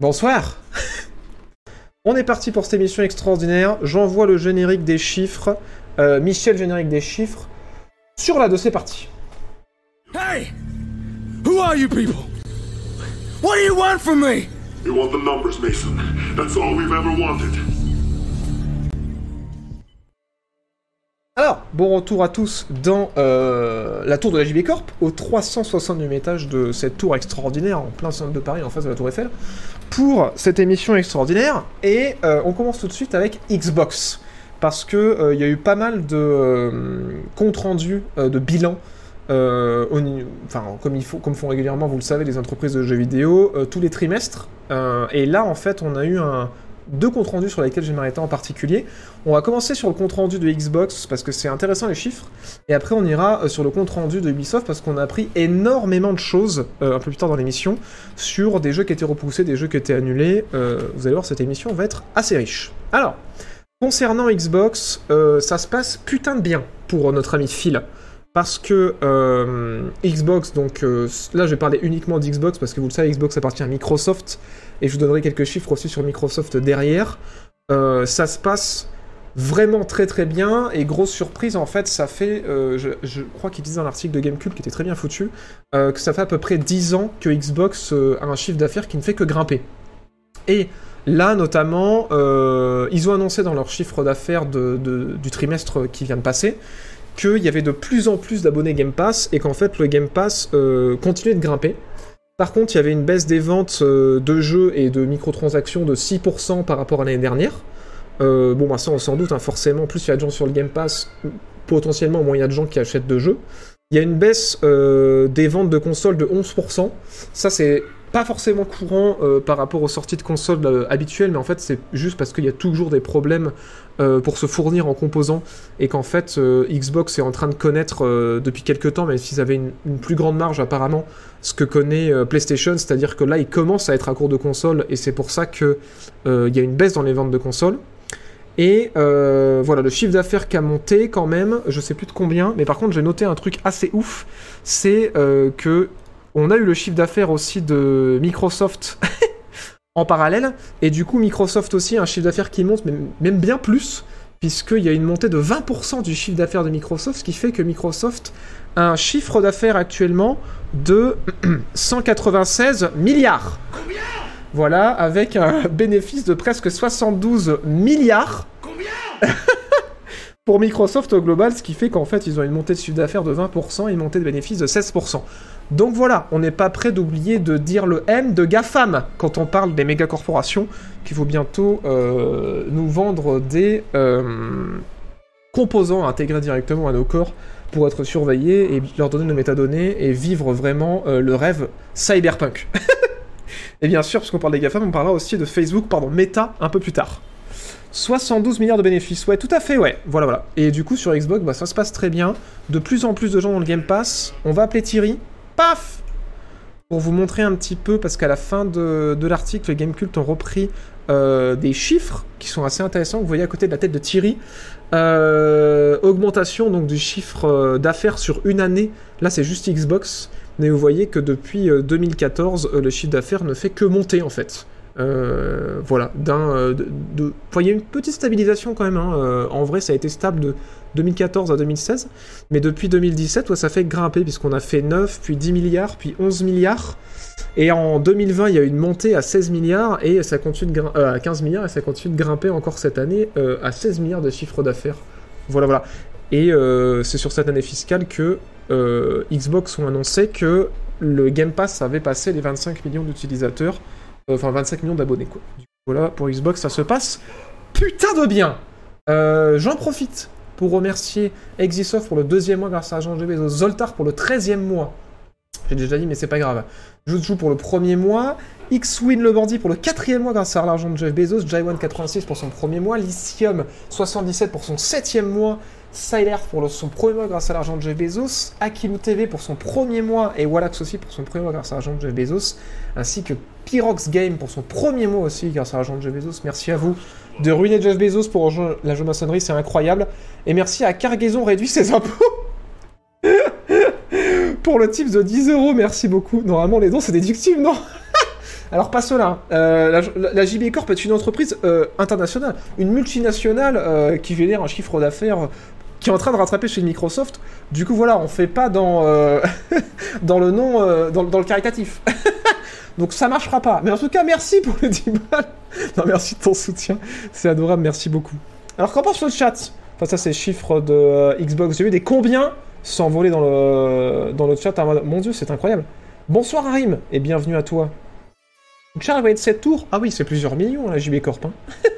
Bonsoir On est parti pour cette émission extraordinaire. J'envoie le générique des chiffres. Euh, Michel, générique des chiffres. Sur la de c'est parti. Hey! Who are you people? What do you want from me? You want the numbers, Mason. That's all we've ever wanted. Alors, bon retour à tous dans euh, la tour de la JB Corp, au 360e étage de cette tour extraordinaire en plein centre de Paris, en face de la tour Eiffel, pour cette émission extraordinaire. Et euh, on commence tout de suite avec Xbox, parce que euh, y a eu pas mal de euh, comptes rendus, de bilans. enfin, comme, il faut, comme font régulièrement, vous le savez, les entreprises de jeux vidéo, tous les trimestres. Et là, en fait, on a eu un, deux comptes rendus sur lesquels je vais m'arrêter en particulier. On va commencer sur le compte rendu de Xbox parce que c'est intéressant les chiffres, et après on ira euh, sur le compte rendu de Ubisoft parce qu'on a appris énormément de choses euh, un peu plus tard dans l'émission sur des jeux qui étaient repoussés, des jeux qui étaient annulés. Euh, vous allez voir, cette émission va être assez riche. Alors, concernant Xbox, ça se passe putain de bien pour notre ami Phil. Parce que Xbox, donc là je vais parler uniquement d'Xbox parce que vous le savez, Xbox appartient à Microsoft et je vous donnerai quelques chiffres aussi sur Microsoft derrière. Euh, ça se passe vraiment très très bien. Et grosse surprise en fait ça fait euh, je, crois qu'il disait dans l'article de Gamecube qui était très bien foutu euh, que ça fait à peu près 10 ans que Xbox a un chiffre d'affaires qui ne fait que grimper. Et là notamment ils ont annoncé dans leur chiffre d'affaires du trimestre qui vient de passer qu'il y avait de plus en plus d'abonnés Game Pass et qu'en fait le Game Pass continuait de grimper par contre, il y avait une baisse des ventes euh, de jeux et de microtransactions de 6% par rapport à l'année dernière. Euh, bon, bah ça, on s'en doute, hein, forcément. Plus il y a de gens sur le Game Pass, potentiellement, moins il y a de gens qui achètent de jeux. Il y a une baisse euh, des ventes de consoles de 11%. Ça, c'est pas forcément courant euh, par rapport aux sorties de consoles euh, habituelles, mais en fait, c'est juste parce qu'il y a toujours des problèmes euh, pour se fournir en composants et qu'en fait, Xbox est en train de connaître depuis quelques temps, même s'ils avaient une, plus grande marge apparemment, ce que connaît PlayStation, c'est-à-dire que là, ils commencent à être à court de consoles et c'est pour ça que euh, il y a une baisse dans les ventes de consoles. Et voilà, le chiffre d'affaires qui a monté quand même, je sais plus de combien, mais par contre j'ai noté un truc assez ouf, c'est que on a eu le chiffre d'affaires aussi de Microsoft en parallèle, et du coup Microsoft aussi a un chiffre d'affaires qui monte, mais même bien plus, puisqu'il y a une montée de 20% du chiffre d'affaires de Microsoft, ce qui fait que Microsoft a un chiffre d'affaires actuellement de 196 milliards. Voilà, avec un bénéfice de presque 72 milliards pour Microsoft au global, ce qui fait qu'en fait ils ont une montée de chiffre d'affaires de 20% et une montée de bénéfice de 16%. Donc voilà, on n'est pas prêt d'oublier de dire le M de GAFAM quand on parle des méga corporations qui vont bientôt euh, nous vendre des euh, composants à intégrer directement à nos corps pour être surveillés et leur donner nos métadonnées et vivre vraiment euh, le rêve cyberpunk. et bien sûr, puisqu'on parle des GAFAM, on parlera aussi de Facebook, pardon, Meta un peu plus tard. 72 milliards de bénéfices, ouais, tout à fait, ouais. Voilà, voilà. Et du coup, sur Xbox, bah, ça se passe très bien. De plus en plus de gens dans le Game Pass. On va appeler Thierry. Paf Pour vous montrer un petit peu, parce qu'à la fin de, l'article, les Gamecult ont repris euh, des chiffres qui sont assez intéressants. Vous voyez à côté de la tête de Thierry. Euh, augmentation donc du chiffre euh, d'affaires sur une année. Là, c'est juste Xbox. Mais vous voyez que depuis euh, 2014, euh, le chiffre d'affaires ne fait que monter en fait. Euh, voilà, d'un, euh, il y a une petite stabilisation quand même. hein. Euh, en vrai, ça a été stable de 2014 à 2016, mais depuis 2017, ouais, ça fait grimper puisqu'on a fait 9, puis 10 milliards, puis 11 milliards. Et en 2020, il y a eu une montée à 16 milliards et ça continue à 15 milliards et ça continue de grimper encore cette année à 16 milliards de chiffre d'affaires. Voilà, voilà. Et c'est sur cette année fiscale que Xbox ont annoncé que le Game Pass avait passé les 25 millions d'utilisateurs enfin 25 millions d'abonnés quoi. Voilà, pour Xbox ça se passe putain de bien. Euh, J'en profite pour remercier Exisoft pour le deuxième mois grâce à Jean G. Bezos, Zoltar pour le 13e mois. J'ai déjà dit mais c'est pas grave. Jutsu pour le premier mois, X-Win le bandit pour le quatrième mois grâce à l'argent de Jeff Bezos, Jaiwan86 pour son premier mois, Lithium 77 pour son septième mois, Syler pour son premier mois grâce à l'argent de Jeff Bezos, Akilu TV pour son premier mois et Wallax aussi pour son premier mois grâce à l'argent de Jeff Bezos, ainsi que Pyrox Game pour son premier mois aussi grâce à l'argent de Jeff Bezos. Merci à vous de ruiner Jeff Bezos pour rejoindre la maçonnerie, c'est incroyable. Et merci à Cargaison réduit ses impôts. pour le tips de 10 euros, merci beaucoup. Normalement, les dons, c'est déductible, non? Alors pas cela. Euh, la, la- JB Corp est une entreprise euh, internationale, une multinationale euh, qui génère un chiffre d'affaires euh, qui est en train de rattraper chez Microsoft. Du coup voilà, on fait pas dans dans le nom, dans le caritatif. Donc ça marchera pas. Mais en tout cas, merci pour les 10 balles. Non, merci de ton soutien. C'est adorable, merci beaucoup. Alors qu'en pense le chat? Enfin ça c'est chiffres de euh, Xbox. J'ai eu des combien s'envoler dans le dans le chat mode mon dieu c'est incroyable. Bonsoir Arim et bienvenue à toi. Charles va être 7 tours Ah oui, c'est plusieurs millions la JB Corp. hein.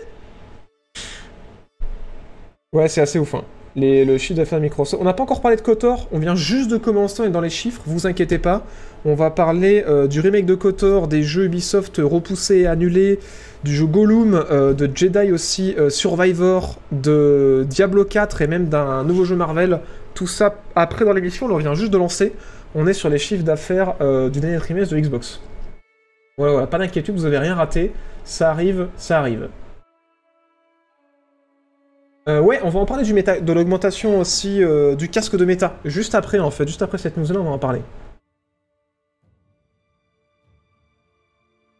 ouais, c'est assez ouf. hein. Les- le chiffre d'affaires Microsoft. On n'a pas encore parlé de KOTOR, on vient juste de commencer, on est dans les chiffres, vous inquiétez pas. On va parler euh, du remake de KOTOR, des jeux Ubisoft repoussés et annulés, du jeu Gollum, euh, de Jedi aussi, euh, Survivor, de Diablo 4 et même d'un nouveau jeu Marvel. Tout ça après dans l'émission, on vient juste de lancer. On est sur les chiffres d'affaires du dernier trimestre de Xbox. Voilà, voilà, pas d'inquiétude, vous avez rien raté. Ça arrive, ça arrive. Euh, ouais, on va en parler du de l'augmentation aussi euh, du casque de méta. Juste après, en fait, juste après cette news-là, on va en parler.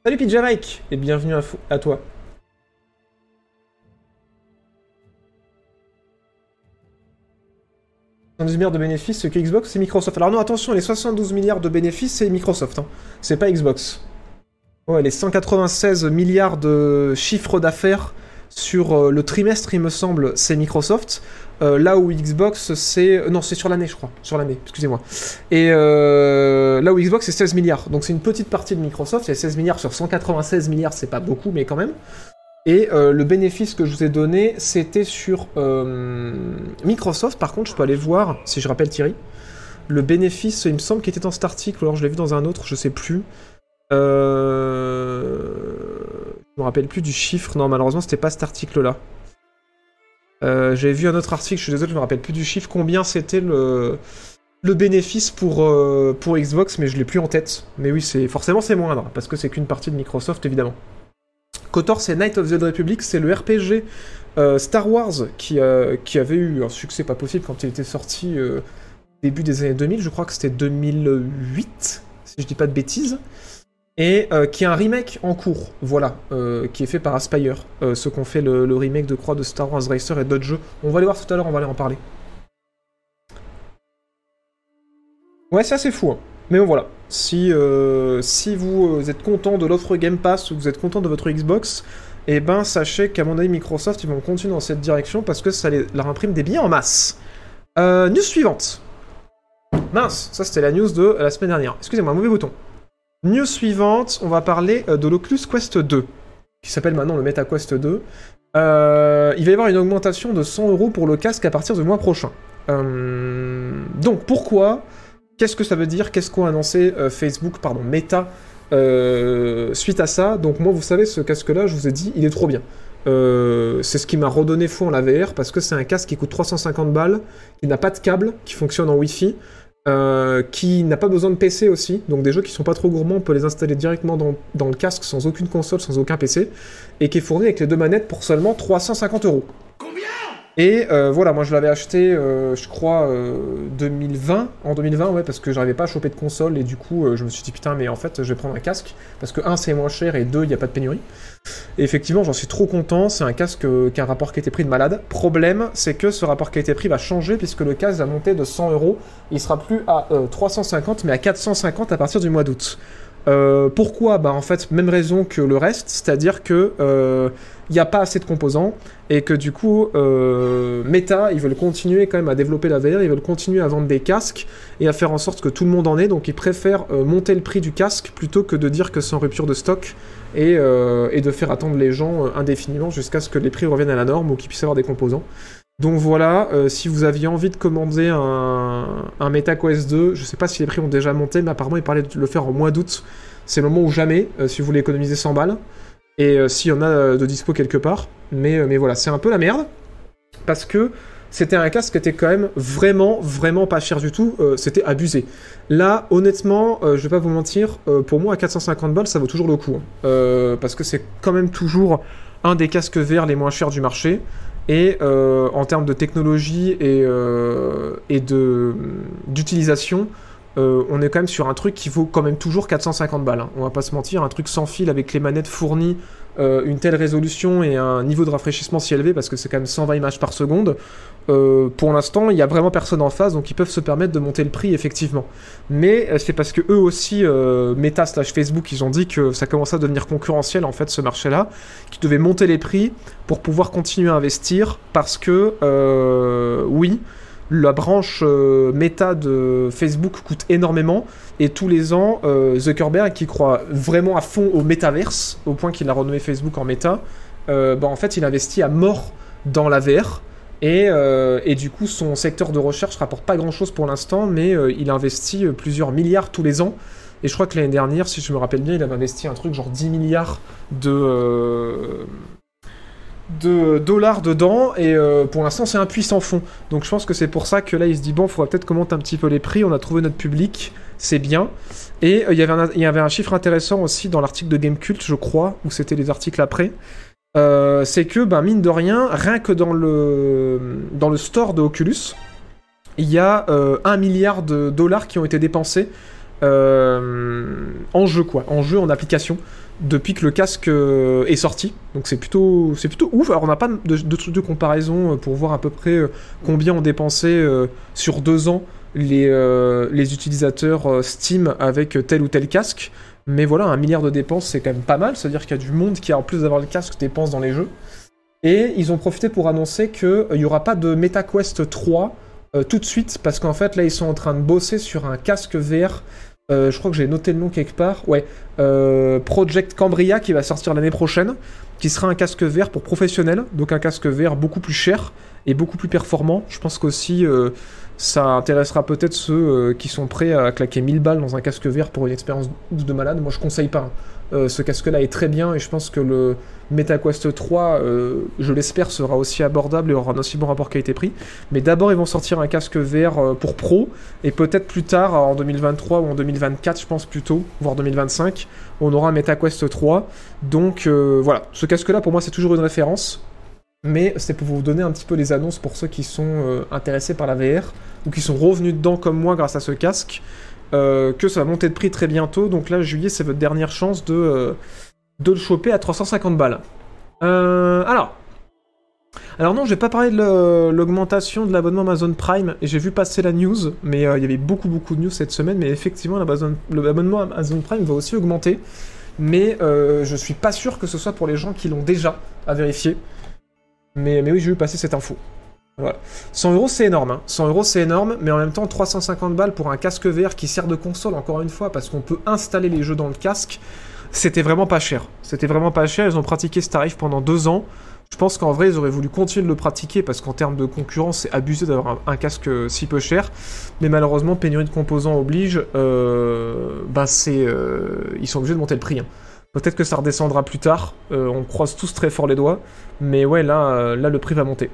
Salut Pidja Mike, et bienvenue à, à toi. « 72 milliards de bénéfices, ce que Xbox, c'est Microsoft. Alors non, attention, les 72 milliards de bénéfices, c'est Microsoft. hein. C'est pas Xbox. Ouais, les 196 milliards de chiffre d'affaires sur euh, le trimestre, il me semble, c'est Microsoft. Euh, là où Xbox, c'est... euh, Non, c'est sur l'année, je crois. Sur l'année, excusez-moi. Et là où Xbox, c'est 16 milliards. Donc c'est une petite partie de Microsoft. Il y a 16 milliards sur 196 milliards, c'est pas beaucoup, mais quand même. Et le bénéfice que je vous ai donné, c'était sur Microsoft. Par contre, je peux aller voir, si je rappelle Thierry. Le bénéfice, il me semble qu'il était dans cet article, ou alors je l'ai vu dans un autre, je sais plus. Euh... Je me rappelle plus du chiffre. Non, malheureusement, c'était pas cet article-là. Euh, J'avais vu un autre article, je suis désolé, je me rappelle plus du chiffre. Combien c'était le, bénéfice pour, euh, pour Xbox, mais je l'ai plus en tête. Mais oui, c'est forcément c'est moindre, parce que c'est qu'une partie de Microsoft, évidemment. KOTOR, c'est Night of the Republic, c'est le RPG euh, Star Wars qui, euh, qui avait eu un succès pas possible quand il était sorti début des années 2000, je crois que c'était 2008, si je dis pas de bêtises et euh, qui a un remake en cours, voilà, euh, qui est fait par Aspire, euh, ceux qui ont fait le, remake de Croix de Star Wars Racer et d'autres jeux. On va les voir tout à l'heure, on va aller en parler. Ouais, c'est assez fou. hein. Mais bon, voilà. Si, euh, si vous êtes content de l'offre Game Pass ou vous êtes content de votre Xbox, eh ben sachez qu'à mon avis Microsoft ils vont continuer dans cette direction parce que ça les- leur imprime des billets en masse. News suivante. Mince, ça c'était la news de la semaine dernière. Excusez-moi, mauvais bouton. News suivante, on va parler euh, de l'Oculus Quest 2, qui s'appelle maintenant le MetaQuest 2. Euh, il va y avoir une augmentation de 100 euros pour le casque à partir du mois prochain. Euh, donc pourquoi? Qu'est-ce que ça veut dire? Qu'est-ce qu'ont annoncé Facebook, pardon, Meta suite à ça? Donc moi, vous savez, ce casque-là, je vous ai dit, il est trop bien. C'est ce qui m'a redonné foi en la VR parce que c'est un casque qui coûte 350 balles, qui n'a pas de câble, qui fonctionne en Wi-Fi, euh, qui n'a pas besoin de PC aussi. Donc des jeux qui sont pas trop gourmands, on peut les installer directement dans, le casque sans aucune console, sans aucun PC, et qui est fourni avec les deux manettes pour seulement 350 euros. Et euh, voilà, moi je l'avais acheté, euh, je crois, euh, 2020, en 2020, ouais, parce que j'arrivais pas à choper de console, et du coup, euh, je me suis dit, putain, mais en fait, je vais prendre un casque, parce que, un, c'est moins cher, et deux, il n'y a pas de pénurie. Et effectivement, j'en suis trop content, c'est un casque euh, qui a un rapport pris de malade. Problème, c'est que ce rapport qui pris va changer, puisque le casque va monter de 100 euros, il sera plus à euh, 350, mais à 450 à partir du mois d'août. Euh, pourquoi Bah en fait, même raison que le reste, c'est-à-dire que euh, il n'y a pas assez de composants et que du coup, euh, Meta, ils veulent continuer quand même à développer la VR, ils veulent continuer à vendre des casques et à faire en sorte que tout le monde en ait, donc ils préfèrent euh, monter le prix du casque plutôt que de dire que c'est en rupture de stock et, euh, de faire attendre les gens euh, indéfiniment jusqu'à ce que les prix reviennent à la norme ou qu'ils puissent avoir des composants. Donc voilà, euh, si vous aviez envie de commander un, un MetaQuest 2, je sais pas si les prix ont déjà monté, mais apparemment ils parlaient de le faire en mois d'août. C'est le moment ou jamais, euh, si vous voulez économiser 100 balles. Et euh, s'il y en a de dispo quelque part. Mais, voilà, c'est un peu la merde. Parce que c'était un casque qui était quand même vraiment, vraiment pas cher du tout. c'était abusé. Là, honnêtement, je vais pas vous mentir, pour moi, à 450 balles, ça vaut toujours le coup. hein. Parce que c'est quand même toujours un des casques verts les moins chers du marché. Et euh, en termes de technologie et, euh, d'utilisation, euh, on est quand même sur un truc qui vaut quand même toujours 450 balles. hein. On va pas se mentir, un truc sans fil avec les manettes fournies, euh, une telle résolution et un niveau de rafraîchissement si élevé, parce que c'est quand même 120 images par seconde. euh, pour l'instant, il y a vraiment personne en face, donc ils peuvent se permettre de monter le prix effectivement. Mais euh, c'est parce que eux aussi, Meta slash Facebook, ils ont dit que ça commençait à devenir concurrentiel en fait ce marché-là, qu'ils devaient monter les prix pour pouvoir continuer à investir, parce que oui la branche méta de Facebook coûte énormément et tous les ans euh, Zuckerberg qui croit vraiment à fond au métaverse au point qu'il a renommé Facebook en méta euh, bah, en fait il investit à mort dans la VR et, euh, et du coup son secteur de recherche rapporte pas grand chose pour l'instant mais il investit plusieurs milliards tous les ans. Et je crois que l'année dernière si je me rappelle bien il avait investi un truc genre 10 milliards de de dollars dedans et euh, pour l'instant c'est un puissant fond. Donc je pense que c'est pour ça que là il se dit bon faudra peut-être qu'on un petit peu les prix. On a trouvé notre public. C'est bien. Et euh, il y avait un- chiffre intéressant aussi dans l'article de Gamecult je crois ou c'était les articles après. Euh, c'est que ben mine de rien rien que dans le dans le store de Oculus il y a un milliard de dollars qui ont été dépensés en jeu quoi. En jeu en application depuis que le casque euh, est sorti. Donc c'est plutôt, ouf. Alors on n'a pas de, de trucs de comparaison euh, pour voir à peu près euh, combien ont dépensé sur deux ans les, les utilisateurs Steam avec tel ou tel casque. Mais voilà, un milliard de dépenses, c'est quand même pas mal. C'est-à-dire qu'il y a du monde qui, en plus d'avoir le casque, dépense dans les jeux. Et ils ont profité pour annoncer qu'il n'y aura pas de MetaQuest 3 euh, tout de suite, parce qu'en fait, là, ils sont en train de bosser sur un casque VR. Euh, je crois que j'ai noté le nom quelque part. Ouais, euh, Project Cambria qui va sortir l'année prochaine, qui sera un casque VR pour professionnels, donc un casque VR beaucoup plus cher et beaucoup plus performant. Je pense qu'aussi euh, ça intéressera peut-être ceux euh, qui sont prêts à claquer 1000 balles dans un casque VR pour une expérience de malade. Moi je conseille pas. hein. Euh, ce casque-là est très bien et je pense que le MetaQuest 3, euh, je l'espère, sera aussi abordable et aura un aussi bon rapport qualité-prix. Mais d'abord, ils vont sortir un casque VR euh, pour pro et peut-être plus tard, en 2023 ou en 2024, je pense plutôt, voire 2025, on aura un MetaQuest 3. Donc voilà, ce casque-là, pour moi, c'est toujours une référence. Mais c'est pour vous donner un petit peu les annonces pour ceux qui sont intéressés par la VR ou qui sont revenus dedans comme moi grâce à ce casque. Euh, que ça va monter de prix très bientôt. Donc là, juillet, c'est votre dernière chance de, euh, de le choper à 350 balles. Euh, alors. Alors non, je vais pas parler de l'augmentation de l'abonnement Amazon Prime. Et j'ai vu passer la news, mais il y avait beaucoup beaucoup de news cette semaine. Mais effectivement, l'abonnement Amazon Prime va aussi augmenter. Mais je suis pas sûr que ce soit pour les gens qui l'ont déjà à vérifier. Mais, mais oui, j'ai vu passer cette info. Voilà. 100 euros, c'est énorme. Hein. 100 euros, c'est énorme, mais en même temps, 350 balles pour un casque VR qui sert de console, encore une fois, parce qu'on peut installer les jeux dans le casque, c'était vraiment pas cher. C'était vraiment pas cher. Ils ont pratiqué ce tarif pendant deux ans. Je pense qu'en vrai, ils auraient voulu continuer de le pratiquer parce qu'en termes de concurrence, c'est abusé d'avoir un, casque si peu cher. Mais malheureusement, pénurie de composants oblige. Euh, bah, c'est, euh, ils sont obligés de monter le prix. hein. Peut-être que ça redescendra plus tard. Euh, on croise tous très fort les doigts. Mais ouais, là, euh, là, le prix va monter.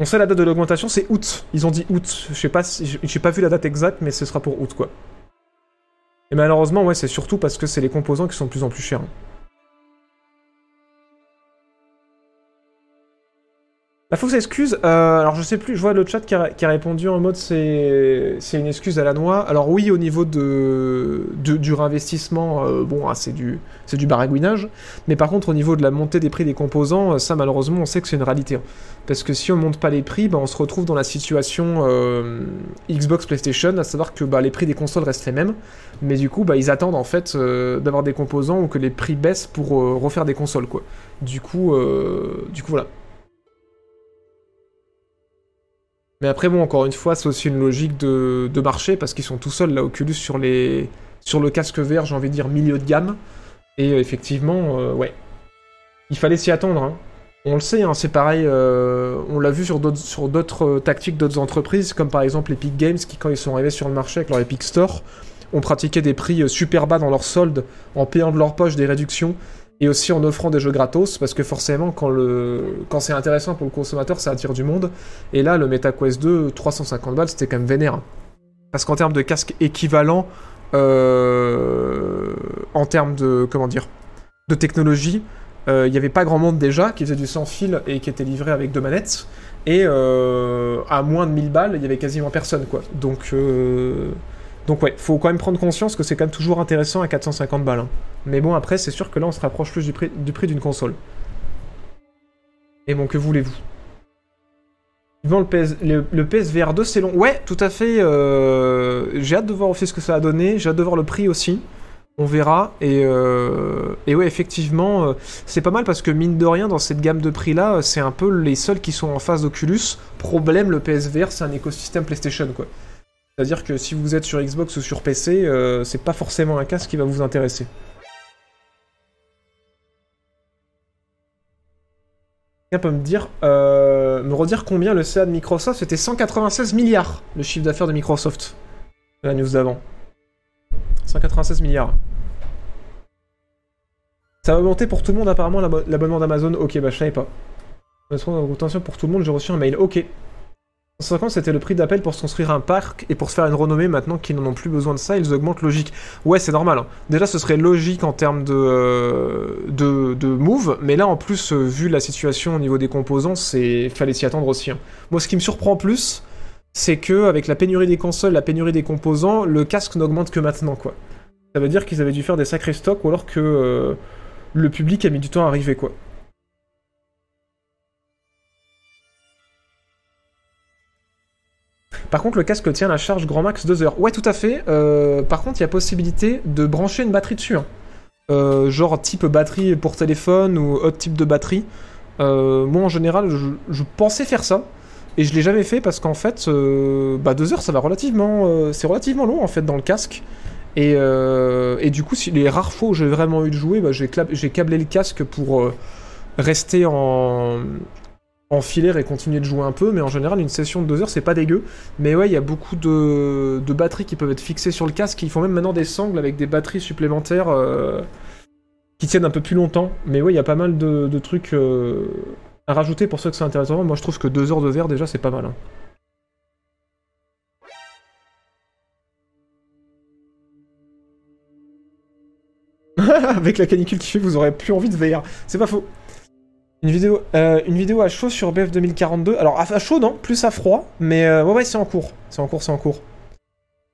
On sait la date de l'augmentation, c'est août. Ils ont dit août. Je sais pas, j'ai pas vu la date exacte, mais ce sera pour août, quoi. Et malheureusement, ouais, c'est surtout parce que c'est les composants qui sont de plus en plus chers. hein. La fausse excuse, euh, alors je sais plus, je vois le chat qui a, répondu en mode c'est une excuse à la noix. Alors oui, au niveau de, du réinvestissement, euh, bon, ah, c'est du du baragouinage. Mais par contre, au niveau de la montée des prix des composants, euh, ça malheureusement, on sait que c'est une réalité. hein. Parce que si on monte pas les prix, bah, on se retrouve dans la situation euh, Xbox PlayStation, à savoir que bah, les prix des consoles restent les mêmes, mais du coup, bah, ils attendent en fait d'avoir des composants ou que les prix baissent pour refaire des consoles, quoi. Du coup, du coup, voilà. Mais après, bon, encore une fois, c'est aussi une logique de, de marché parce qu'ils sont tout seuls, là, Oculus, sur, le casque vert, j'ai envie de dire milieu de gamme. Et euh, effectivement, euh, ouais. Il fallait s'y attendre. hein. On le sait, hein, c'est pareil, euh, on l'a vu sur d'autres tactiques d'autres entreprises, comme par exemple Epic Games, qui, quand ils sont arrivés sur le marché avec leur Epic Store, ont pratiqué des prix super bas dans leurs soldes, en payant de leur poche des réductions et aussi en offrant des jeux gratos, parce que forcément, quand, le... quand c'est intéressant pour le consommateur, ça attire du monde. Et là, le MetaQuest 2, 350 balles, c'était quand même vénère. Parce qu'en termes de casque équivalent, euh, en termes de, comment dire, de technologie, euh, il n'y avait pas grand monde déjà qui faisait du sans fil et qui était livré avec deux manettes. Et euh, à moins de 1000 balles, il y avait quasiment personne, quoi. Donc, donc ouais, faut quand même prendre conscience que c'est quand même toujours intéressant à 450 balles. hein. Mais bon, après, c'est sûr que là, on se rapproche plus du prix du prix d'une console. Et bon, que voulez-vous? Le, le, PSVR 2, c'est long. Ouais, tout à fait. euh, j'ai hâte de voir aussi ce que ça a donné. J'ai hâte de voir le prix aussi. On verra. Et, euh, ouais, effectivement, euh, c'est pas mal parce que mine de rien, dans cette gamme de prix-là, c'est un peu les seuls qui sont en face d'Oculus. Problème, le PSVR, c'est un écosystème PlayStation, quoi. C'est-à-dire que si vous êtes sur Xbox ou sur PC, euh, c'est pas forcément un casque qui va vous intéresser. Quelqu'un peut me dire, euh, me redire combien le CA de Microsoft C'était 196 milliards, le chiffre d'affaires de Microsoft. La news d'avant. 196 milliards. Ça va augmenter pour tout le monde apparemment l'abo- l'abonnement d'Amazon. Ok, bah je savais pas. Attention pour tout le monde, j'ai reçu un mail. Ok. 150 c'était le prix d'appel pour se construire un parc et pour se faire une renommée maintenant qu'ils n'en ont plus besoin de ça, ils augmentent logique. Ouais, c'est normal. hein. Déjà, ce serait logique en termes de, euh, de, move, mais là en plus, euh, vu la situation au niveau des composants, c'est fallait s'y attendre aussi. hein. Moi, ce qui me surprend plus, c'est que avec la pénurie des consoles, la pénurie des composants, le casque n'augmente que maintenant, quoi. Ça veut dire qu'ils avaient dû faire des sacrés stocks ou alors que euh, le public a mis du temps à arriver, quoi. Par contre, le casque tient la charge grand max 2 heures. Ouais, tout à fait. Euh, par contre, il y a possibilité de brancher une batterie dessus. hein. Euh, genre type batterie pour téléphone ou autre type de batterie. Euh, moi, en général, je, pensais faire ça. Et je l'ai jamais fait parce qu'en fait, bah, deux heures, ça va relativement, c'est relativement long en fait dans le casque. Et, du coup, les rares fois où j'ai vraiment eu de jouer, bah, j'ai câblé le casque pour rester en, en et continuer de jouer un peu. Mais en général, une session de deux heures, c'est pas dégueu. Mais ouais, il y a beaucoup de, batteries qui peuvent être fixées sur le casque. Ils font même maintenant des sangles avec des batteries supplémentaires euh, qui tiennent un peu plus longtemps. Mais ouais, il y a pas mal de, trucs euh, à rajouter pour ceux que intéresse vraiment. Moi, je trouve que deux heures de verre, déjà, c'est pas mal. hein. Avec la canicule qui fait vous aurez plus envie de VR. C'est pas faux. Une vidéo, euh, une vidéo à chaud sur BF 2042. Alors à, chaud non, plus à froid, mais euh, ouais c'est en cours, c'est en cours, c'est en cours.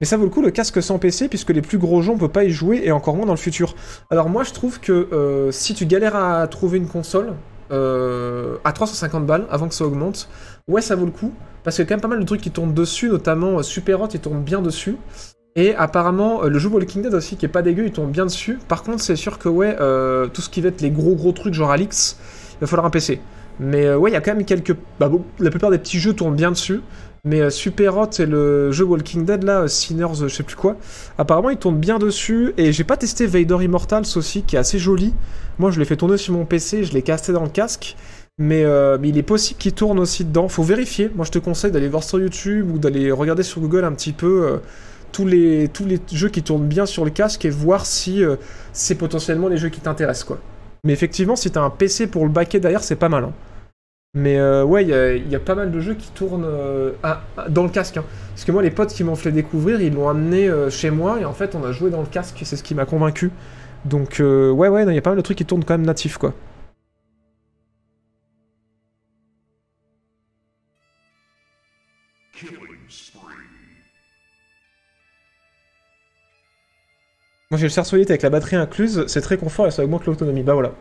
Mais ça vaut le coup le casque sans PC puisque les plus gros gens ne peuvent pas y jouer et encore moins dans le futur. Alors moi je trouve que euh, si tu galères à trouver une console euh, à 350 balles avant que ça augmente, ouais ça vaut le coup parce qu'il y a quand même pas mal de trucs qui tournent dessus, notamment Super Hot il tourne bien dessus. Et apparemment, le jeu Walking Dead aussi, qui est pas dégueu, il tourne bien dessus. Par contre, c'est sûr que, ouais, tout ce qui va être les gros gros trucs genre Alix, va falloir un PC. Mais euh, ouais, il y a quand même quelques. Bah, bon, la plupart des petits jeux tournent bien dessus. Mais euh, Super Hot et le jeu Walking Dead, là, euh, Sinners, je sais plus quoi, apparemment, ils tournent bien dessus. Et j'ai pas testé Vader Immortals aussi, qui est assez joli. Moi, je l'ai fait tourner sur mon PC, je l'ai casté dans le casque. Mais, il est possible qu'il tourne aussi dedans. Faut vérifier. Moi, je te conseille d'aller voir sur YouTube ou d'aller regarder sur Google un petit peu. tous les, tous les jeux qui tournent bien sur le casque et voir si c'est potentiellement les jeux qui t'intéressent quoi. Mais effectivement, si t'as un PC pour le baquer derrière, c'est pas mal. hein. Mais euh, ouais, il y a, pas mal de jeux qui tournent euh, à- dans le casque. hein. Parce que moi, les potes qui m'ont fait découvrir, ils l'ont amené euh, chez moi et en fait, on a joué dans le casque c'est ce qui m'a convaincu. Donc euh, ouais, ouais, il y a pas mal de trucs qui tournent quand même natifs quoi. Moi j'ai le Solite avec la batterie incluse, c'est très confort et ça augmente l'autonomie. Bah voilà.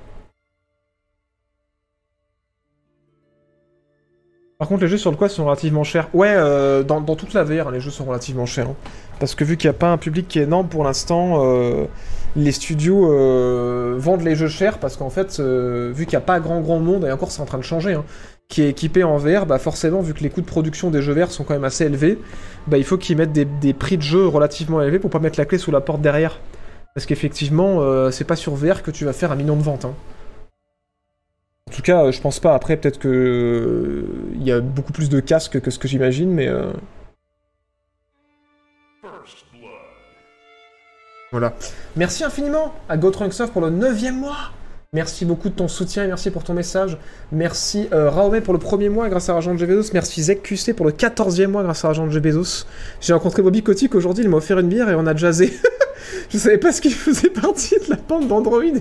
Par contre, les jeux sur le quad sont relativement chers. Ouais, euh, dans, dans toute la VR, hein, les jeux sont relativement chers. hein. Parce que vu qu'il n'y a pas un public qui est énorme pour l'instant, euh, les studios euh, vendent les jeux chers parce qu'en fait, vu qu'il n'y a pas grand grand monde, et encore c'est en train de changer, hein, qui est équipé en VR, bah forcément, vu que les coûts de production des jeux VR sont quand même assez élevés, bah il faut qu'ils mettent des, des prix de jeux relativement élevés pour pas mettre la clé sous la porte derrière. Parce qu'effectivement, euh, c'est pas sur VR que tu vas faire un million de ventes. hein. En tout cas, euh, je pense pas. Après, peut-être que euh, il y a beaucoup plus de casques que ce que j'imagine, mais euh, voilà. Merci infiniment à GoTrunksoft pour le 9 mois. Merci beaucoup de ton soutien et merci pour ton message. Merci euh, pour le premier mois grâce à Argent de Bezos. Merci ZQC pour le 14e mois grâce à Argent de Bezos. J'ai rencontré Bobby Kotick aujourd'hui, il m'a offert une bière et on a jazzé. Je savais pas ce qu'il faisait partie de la bande d'Android et.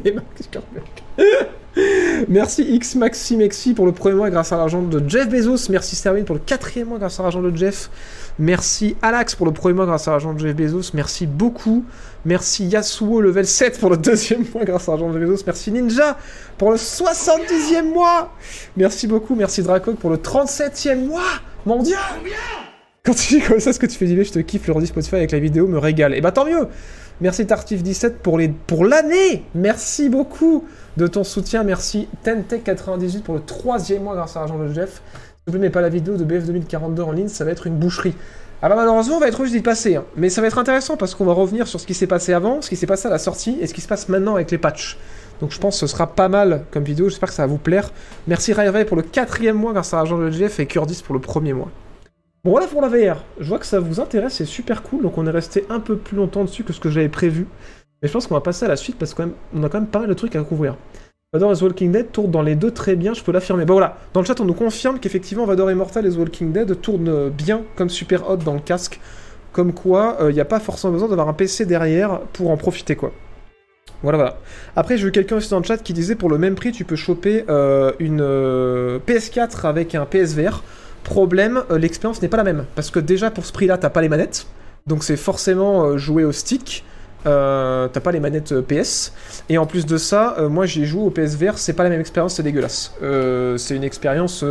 Merci X Maxi Mexi pour le premier mois grâce à l'argent de Jeff Bezos. Merci Sterwin pour le quatrième mois grâce à l'argent de Jeff. Merci Alax pour le premier mois grâce à l'argent de Jeff Bezos. Merci beaucoup. Merci Yasuo level 7 pour le deuxième mois grâce à l'argent de Jeff Bezos. Merci Ninja pour le 70e mois. Merci beaucoup. Merci Dracog pour le 37e mois. Mon dieu Quand tu dis comme ça ce que tu fais dire, je te kiffe. Le Spotify avec la vidéo me régale. Et bah tant mieux Merci Tartif17 pour les pour l'année Merci beaucoup de ton soutien. Merci Tentech98 pour le troisième mois grâce à l'argent de Jeff. Vous plaît, pas la vidéo de BF 2042 en ligne, ça va être une boucherie. Ah bah malheureusement, on va être obligé d'y passer. hein. Mais ça va être intéressant parce qu'on va revenir sur ce qui s'est passé avant, ce qui s'est passé à la sortie et ce qui se passe maintenant avec les patchs. Donc je pense que ce sera pas mal comme vidéo, j'espère que ça va vous plaire. Merci Ray pour le quatrième mois grâce à l'argent de Jeff et Kurdis pour le premier mois. Bon voilà pour la VR, je vois que ça vous intéresse, c'est super cool, donc on est resté un peu plus longtemps dessus que ce que j'avais prévu. Mais je pense qu'on va passer à la suite parce qu'on a quand même pas mal de trucs à couvrir. Vador et Walking Dead tournent dans les deux très bien, je peux l'affirmer. Bah voilà, dans le chat on nous confirme qu'effectivement Vador Immortal et The Walking Dead tournent bien comme super hot dans le casque. Comme quoi, il n'y a pas forcément besoin d'avoir un PC derrière pour en profiter quoi. Voilà, voilà. Après, j'ai vu quelqu'un aussi dans le chat qui disait pour le même prix, tu peux choper euh, une euh, PS4 avec un PSVR. Problème, euh, l'expérience n'est pas la même. Parce que déjà, pour ce prix-là, t'as pas les manettes. Donc c'est forcément euh, jouer au stick. Euh, t'as pas les manettes euh, PS. Et en plus de ça, euh, moi j'ai joué au PSVR, c'est pas la même expérience, c'est dégueulasse. C'est une expérience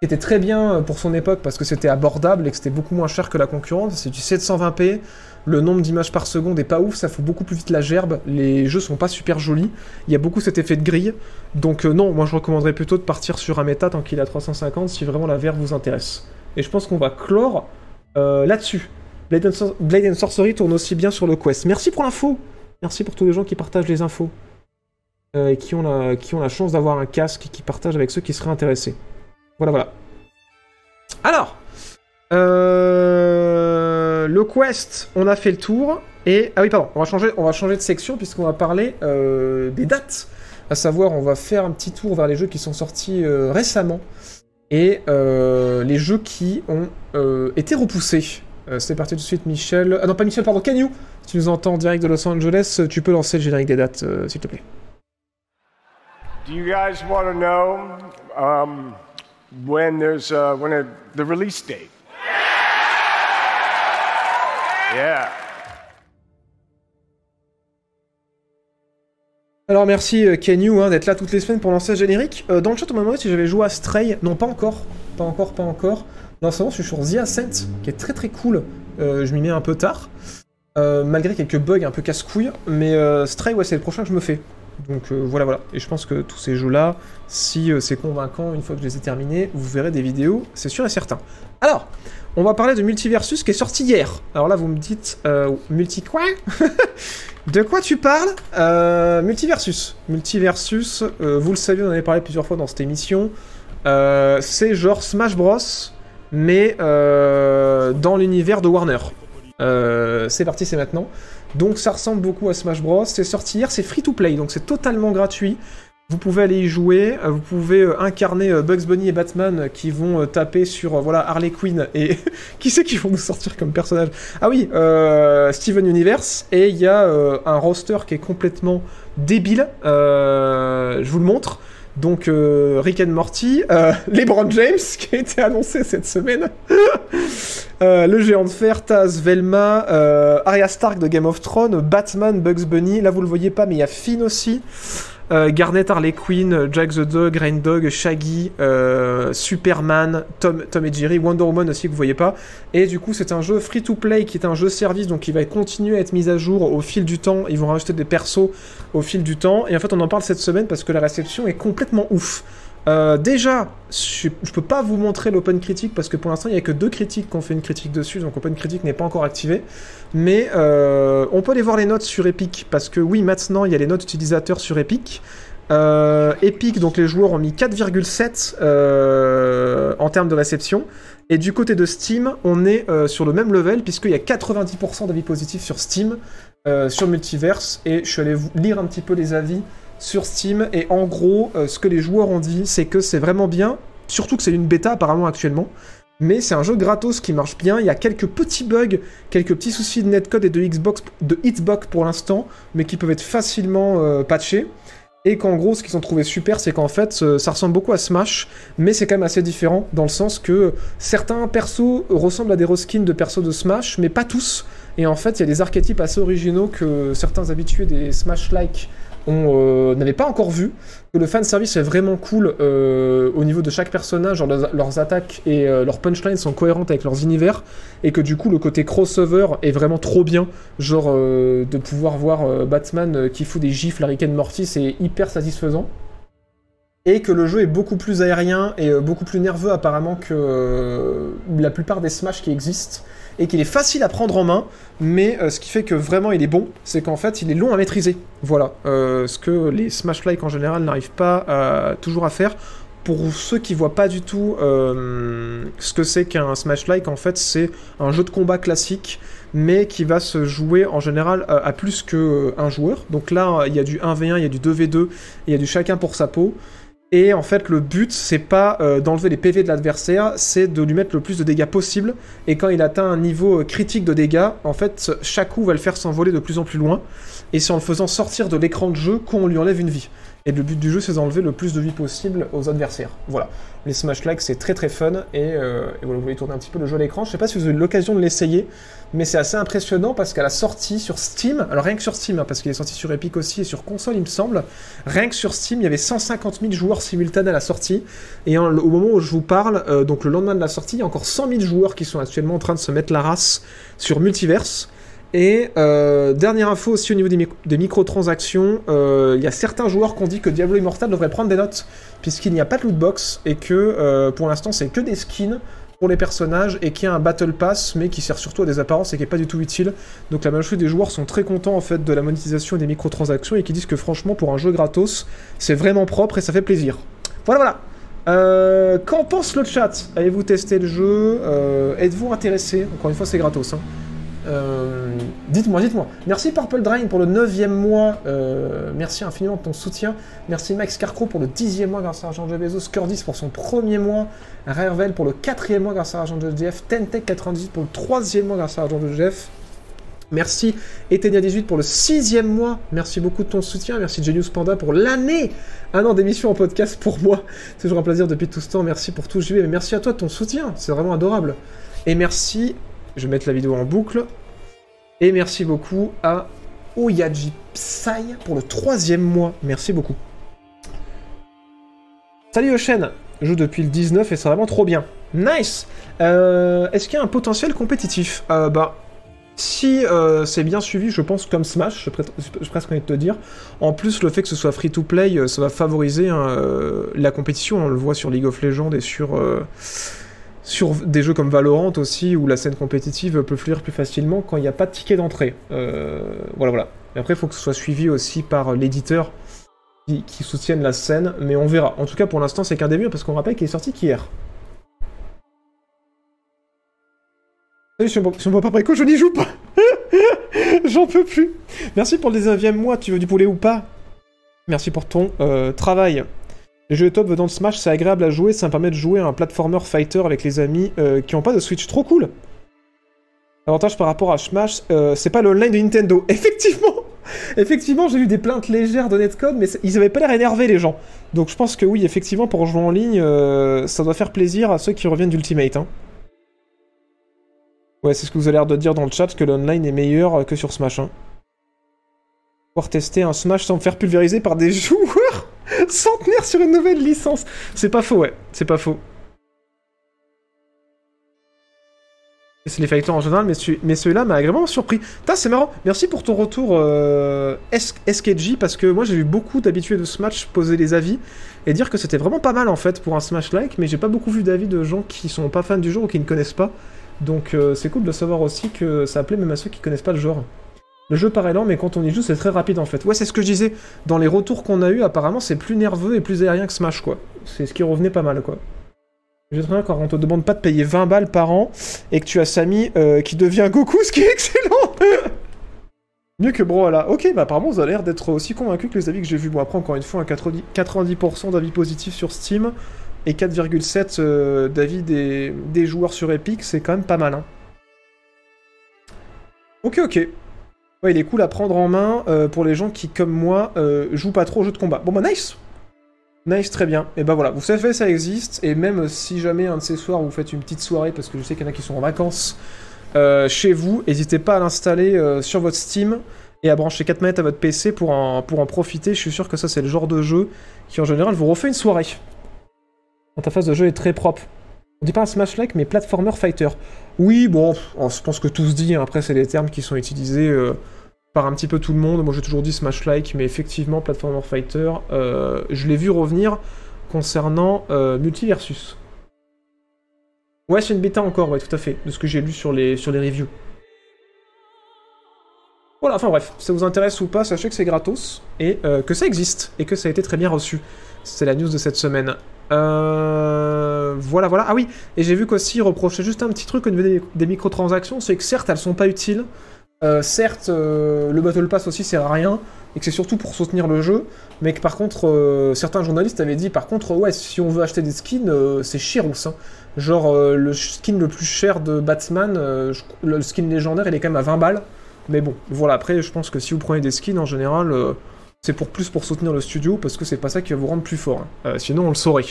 qui était très bien pour son époque parce que c'était abordable et que c'était beaucoup moins cher que la concurrence. C'est du 720p. Le nombre d'images par seconde est pas ouf, ça fout beaucoup plus vite la gerbe. Les jeux sont pas super jolis. Il y a beaucoup cet effet de grille. Donc non, moi je recommanderais plutôt de partir sur un méta tant qu'il est à 350 si vraiment la VR vous intéresse. Et je pense qu'on va clore là-dessus. Blade and, Sorcery tourne aussi bien sur le Quest. Merci pour l'info. Merci pour tous les gens qui partagent les infos. Euh, et qui ont, la, chance d'avoir un casque et qui partagent avec ceux qui seraient intéressés. Voilà, voilà. Alors, euh, le Quest, on a fait le tour. Et ah oui, pardon, on va changer, on va changer de section puisqu'on va parler euh, des dates. À savoir, on va faire un petit tour vers les jeux qui sont sortis récemment et les jeux qui ont été repoussés. Euh, C'est parti tout de suite, Michel. Ah non, pas Michel, pardon, Canyu. Si tu nous entends en direct de Los Angeles, tu peux lancer le générique des dates, euh, s'il te plaît. Do you guys want to know um, when there's uh, when a, the release date? Yeah. Alors merci euh, Kenyu hein, d'être là toutes les semaines pour lancer le générique. Euh, dans le chat on m'a demandé si j'avais joué à Stray. Non pas encore, pas encore, pas encore. Non c'est bon, je suis sur The Ascent, qui est très très cool. Euh, je m'y mets un peu tard. Euh, malgré quelques bugs un peu casse-couilles. Mais euh, Stray ouais c'est le prochain que je me fais. Donc voilà voilà. Et je pense que tous ces jeux là, si c'est convaincant une fois que je les ai terminés, vous verrez des vidéos, c'est sûr et certain. Alors, on va parler de Multiversus qui est sorti hier. Alors là vous me dites, multi quoi? De quoi tu parles? Multiversus. Multiversus, vous le savez, on en avait parlé plusieurs fois dans cette émission. C'est genre Smash Bros, mais euh, dans l'univers de Warner. Euh, c'est parti, c'est maintenant. Donc ça ressemble beaucoup à Smash Bros. C'est sorti hier, c'est free to play, donc c'est totalement gratuit. Vous pouvez aller y jouer, euh, vous pouvez incarner Bugs Bunny et Batman qui vont taper sur Harley Quinn et qui c'est qui vont nous sortir comme personnage? Ah oui, Steven Universe et il y a un roster qui est complètement débile. Je vous le montre. Donc euh, Rick and Morty, euh, LeBron James qui a été annoncé cette semaine, Euh, le géant de fer, Taz, Velma, euh, Arya Stark de Game of Thrones, Batman, Bugs Bunny. Là vous le voyez pas, mais il y a Finn aussi. Euh, Garnet, Harley Quinn, Jack the Dog, Rain Dog, Shaggy, euh, Superman, Tom, Tom et Jerry, Wonder Woman aussi que vous voyez pas. Et du coup, c'est un jeu free to play qui est un jeu service, donc il va continuer à être mis à jour au fil du temps. Ils vont rajouter des persos au fil du temps. Et en fait, on en parle cette semaine parce que la réception est complètement ouf. Euh, déjà, je, je peux pas vous montrer l'Open Critique parce que pour l'instant il y a que deux critiques qui ont fait une critique dessus, donc Open Critique n'est pas encore activé. Mais euh, on peut aller voir les notes sur Epic parce que oui, maintenant il y a les notes utilisateurs sur Epic. Euh, Epic, donc les joueurs ont mis 4,7 euh, en termes de réception. Et du côté de Steam, on est sur le même level puisqu'il y a 90% d'avis positifs sur Steam, sur Multiverse. Et je suis allé lire un petit peu les avis sur Steam. Et en gros, euh, ce que les joueurs ont dit, c'est que c'est vraiment bien. Surtout que c'est une bêta apparemment actuellement. Mais c'est un jeu gratos qui marche bien. Il y a quelques petits bugs, quelques petits soucis de netcode et de Xbox, de Hitbox pour l'instant, mais qui peuvent être facilement euh, patchés. Et qu'en gros, ce qu'ils ont trouvé super, c'est qu'en fait, euh, ça ressemble beaucoup à Smash, mais c'est quand même assez différent, dans le sens que certains persos ressemblent à des reskins de persos de Smash, mais pas tous. Et en fait, il y a des archétypes assez originaux que certains habitués des Smash-like on euh, n'avait pas encore vu, que le fanservice est vraiment cool euh, au niveau de chaque personnage, genre leurs, attaques et euh, leurs punchlines sont cohérentes avec leurs univers, et que du coup le côté crossover est vraiment trop bien, genre de pouvoir voir Batman qui fout des gifles à Rick and Morty, c'est hyper satisfaisant. Et que le jeu est beaucoup plus aérien et beaucoup plus nerveux apparemment que la plupart des Smash qui existent et qu'il est facile à prendre en main, mais euh, ce qui fait que vraiment il est bon, c'est qu'en fait il est long à maîtriser. Voilà, Euh, ce que les Smash-like en général n'arrivent pas à- toujours à faire. Pour ceux qui voient pas du tout euh, ce que c'est qu'un Smash-like, en fait c'est un jeu de combat classique, mais qui va se jouer en général à, à plus qu'un joueur. Donc là il y a du 1v1, il y a du 2v2, et il y a du chacun pour sa peau. Et en fait, le but, c'est pas euh, d'enlever les PV de l'adversaire, c'est de lui mettre le plus de dégâts possible. Et quand il atteint un niveau euh, critique de dégâts, en fait, chaque coup va le faire s'envoler de plus en plus loin. Et c'est en le faisant sortir de l'écran de jeu qu'on lui enlève une vie. Et le but du jeu, c'est d'enlever le plus de vie possible aux adversaires. Voilà. Les Smash Like, c'est très très fun. Et, euh, voilà, vous voulez tourner un petit peu le jeu à l'écran. Je sais pas si vous avez eu l'occasion de l'essayer, mais c'est assez impressionnant parce qu'à la sortie sur Steam, alors rien que sur Steam, hein, parce qu'il est sorti sur Epic aussi et sur console, il me semble, rien que sur Steam, il y avait 150 000 joueurs simultanés à la sortie. Et au moment où je vous parle, euh, donc le lendemain de la sortie, il y a encore 100 000 joueurs qui sont actuellement en train de se mettre la race sur Multiverse. Et euh, dernière info aussi au niveau des, mic- des microtransactions, euh, il y a certains joueurs qui ont dit que Diablo Immortal devrait prendre des notes, puisqu'il n'y a pas de lootbox, et que euh, pour l'instant c'est que des skins pour les personnages, et qu'il y a un Battle Pass, mais qui sert surtout à des apparences et qui est pas du tout utile. Donc la majorité des joueurs sont très contents en fait de la monétisation des microtransactions, et qui disent que franchement pour un jeu gratos, c'est vraiment propre et ça fait plaisir. Voilà voilà euh, Qu'en pense le chat? Avez-vous testé le jeu? Êtes-vous intéressé? Encore une fois c'est gratos. Hein. Euh, dites-moi, dites-moi. Merci Purple Drain pour le 9 mois. Euh, merci infiniment de ton soutien. Merci Max Carcro pour le 10 mois grâce à l'argent de Bezos. Curdis pour son premier mois. Rarvel pour le 4 mois grâce à l'argent de Jeff. Tentech98 pour le 3 mois grâce à l'argent de Jeff. Merci Etenia18 pour le sixième mois. Merci beaucoup de ton soutien. Merci Genius Panda pour l'année. Un an d'émission en podcast pour moi. C'est toujours un plaisir depuis tout ce temps. Merci pour tout, JB. Mais merci à toi de ton soutien. C'est vraiment adorable. Et merci, je vais mettre la vidéo en boucle. Et merci beaucoup à Oyaji Psy pour le troisième mois. Merci beaucoup. Salut Ocean. Je joue depuis le 19 et c'est vraiment trop bien. Nice. Euh, Est-ce qu'il y a un potentiel compétitif? Euh, Bah, si euh, c'est bien suivi, je pense comme Smash, je presque envie de te dire. En plus, le fait que ce soit free to play, euh, ça va favoriser hein, la compétition. On le voit sur League of Legends et sur, sur des jeux comme Valorant aussi, où la scène compétitive peut fluir plus facilement quand il n'y a pas de ticket d'entrée. Euh, voilà, voilà. Et après, il faut que ce soit suivi aussi par l'éditeur qui, soutienne la scène, mais on verra. En tout cas, pour l'instant, c'est qu'un début, parce qu'on rappelle qu'il est sorti qu'hier. Salut, si on si on voit pas préco, je n'y joue pas J'en peux plus Merci pour le 19 mois, tu veux du poulet ou pas? Merci pour ton euh, travail. Les jeux top venant de Smash, c'est agréable à jouer, ça me permet de jouer à un platformer fighter avec les amis euh, qui ont pas de Switch, trop cool Avantage par rapport à Smash, euh, c'est pas le online de Nintendo. Effectivement Effectivement, j'ai eu des plaintes légères de Netcode, mais ils avaient pas l'air énervés, les gens. Donc je pense que oui, effectivement, pour jouer en ligne, euh, ça doit faire plaisir à ceux qui reviennent d'Ultimate. Hein. Ouais, c'est ce que vous avez l'air de dire dans le chat, que l'online est meilleur que sur Smash. Hein. Pouvoir tester un Smash sans me faire pulvériser par des joueurs centenaires sur une nouvelle licence. C'est pas faux, ouais, c'est pas faux. C'est les fighters en général, mais, celui- mais celui-là m'a agréablement surpris. Putain, c'est marrant. Merci pour ton retour, euh, SKG, parce que moi j'ai vu beaucoup d'habitués de Smash poser des avis et dire que c'était vraiment pas mal en fait pour un Smash-like, mais j'ai pas beaucoup vu d'avis de gens qui sont pas fans du jeu ou qui ne connaissent pas. Donc euh, c'est cool de savoir aussi que ça plaît même à ceux qui connaissent pas le genre. Le jeu paraît lent, mais quand on y joue, c'est très rapide en fait. Ouais, c'est ce que je disais. Dans les retours qu'on a eu, apparemment, c'est plus nerveux et plus aérien que Smash, quoi. C'est ce qui revenait pas mal, quoi. Très bien quand on te demande pas de payer 20 balles par an et que tu as Samy euh, qui devient Goku, ce qui est excellent Mieux que Brawlhalla. Ok, bah apparemment, vous avez l'air d'être aussi convaincu que les avis que j'ai vus. Bon, après, encore une fois, un 90%, 90% d'avis positifs sur Steam et 4,7% euh, d'avis des, des joueurs sur Epic, c'est quand même pas mal. Hein. Ok, ok. Ouais, il est cool à prendre en main euh, pour les gens qui, comme moi, euh, jouent pas trop aux jeux de combat. Bon bah nice Nice, très bien. Et bah voilà, vous savez, ça existe, et même si jamais un de ces soirs vous faites une petite soirée, parce que je sais qu'il y en a qui sont en vacances euh, chez vous, n'hésitez pas à l'installer sur votre Steam et à brancher 4 manettes à votre PC pour en, pour en profiter. Je suis sûr que ça, c'est le genre de jeu qui, en général, vous refait une soirée. L'interface de jeu est très propre. On dit pas un Smash-like, mais Platformer Fighter. Oui, bon, oh, je pense que tout se dit. Après, c'est des termes qui sont utilisés euh, par un petit peu tout le monde. Moi, j'ai toujours dit Smash-like, mais effectivement, Platformer Fighter, euh, je l'ai vu revenir concernant euh, Multiversus. Ouais, c'est une bêta encore, ouais, tout à fait, de ce que j'ai lu sur les, sur les reviews. Voilà, enfin bref, ça vous intéresse ou pas, sachez que c'est gratos, et que ça existe, et que ça a été très bien reçu. C'est la news de cette semaine. Euh... Voilà, voilà. Ah oui, et j'ai vu qu'aussi, ils reprochaient juste un petit truc au niveau des, microtransactions, c'est que certes, elles sont pas utiles, euh, certes, euh, le Battle Pass aussi sert à rien, et que c'est surtout pour soutenir le jeu, mais que par contre, certains journalistes avaient dit, par contre, ouais, si on veut acheter des skins, c'est cher hein. Genre, le skin le plus cher de Batman, le skin légendaire, il est quand même à 20 balles. Mais bon, voilà, après, je pense que si vous prenez des skins, en général, c'est pour plus pour soutenir le studio, parce que c'est pas ça qui va vous rendre plus fort. hein. Euh, sinon, on le saurait.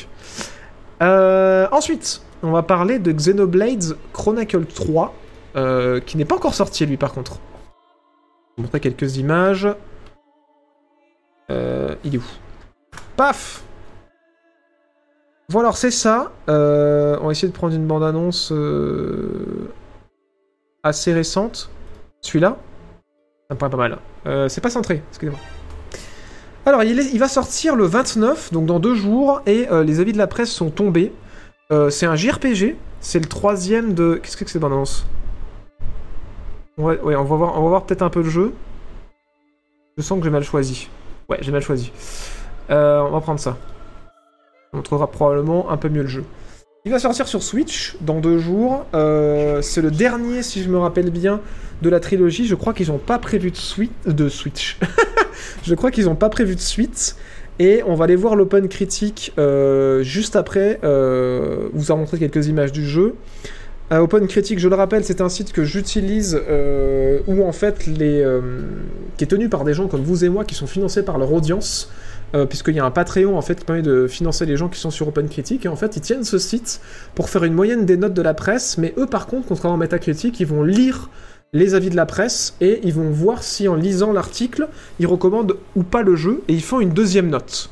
Euh, ensuite, on va parler de Xenoblade Chronicle 3, euh, qui n'est pas encore sorti, lui, par contre. Je vais vous montrer quelques images. Il est où? Paf Voilà, alors c'est ça. On va essayer de prendre une bande-annonce assez récente. Celui-là? Ça me paraît pas mal. C'est pas centré, excusez-moi. Alors, il, va sortir le 29, donc dans deux jours, et euh, les avis de la presse sont tombés. Euh, c'est un JRPG, c'est le troisième de... Qu'est-ce que c'est que cette bande-annonce? Ouais, on va voir, peut-être un peu le jeu. Je sens que j'ai mal choisi. Ouais, j'ai mal choisi. Euh, on va prendre ça. On trouvera probablement un peu mieux le jeu. Il va sortir sur Switch dans deux jours. C'est le dernier, si je me rappelle bien, de la trilogie. Je crois qu'ils n'ont pas prévu de Switch. je crois qu'ils n'ont pas prévu de suite. Et on va aller voir l'open critique euh, juste après. Euh, vous a montré quelques images du jeu. Euh, Open Critique, je le rappelle, c'est un site que j'utilise où en fait qui est tenu par des gens comme vous et moi qui sont financés par leur audience. Puisqu'il y a un Patreon en fait qui permet de financer les gens qui sont sur Open Critique et en fait ils tiennent ce site pour faire une moyenne des notes de la presse, mais eux par contre, contrairement à Metacritic, ils vont lire les avis de la presse et ils vont voir si en lisant l'article, ils recommandent ou pas le jeu et ils font une deuxième note.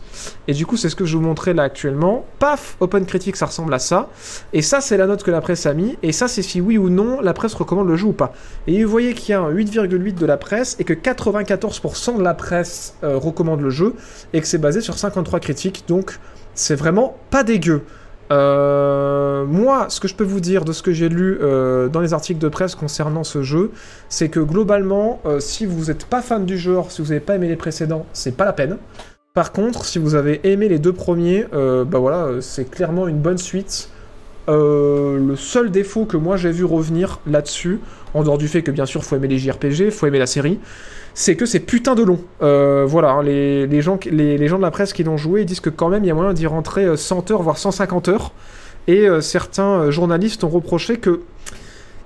Et du coup, c'est ce que je vous montrais là actuellement. Paf, Open Critique, ça ressemble à ça. Et ça, c'est la note que la presse a mis. Et ça, c'est si oui ou non la presse recommande le jeu ou pas. Et vous voyez qu'il y a un 8,8 de la presse et que 94% de la presse euh, recommande le jeu et que c'est basé sur 53 critiques. Donc, c'est vraiment pas dégueu. Euh, moi, ce que je peux vous dire de ce que j'ai lu euh, dans les articles de presse concernant ce jeu, c'est que globalement, euh, si vous n'êtes pas fan du genre, si vous n'avez pas aimé les précédents, c'est pas la peine. Par contre, si vous avez aimé les deux premiers, bah voilà, c'est clairement une bonne suite. Le seul défaut que moi j'ai vu revenir là-dessus, en dehors du fait que bien sûr faut aimer les JRPG, faut aimer la série, c'est que c'est putain de long. Euh, voilà, hein, les, gens, de la presse qui l'ont joué disent que quand même il y a moyen d'y rentrer euh, 100 heures, voire 150 heures. Et euh, certains euh, journalistes ont reproché que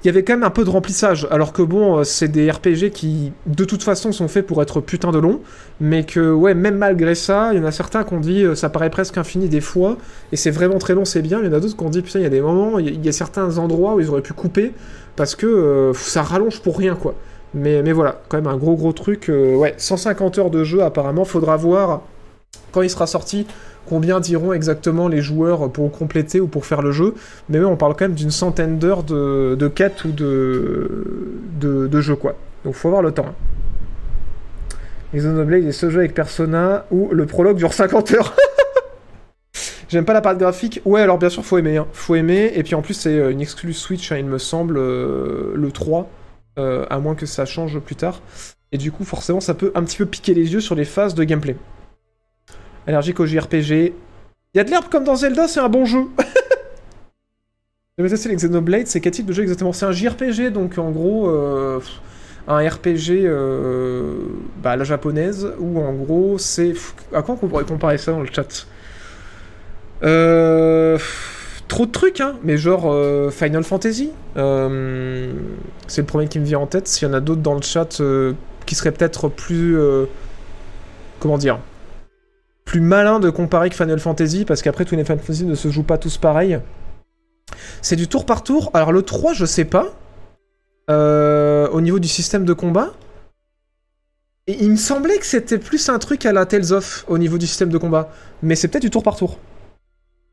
il y avait quand même un peu de remplissage, alors que bon, euh, c'est des RPG qui de toute façon sont faits pour être putain de longs, mais que ouais, même malgré ça, il y en a certains qui ont dit euh, ça paraît presque infini des fois, et c'est vraiment très long, c'est bien. Il y en a d'autres qui ont dit putain, il y a des moments, il y a- certains endroits où ils auraient pu couper parce que euh, ça rallonge pour rien quoi. Mais, mais voilà, quand même un gros gros truc. euh, ouais, 150 heures de jeu apparemment, faudra voir quand il sera sorti combien diront exactement les joueurs pour compléter ou pour faire le jeu. Mais ouais, on parle quand même d'une centaine d'heures de, de quêtes ou de, de, jeu quoi. Donc faut avoir le temps. hein. Et Xenoblade est ce jeu avec Persona où le prologue dure 50 heures. J'aime pas la part graphique. Ouais, alors bien sûr, faut aimer. hein. Faut aimer. Et puis en plus, c'est euh, une exclue Switch, hein, il me semble, euh, le 3. Euh, à moins que ça change plus tard. Et du coup, forcément, ça peut un petit peu piquer les yeux sur les phases de gameplay. Allergique au JRPG. Il y a de l'herbe comme dans Zelda, c'est un bon jeu. J'avais testé les Xenoblade, c'est quel type de jeu exactement? C'est un JRPG, donc en gros, euh, un RPG euh, bah, à la japonaise, où en gros, c'est... À quoi on pourrait comparer ça dans le chat? Euh, Trop de trucs, hein, mais genre euh, Final Fantasy. Euh, c'est le premier qui me vient en tête. S'il y en a d'autres dans le chat euh, qui serait peut-être plus. comment dire Plus malin de comparer que Final Fantasy, parce qu'après, tous les Final Fantasy ne se jouent pas tous pareil. C'est du tour par tour. Alors, le 3, je sais pas. Au niveau du système de combat. Il me semblait que c'était plus un truc à la Tales of au niveau du système de combat. Mais c'est peut-être du tour par tour.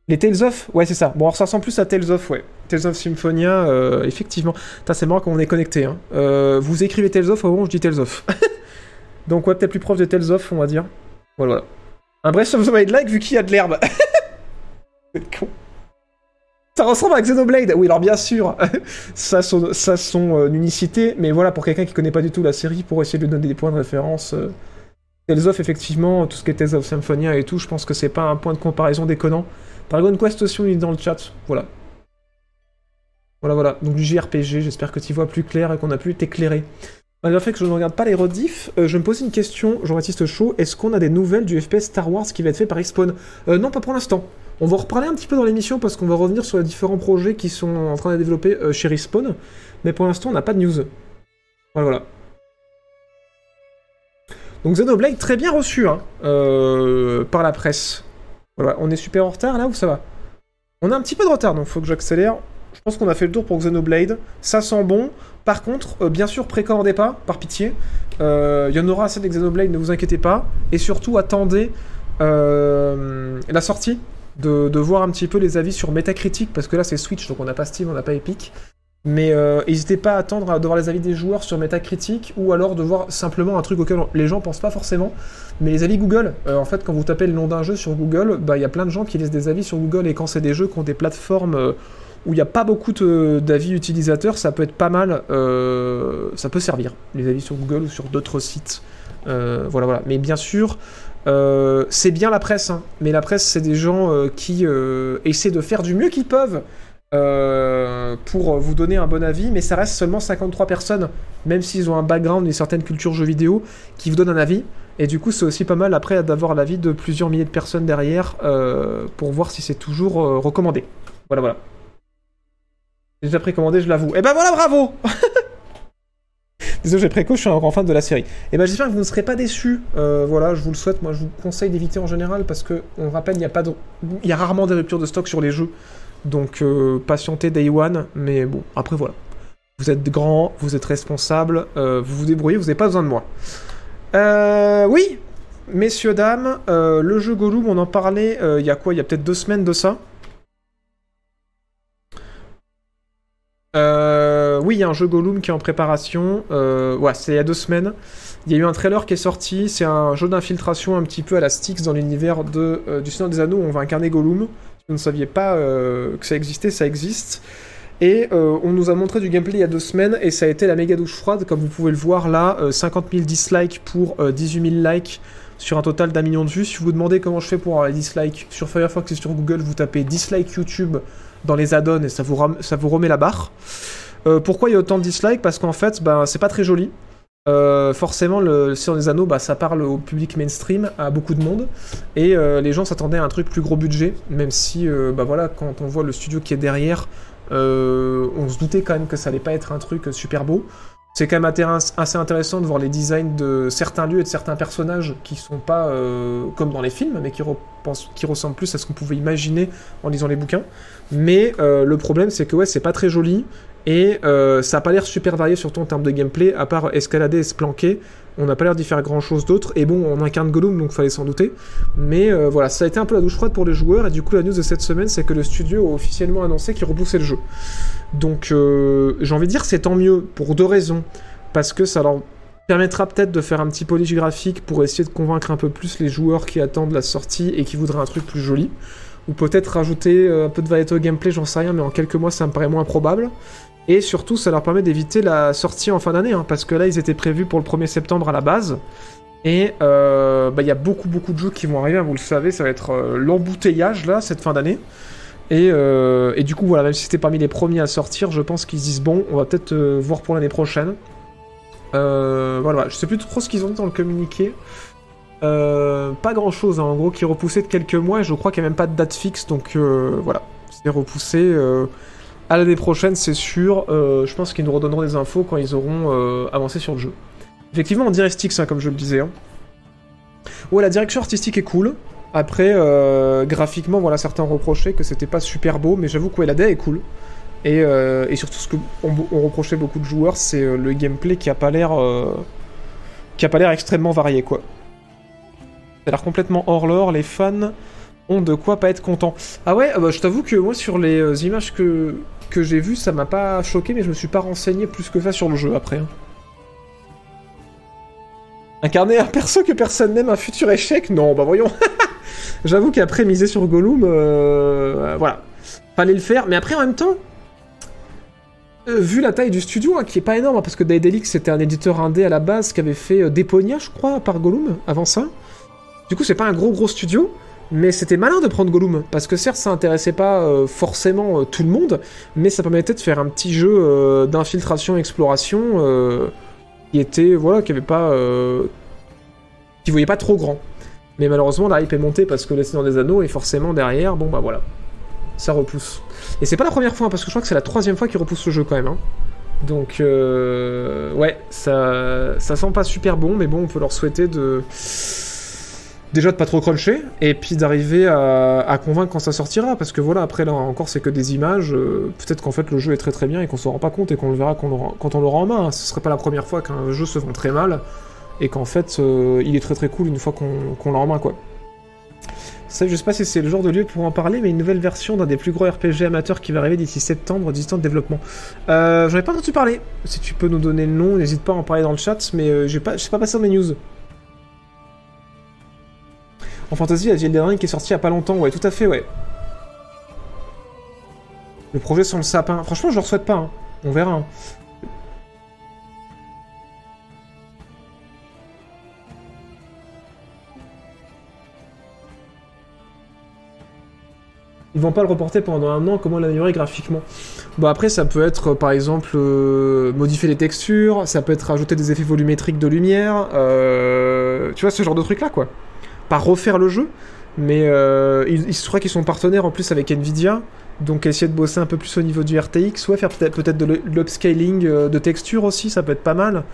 Les Tales of Ouais, c'est ça. Bon, alors ça ressemble plus à Tales of, ouais. Tales of Symphonia, euh, effectivement. C'est marrant qu'on est connecté. Hein. Euh, vous écrivez Tales of au moment je dis Tales of. Donc, ouais, peut-être plus proche de Tales of, on va dire. Voilà, voilà. Un Breath of the Wild like vu qu'il y a de l'herbe. c'est con. Ça ressemble à Xenoblade. Oui, alors bien sûr, ça son, ça son euh, unicité, mais voilà, pour quelqu'un qui connaît pas du tout la série, pour essayer de lui donner des points de référence. euh, Tales of, effectivement, tout ce qui est Tales of Symphonia et tout, je pense que c'est pas un point de comparaison déconnant. Dragon Quest aussi, on est dans le chat. Voilà. Voilà, voilà. Donc du JRPG, j'espère que tu vois plus clair et qu'on a pu t'éclairer. Malgré le fait que je ne regarde pas les rediffs, euh, je me pose une question, Jean-Baptiste Chaud, est-ce qu'on a des nouvelles du FPS Star Wars qui va être fait par Respawn? Euh, Non, pas pour l'instant. On va reparler un petit peu dans l'émission parce qu'on va revenir sur les différents projets qui sont en train de développer euh, chez Respawn. Mais pour l'instant, on n'a pas de news. Voilà, voilà. Donc Xenoblade, très bien reçu hein, euh, par la presse. Voilà, on est super en retard là ou ça va? On a un petit peu de retard, donc faut que j'accélère. Je pense qu'on a fait le tour pour Xenoblade. Ça sent bon. Par contre, euh, bien sûr, précommandez pas, par pitié. Euh, Il y en aura assez de Xenoblade, ne vous inquiétez pas. Et surtout, attendez euh, la sortie. De, de voir un petit peu les avis sur Metacritic, parce que là c'est Switch, donc on n'a pas Steam, on n'a pas Epic. Mais euh, n'hésitez pas à attendre à- de voir les avis des joueurs sur Metacritic, ou alors de voir simplement un truc auquel les gens pensent pas forcément. Mais les avis Google, euh, en fait, quand vous tapez le nom d'un jeu sur Google, bah, il y a plein de gens qui laissent des avis sur Google, et quand c'est des jeux qui ont des plateformes euh, où il n'y a pas beaucoup d'avis utilisateurs, ça peut être pas mal, euh, ça peut servir, les avis sur Google ou sur d'autres sites. Euh, voilà, voilà. Mais bien sûr, c'est bien la presse, hein. mais la presse, c'est des gens qui essaient de faire du mieux qu'ils peuvent euh, pour vous donner un bon avis, mais ça reste seulement 53 personnes, même s'ils ont un background, une certaine culture jeux vidéo, qui vous donnent un avis. Et du coup, c'est aussi pas mal après d'avoir l'avis de plusieurs milliers de personnes derrière euh, pour voir si c'est toujours euh, recommandé. Voilà, voilà. J'ai déjà précommandé, je l'avoue. Et ben voilà, bravo Désolé, j'ai préco, je suis grand fan de la série. Et ben j'espère que vous ne serez pas déçus. Voilà, je vous le souhaite. Moi, je vous conseille d'éviter en général parce que, on rappelle, il y a pas de, il y a rarement des ruptures de stock sur les jeux. Donc euh, patientez day one. Mais bon, après voilà. Vous êtes grand, vous êtes responsable, euh, vous vous débrouillez, vous n'avez pas besoin de moi. Euh, oui, messieurs dames, le jeu Gollum, on en parlait. Il y a quoi? Il y a peut-être deux semaines de ça. Oui, il y a un jeu Gollum qui est en préparation. Ouais, c'est il y a deux semaines. Il y a eu un trailer qui est sorti. C'est un jeu d'infiltration un petit peu à la Styx dans l'univers du Seigneur des Anneaux. où On va incarner Gollum. Vous ne saviez pas euh, que ça existait, ça existe. Et euh, on nous a montré du gameplay il y a deux semaines et ça a été la méga douche froide. Comme vous pouvez le voir là, euh, 50 000 dislikes pour euh, 18 000 likes sur un total d'un million de vues. Si vous vous demandez comment je fais pour avoir les dislikes sur Firefox et sur Google, vous tapez dislike YouTube dans les add-ons et ça vous, remet la barre. Euh, pourquoi il y a autant de dislikes? Parce qu'en fait, ben, c'est pas très joli. Euh, forcément, le, Seigneur des Anneaux, bah, ça parle au public mainstream, à beaucoup de monde, et euh, les gens s'attendaient à un truc plus gros budget, même si, euh, bah quand on voit le studio qui est derrière, on se doutait quand même que ça allait pas être un truc super beau. C'est quand même assez intéressant de voir les designs de certains lieux et de certains personnages qui sont pas comme dans les films, mais qui, qui ressemblent plus à ce qu'on pouvait imaginer en lisant les bouquins. Mais le problème, c'est que ouais, c'est pas très joli. Et euh, ça a pas l'air super varié, surtout en termes de gameplay, à part escalader et se planquer. On n'a pas l'air d'y faire grand chose d'autre. Et bon, on incarne Gollum, donc fallait s'en douter. Mais euh, voilà, ça a été un peu la douche froide pour les joueurs. Et du coup, la news de cette semaine, c'est que le studio a officiellement annoncé qu'il repoussait le jeu. Donc, euh, j'ai envie de dire, c'est tant mieux pour deux raisons. Parce que ça leur permettra peut-être de faire un petit polish graphique pour essayer de convaincre un peu plus les joueurs qui attendent la sortie et qui voudraient un truc plus joli. Ou peut-être rajouter un peu de variété au gameplay, j'en sais rien, mais en quelques mois, ça me paraît moins probable. Et surtout, ça leur permet d'éviter la sortie en fin d'année, hein, parce que là, ils étaient prévus pour le 1er septembre à la base. Et euh, bah, il y a beaucoup, beaucoup de jeux qui vont arriver, hein, vous le savez, ça va être euh, l'embouteillage, là, cette fin d'année. Et, euh, et du coup, voilà, même si c'était parmi les premiers à sortir, je pense qu'ils se disent, bon, on va peut-être voir pour l'année prochaine. Voilà, voilà, je sais plus trop ce qu'ils ont dit dans le communiqué. Pas grand chose, en gros, qui repoussé de quelques mois, et je crois qu'il n'y a même pas de date fixe, donc voilà, c'est repoussé. À l'année prochaine, c'est sûr. Euh, je pense qu'ils nous redonneront des infos quand ils auront euh, avancé sur le jeu. Effectivement, on dirait Styx, hein, comme je le disais. hein. Ouais, la direction artistique est cool. Après, euh, graphiquement, voilà, certains reprochaient que c'était pas super beau, mais j'avoue que la DA est cool. Et, surtout, ce que on, reprochait beaucoup de joueurs, c'est le gameplay qui a pas l'air, qui a pas l'air extrêmement varié, quoi. Ça a l'air complètement hors lore. Les fans ont de quoi pas être contents. Ah ouais, ah bah, je t'avoue que moi, sur les images que que j'ai vues, ça m'a pas choqué, mais je me suis pas renseigné plus que ça sur le jeu après. hein. Incarner un perso que personne n'aime, un futur échec? Non, bah voyons. J'avoue qu'après miser sur Gollum, euh, voilà, fallait le faire. Mais après en même temps, euh, vu la taille du studio, hein, qui est pas énorme, hein, parce que Daedalic c'était un éditeur indé à la base qui avait fait euh, je crois, par Gollum avant ça. Du coup, c'est pas un gros gros studio. Mais c'était malin de prendre Gollum, parce que certes ça intéressait pas euh, forcément euh, tout le monde, mais ça permettait de faire un petit jeu euh, d'infiltration exploration euh, qui était voilà qui avait pas qui voyait pas trop grand. Mais malheureusement la hype est montée parce que le Seigneur des Anneaux et forcément derrière bon bah voilà ça repousse. Et c'est pas la première fois hein, parce que je crois que c'est la troisième fois qu'il repousse le jeu quand même. hein. Donc ouais ça ça sent pas super bon mais bon on peut leur souhaiter de déjà de pas trop cruncher et puis d'arriver à, convaincre quand ça sortira parce que voilà après là encore c'est que des images euh, peut-être qu'en fait le jeu est très très bien et qu'on s'en rend pas compte et qu'on le verra l'aura- quand on l'aura en main ce serait pas la première fois qu'un jeu se vend très mal et qu'en fait euh, il est très très cool une fois qu'on l'a en main quoi ça, je sais pas si c'est le genre de lieu pour en parler, mais une nouvelle version d'un des plus gros RPG amateurs qui va arriver d'ici septembre, 10 ans de développement. Euh, J'en ai pas entendu parler. Si tu peux nous donner le nom, n'hésite pas à en parler dans le chat, mais euh, j'ai pas, sais pas passé dans mes news. En fantasy, il y qui est sorti il y a pas longtemps, ouais, tout à fait, ouais. Le projet sans le sapin. Franchement, je leur souhaite pas, hein. On verra. hein. Ils vont pas le reporter pendant un an, comment l'améliorer graphiquement Bon après ça peut être par exemple euh, modifier les textures, ça peut être rajouter des effets volumétriques de lumière, euh, tu vois ce genre de truc là quoi. Pas refaire le jeu, mais euh, il, se croit qu'ils sont partenaires en plus avec Nvidia, donc essayer de bosser un peu plus au niveau du RTX, ouais faire peut-être peut-être de l'upscaling euh, de texture aussi, ça peut être pas mal.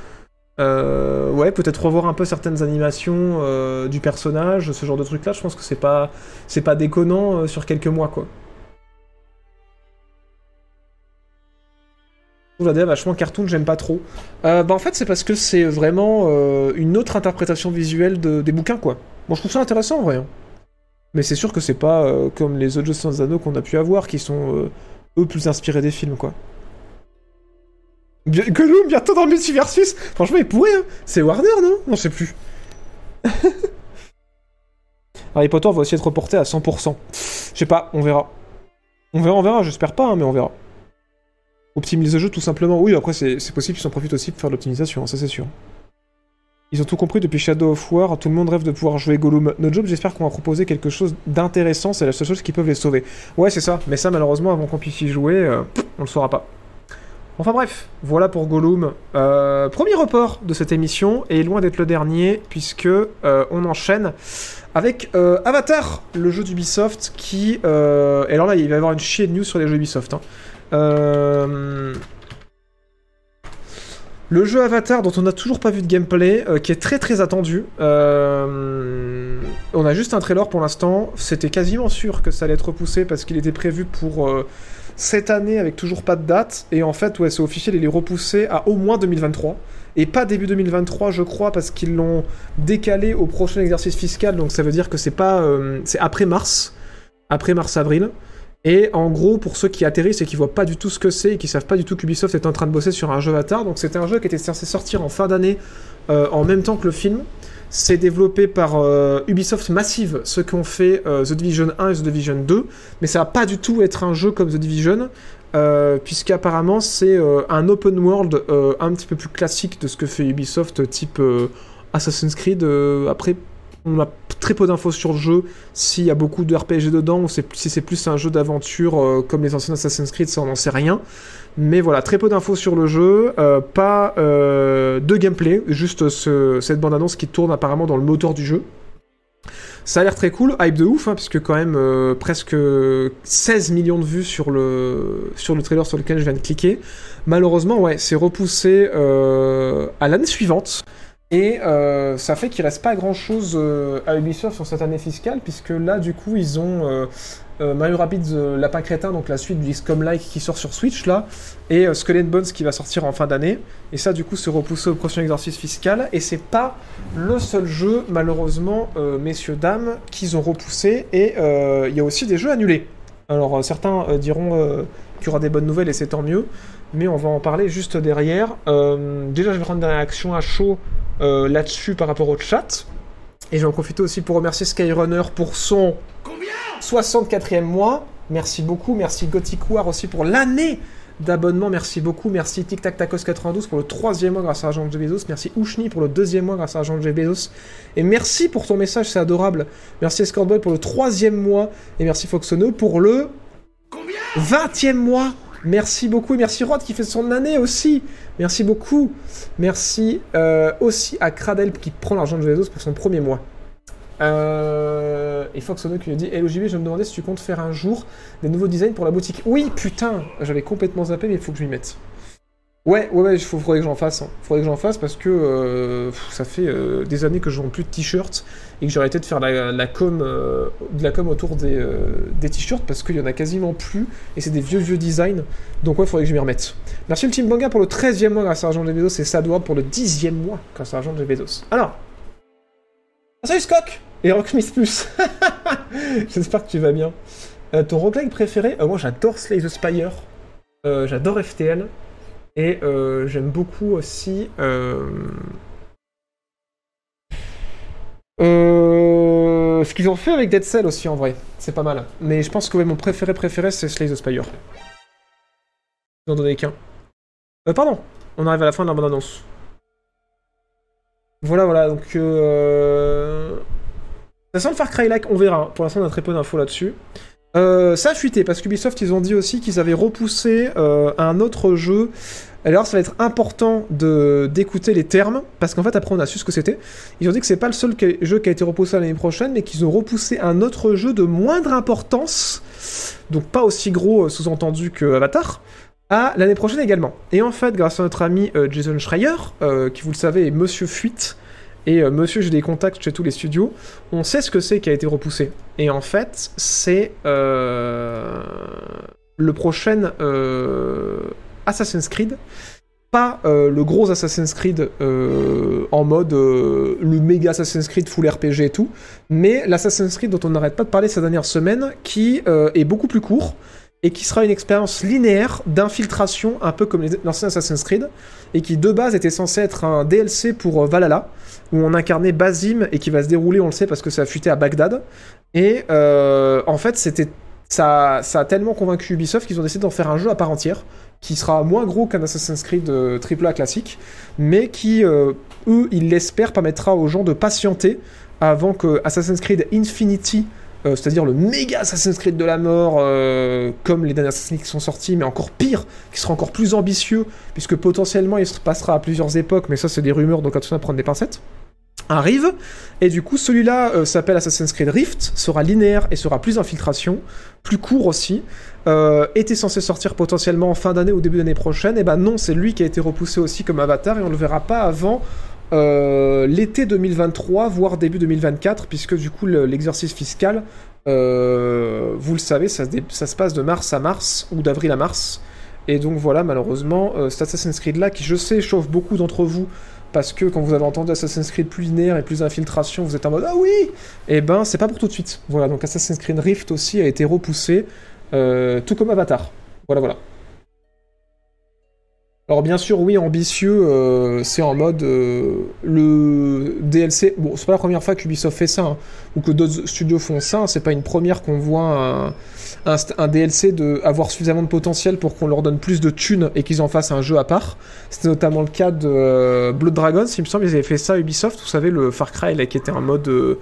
Euh, ouais, peut-être revoir un peu certaines animations euh, du personnage, ce genre de truc là, je pense que c'est pas c'est pas déconnant sur quelques mois quoi. Trouve la DA vachement cartoon, j'aime pas trop. Bah en fait c'est parce que c'est vraiment une autre interprétation visuelle de- des bouquins quoi. Bon je trouve ça intéressant en vrai. hein. Mais c'est sûr que c'est pas euh, comme les autres jeux anneaux qu'on a pu avoir qui sont euh, eux plus inspirés des films quoi. Bien- Gollum bientôt dans le multiversus Franchement il pourrait hein C'est Warner non? Non je sais plus. Harry Potter va aussi être reporté à 100%. Je sais pas, on verra. On verra, on verra, j'espère pas, hein, mais on verra. Optimise le jeu tout simplement. Oui, après c'est possible qu'ils en profitent aussi pour faire de l'optimisation, hein, ça c'est sûr. Ils ont tout compris depuis Shadow of War, tout le monde rêve de pouvoir jouer Gollum. Notre job, j'espère qu'on va proposer quelque chose d'intéressant, c'est la seule chose qui peut les sauver. Ouais, c'est ça, mais ça malheureusement, avant qu'on puisse y jouer, euh, on le saura pas. Enfin bref, voilà pour Gollum. Euh, premier report de cette émission, et loin d'être le dernier, puisque euh, on enchaîne avec euh, Avatar, le jeu d'Ubisoft, qui... et alors là, il va y avoir une chier de news sur les jeux Ubisoft. hein. Euh, Le jeu Avatar dont on n'a toujours pas vu de gameplay, euh, qui est très très attendu. Euh, On a juste un trailer pour l'instant. C'était quasiment sûr que ça allait être repoussé parce qu'il était prévu pour euh, cette année avec toujours pas de date. Et en fait, ouais, c'est officiel, il est repoussé à au moins 2023. Et pas début 2023, je crois, parce qu'ils l'ont décalé au prochain exercice fiscal. Donc ça veut dire que c'est pas, c'est après mars, après mars-avril. Et en gros, pour ceux qui atterrissent et qui voient pas du tout ce que c'est et qui savent pas du tout qu'Ubisoft est en train de bosser sur un jeu Avatar, donc c'était un jeu qui était censé sortir en fin d'année euh, en même temps que le film. C'est développé par euh, Ubisoft Massive, ceux qui ont fait euh, The Division 1 et The Division 2, mais ça va pas du tout être un jeu comme The Division, puisqu'apparemment c'est un open world un petit peu plus classique de ce que fait Ubisoft, type Assassin's Creed. Après, on a très peu d'infos sur le jeu, s'il y a beaucoup de RPG dedans, ou si c'est plus un jeu d'aventure euh, comme les anciens Assassin's Creed, ça on n'en sait rien. Mais voilà, très peu d'infos sur le jeu, euh, pas euh, de gameplay, juste ce- cette bande-annonce qui tourne apparemment dans le moteur du jeu. Ça a l'air très cool, hype de ouf, hein, puisque quand même presque 16 millions de vues sur le, sur le trailer sur lequel je viens de cliquer. Malheureusement, ouais, c'est repoussé à l'année suivante. Et euh, ça fait qu'il reste pas grand chose à Ubisoft sur cette année fiscale, puisque là, du coup, ils ont euh, euh, Mario Rabbids euh, Lapin Crétin, donc la suite du XCOM Like qui sort sur Switch là, et euh, Skull and Bones qui va sortir en fin d'année. Et ça, du coup, se repoussé au prochain exercice fiscal. Et c'est pas le seul jeu, malheureusement, euh, messieurs, dames, qu'ils ont repoussé. Et euh, il y a aussi des jeux annulés. Alors, euh, certains euh, diront euh, qu'il y aura des bonnes nouvelles et c'est tant mieux. Mais on va en parler juste derrière. Euh, déjà, je vais prendre des réactions à chaud euh, là-dessus par rapport au chat. Et je vais en profiter aussi pour remercier Skyrunner pour son 64e mois. Merci beaucoup. Merci Gothic War aussi pour l'année d'abonnement. Merci beaucoup. Merci Tic Tac Tacos 92 pour le troisième mois grâce à Argent de Bezos. Merci Ushni pour le deuxième mois grâce à Argent de Bezos. Et merci pour ton message, c'est adorable. Merci Escortboy pour le troisième mois. Et merci Foxono pour le 20e mois. Merci beaucoup. Et merci Rod qui fait son année aussi. Merci beaucoup. Merci euh, aussi à Cradel qui prend l'argent de Bezos pour son premier mois. Euh, et Foxono qui lui dit Hello JB, je me demandais si tu comptes faire un jour des nouveaux designs pour la boutique. Oui, putain, j'avais complètement zappé, mais il faut que je m'y mette. Ouais, ouais, ouais, il faudrait que j'en fasse. hein. Faudrait que j'en fasse parce que euh, ça fait euh, des années que je vends plus de t-shirts et que j'ai arrêté de faire la, la com, euh, de la com autour des, t-shirts parce qu'il y en a quasiment plus et c'est des vieux vieux designs. Donc ouais, faudrait que je m'y remette. Merci Ultime Banga pour le 13e mois grâce à Argent de Bezos et Sadward pour le 10e mois grâce à Argent de Bezos. Alors, salut Scott et Rocksmith Plus. J'espère que tu vas bien. Ton roguelike préféré? Moi j'adore Slay the Spire. J'adore FTL. Et euh, j'aime beaucoup aussi. Euh... euh, Ce qu'ils ont fait avec Dead Cell aussi en vrai. C'est pas mal. Mais je pense que mon préféré préféré c'est Slay the Spire. J'en donnais qu'un. Pardon, on arrive à la fin de la bande annonce. Voilà, voilà, donc. Ça sent le Far Cry like, on verra. Pour l'instant, on a très peu d'infos là-dessus. Ça a fuité parce qu'Ubisoft ils ont dit aussi qu'ils avaient repoussé un autre jeu. Alors ça va être important d'écouter les termes parce qu'en fait après on a su ce que c'était. Ils ont dit que c'est pas le seul jeu qui a été repoussé l'année prochaine, mais qu'ils ont repoussé un autre jeu de moindre importance, donc pas aussi gros euh, sous-entendu que Avatar, à l'année prochaine également. Et en fait, grâce à notre ami euh, Jason Schreier, euh, qui vous le savez est Monsieur Fuite et Monsieur j'ai des contacts chez tous les studios, on sait ce que c'est qui a été repoussé. Et en fait, c'est le prochain Assassin's Creed. Pas euh, le gros Assassin's Creed euh, en mode euh, le méga Assassin's Creed full RPG et tout, mais l'Assassin's Creed dont on n'arrête pas de parler ces dernières semaines, qui est beaucoup plus court et qui sera une expérience linéaire d'infiltration, un peu comme l'ancien Assassin's Creed, et qui de base était censé être un DLC pour Valhalla, où on incarnait Basim et qui va se dérouler, on le sait parce que ça a fuité à Bagdad. Et en fait, c'était ça a tellement convaincu Ubisoft qu'ils ont décidé d'en faire un jeu à part entière, qui sera moins gros qu'un Assassin's Creed euh, AAA classique, mais qui, euh, eux, ils l'espèrent, permettra aux gens de patienter avant que Assassin's Creed Infinity, euh, c'est-à-dire le méga Assassin's Creed de la mort, euh, comme les derniers Assassin's Creed qui sont sortis, mais encore pire, qui sera encore plus ambitieux, puisque potentiellement il se passera à plusieurs époques, mais ça c'est des rumeurs, donc attention à prendre des pincettes arrive, et du coup celui-là euh, s'appelle Assassin's Creed Rift, sera linéaire et sera plus infiltration, plus court aussi, euh, était censé sortir potentiellement en fin d'année ou début d'année prochaine, et ben non, c'est lui qui a été repoussé aussi comme Avatar, et on le verra pas avant euh, l'été 2023, voire début 2024, puisque du coup le- l'exercice fiscal, euh, vous le savez, ça, se ça se passe de mars à mars, ou d'avril à mars, et donc voilà, malheureusement, cet Assassin's Creed-là, qui je sais chauffe beaucoup d'entre vous, parce que quand vous avez entendu Assassin's Creed plus linéaire et plus infiltration, vous êtes en mode Ah oui! Eh ben, c'est pas pour tout de suite. Voilà, donc Assassin's Creed Rift aussi a été repoussé, tout comme Avatar. Voilà, voilà. Alors bien sûr, oui, ambitieux, euh, c'est en mode euh, le DLC. Bon, c'est pas la première fois qu'Ubisoft fait ça, hein, ou que d'autres studios font ça. c'est pas une première qu'on voit un, DLC de avoir suffisamment de potentiel pour qu'on leur donne plus de thunes et qu'ils en fassent un jeu à part. C'était notamment le cas de euh, Blood Dragons, il me semble, ils avaient fait ça Ubisoft. Vous savez, le Far Cry là, qui était un mode euh, euh,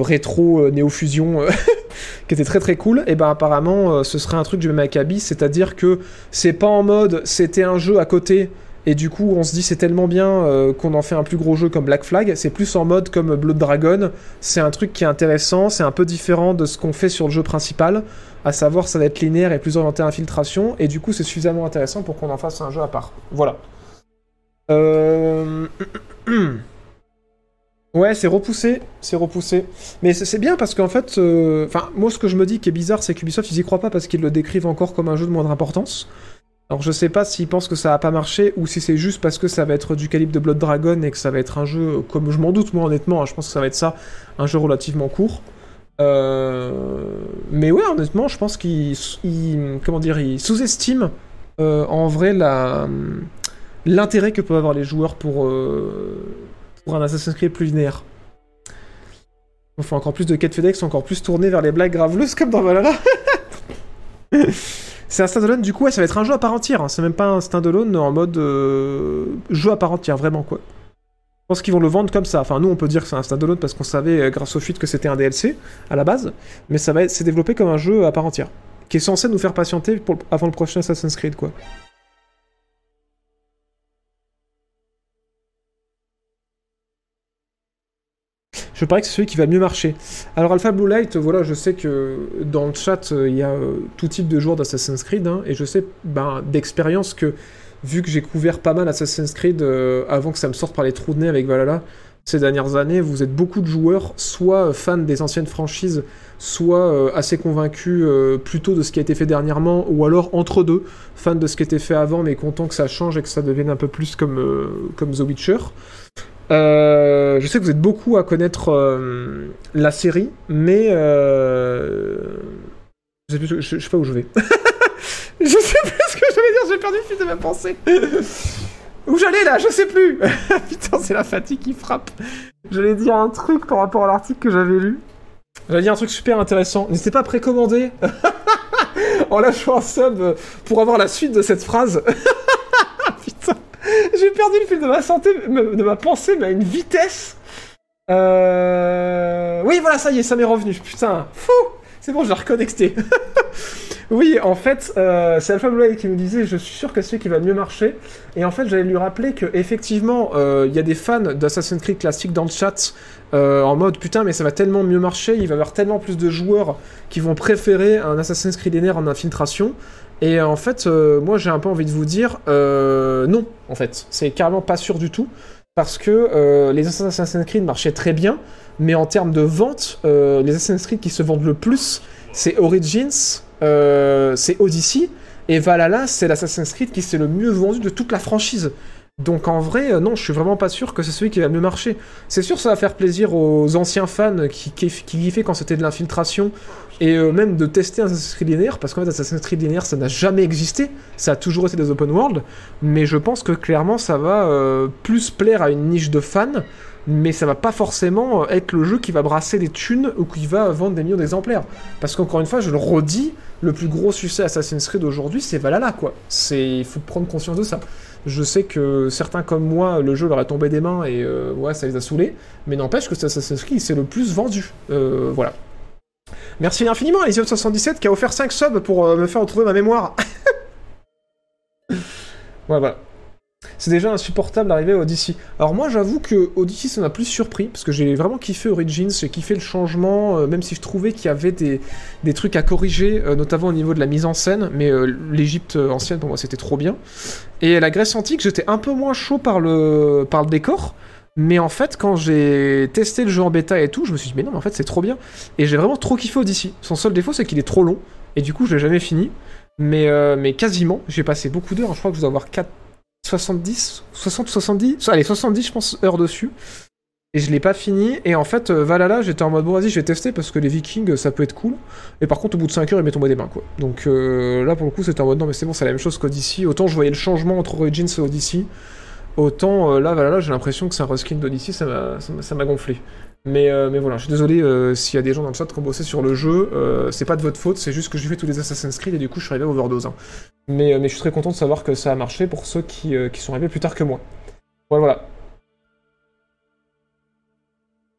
rétro euh, néo-fusion euh, qui était très très cool. Et ben apparemment, euh, ce serait un truc du même acabit, c'est-à-dire que c'est pas en mode c'était un jeu à côté. Et du coup, on se dit c'est tellement bien euh, qu'on en fait un plus gros jeu comme Black Flag. C'est plus en mode comme Blood Dragon. C'est un truc qui est intéressant, c'est un peu différent de ce qu'on fait sur le jeu principal. À savoir, ça va être linéaire et plus orienté à infiltration. Et du coup, c'est suffisamment intéressant pour qu'on en fasse un jeu à part. Voilà. Euh... Ouais, c'est repoussé, c'est repoussé. Mais c'est bien parce qu'en fait, euh, enfin, moi ce que je me dis qui est bizarre, c'est qu'Ubisoft ils y croient pas parce qu'ils le décrivent encore comme un jeu de moindre importance. Alors je sais pas s'ils pensent que ça va pas marcher ou si c'est juste parce que ça va être du calibre de Blood Dragon et que ça va être un jeu, comme je m'en doute moi honnêtement, hein, je pense que ça va être ça, un jeu relativement court. Euh, Mais ouais, honnêtement, je pense qu'ils, sous-estiment euh, en vrai la l'intérêt que peuvent avoir les joueurs pour euh, pour un Assassin's Creed plus linéaire. On fait encore plus de quêtes FedEx, encore plus tourné vers les blagues graveleuses comme dans Valhalla. c'est un standalone, du coup, ouais, ça va être un jeu à part entière. hein. C'est même pas un standalone en mode euh, jeu à part entière, vraiment quoi. Je pense qu'ils vont le vendre comme ça. Enfin, nous, on peut dire que c'est un standalone parce qu'on savait, euh, grâce au fuite, que c'était un DLC à la base. Mais ça va c'est développé comme un jeu à part entière. Qui est censé nous faire patienter avant le prochain Assassin's Creed, quoi. Je parie que c'est celui qui va mieux marcher. Alors Alpha Blue Light, voilà, je sais que dans le chat, euh, il y a euh, tout type de joueurs d'Assassin's Creed, hein, et je sais ben, d'expérience que, vu que j'ai couvert pas mal Assassin's Creed euh, avant que ça me sorte par les trous de nez avec Valhalla, ces dernières années, vous êtes beaucoup de joueurs, soit fans des anciennes franchises, soit assez convaincus plutôt de ce qui a été fait dernièrement, ou alors entre deux, fans de ce qui a été fait avant, mais contents que ça change et que ça devienne un peu plus comme, comme The Witcher. Euh, je sais que vous êtes beaucoup à connaître euh, la série, mais euh, je, sais plus, je, sais pas où je vais. je sais plus ce que je vais dire, j'ai perdu le fil de ma pensée. où j'allais là, je sais plus. Putain, c'est la fatigue qui frappe. J'allais dire un truc par rapport à l'article que j'avais lu. J'allais dire un truc super intéressant. N'hésitez pas à précommander en lâchant un sub pour avoir la suite de cette phrase. J'ai perdu le fil de ma santé, de ma pensée, mais à une vitesse. Euh... Oui, voilà, ça y est, ça m'est revenu. Putain, fou C'est bon, je l'ai reconnecté. oui, en fait, euh, c'est Alpha Light qui nous disait je suis sûr que c'est celui qui va mieux marcher. Et en fait, j'allais lui rappeler que effectivement, euh, il y a des fans d'Assassin's Creed classique dans le chat euh, en mode putain, mais ça va tellement mieux marcher, il va y avoir tellement plus de joueurs qui vont préférer un Assassin's Creed linéaire en infiltration. Et en fait, euh, moi j'ai un peu envie de vous dire euh, non, en fait. C'est carrément pas sûr du tout. Parce que euh, les Assassin's Creed marchaient très bien, mais en termes de vente, euh, les Assassin's Creed qui se vendent le plus, c'est Origins, euh, c'est Odyssey, et Valhalla, c'est l'Assassin's Creed qui s'est le mieux vendu de toute la franchise. Donc en vrai, euh, non, je suis vraiment pas sûr que c'est celui qui va mieux marcher. C'est sûr, ça va faire plaisir aux anciens fans qui, qui, qui quand c'était de l'infiltration et euh, même de tester Assassin's Creed linéaire, parce qu'en fait, Assassin's Creed linéaire, ça n'a jamais existé, ça a toujours été des open world, mais je pense que clairement, ça va euh, plus plaire à une niche de fans, mais ça va pas forcément euh, être le jeu qui va brasser des thunes ou qui va vendre des millions d'exemplaires. Parce qu'encore une fois, je le redis, le plus gros succès Assassin's Creed aujourd'hui, c'est Valhalla, quoi. Il faut prendre conscience de ça. Je sais que certains comme moi, le jeu leur est tombé des mains et ouais, ça les a saoulés, mais n'empêche que c'est Assassin's Creed, c'est le plus vendu. Voilà. Merci infiniment à Lisium77 qui a offert 5 subs pour euh, me faire retrouver ma mémoire. ouais, voilà. C'est déjà insupportable d'arriver à Odyssey. Alors moi j'avoue que Odyssey ça m'a plus surpris, parce que j'ai vraiment kiffé Origins, j'ai kiffé le changement, euh, même si je trouvais qu'il y avait des, des trucs à corriger, euh, notamment au niveau de la mise en scène, mais euh, l'Égypte ancienne pour moi c'était trop bien. Et la Grèce antique j'étais un peu moins chaud par le, par le décor, mais en fait quand j'ai testé le jeu en bêta et tout, je me suis dit mais non mais en fait c'est trop bien. Et j'ai vraiment trop kiffé Odyssey. Son seul défaut c'est qu'il est trop long, et du coup je l'ai jamais fini. Mais, euh, mais quasiment, j'ai passé beaucoup d'heures, je crois que je dois avoir 4 70, 60, 70, allez 70 je pense heures dessus. Et je l'ai pas fini. Et en fait, euh, Valhalla, j'étais en mode bon vas-y, je vais tester parce que les Vikings, ça peut être cool. Et par contre, au bout de 5 heures, il m'est tombé des mains quoi. Donc euh, là pour le coup, c'était en mode non mais c'est bon, c'est la même chose qu'Odyssey. Autant je voyais le changement entre Origins et Odyssey. Autant euh, là, Valhalla, j'ai l'impression que c'est un reskin d'Odyssey, ça m'a- gonflé. Mais, euh, mais voilà, je suis désolé euh, s'il y a des gens dans le chat qui ont bossé sur le jeu. c'est pas de votre faute, c'est juste que j'ai fait tous les Assassin's Creed et du coup je suis arrivé à overdose. hein. Mais, mais je suis très content de savoir que ça a marché pour ceux qui, sont arrivés plus tard que moi. Voilà, voilà.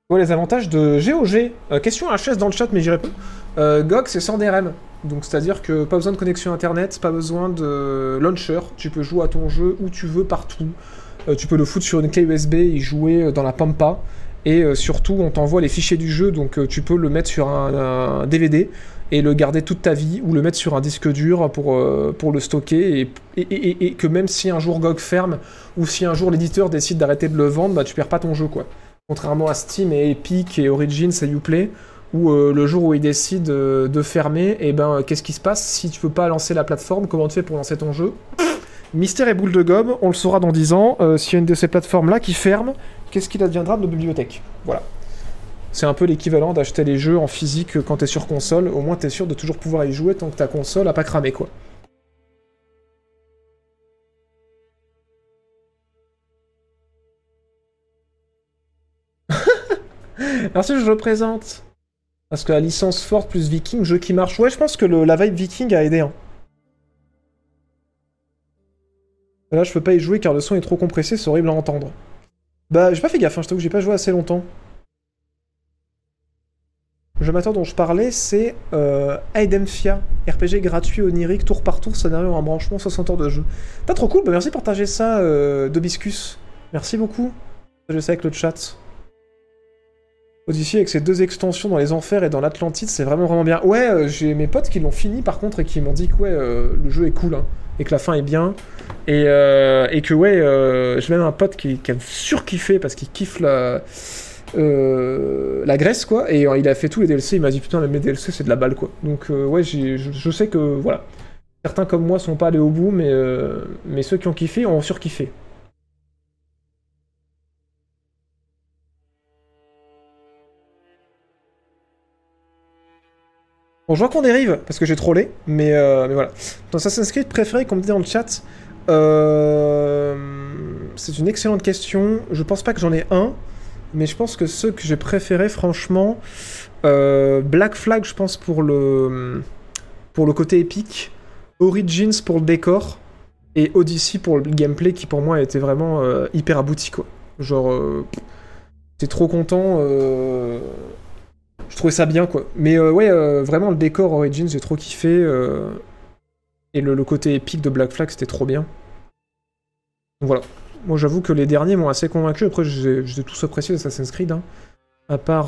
Voilà les avantages de GOG. Question HS dans le chat, mais j'y réponds. GOG, c'est sans DRM. Donc, c'est-à-dire que pas besoin de connexion internet, pas besoin de launcher. Tu peux jouer à ton jeu où tu veux, partout. Euh, tu peux le foutre sur une clé USB et jouer euh, dans la Pampa. Et euh, surtout, on t'envoie les fichiers du jeu, donc tu peux le mettre sur un, DVD et le garder toute ta vie, ou le mettre sur un disque dur pour, le stocker, et, que même si un jour GOG ferme, ou si un jour l'éditeur décide d'arrêter de le vendre, bah tu perds pas ton jeu, quoi. Contrairement à Steam et Epic et Origins et Uplay, où le jour où ils décident de fermer, et ben qu'est-ce qui se passe? Si tu peux pas lancer la plateforme Comment tu fais pour lancer ton jeu? Mystère et boule de gomme, on le saura dans 10 ans. euh, S'il y a une de ces plateformes-là qui ferme, qu'est-ce qu'il adviendra de nos bibliothèques? Voilà. C'est un peu l'équivalent d'acheter les jeux en physique quand t'es sur console. Au moins, t'es sûr de toujours pouvoir y jouer tant que ta console a pas cramé, quoi. Merci, je le présente. Parce que la licence forte plus Viking, jeu qui marche. Ouais, je pense que la vibe Viking a aidé. hein. Là, je peux pas y jouer car le son est trop compressé, c'est horrible à entendre. Bah, j'ai pas fait gaffe, hein, je t'avoue que j'ai pas joué assez longtemps. Le jeu amateur dont je parlais, c'est euh, Aidemfia, RPG gratuit onirique, tour par tour, scénario en branchement, 60 heures de jeu. Pas trop cool, bah merci de partager ça, euh, Dobiscus. Merci beaucoup. Je sais avec le chat. Odyssey avec ses deux extensions dans les enfers et dans l'Atlantide, c'est vraiment vraiment bien. Ouais, euh, j'ai mes potes qui l'ont fini par contre et qui m'ont dit que ouais, euh, le jeu est cool hein, et que la fin est bien. Et, euh, et que ouais, euh, j'ai même un pote qui, qui a surkiffé parce qu'il kiffe la, euh, la Grèce quoi. Et il a fait tous les DLC, il m'a dit putain, mais mes DLC c'est de la balle quoi. Donc ouais, je, je sais que voilà. Certains comme moi sont pas allés au bout, mais, mais ceux qui ont kiffé ont surkiffé. Bon, je vois qu'on dérive, parce que j'ai trollé, mais, euh, mais voilà. Ton Assassin's Creed préféré qu'on dit dans le chat euh, C'est une excellente question. Je pense pas que j'en ai un, mais je pense que ceux que j'ai préférés, franchement, euh, Black Flag, je pense, pour le, pour le côté épique, Origins pour le décor, et Odyssey pour le gameplay, qui pour moi était vraiment euh, hyper abouti, quoi. Genre, t'es trop content. Je trouvais ça bien quoi. Mais euh, ouais, euh, vraiment le décor Origins, j'ai trop kiffé. euh, Et le, côté épique de Black Flag, c'était trop bien. Donc voilà. Moi j'avoue que les derniers m'ont assez convaincu. Après, j'ai tous apprécié Assassin's Creed. hein. À part.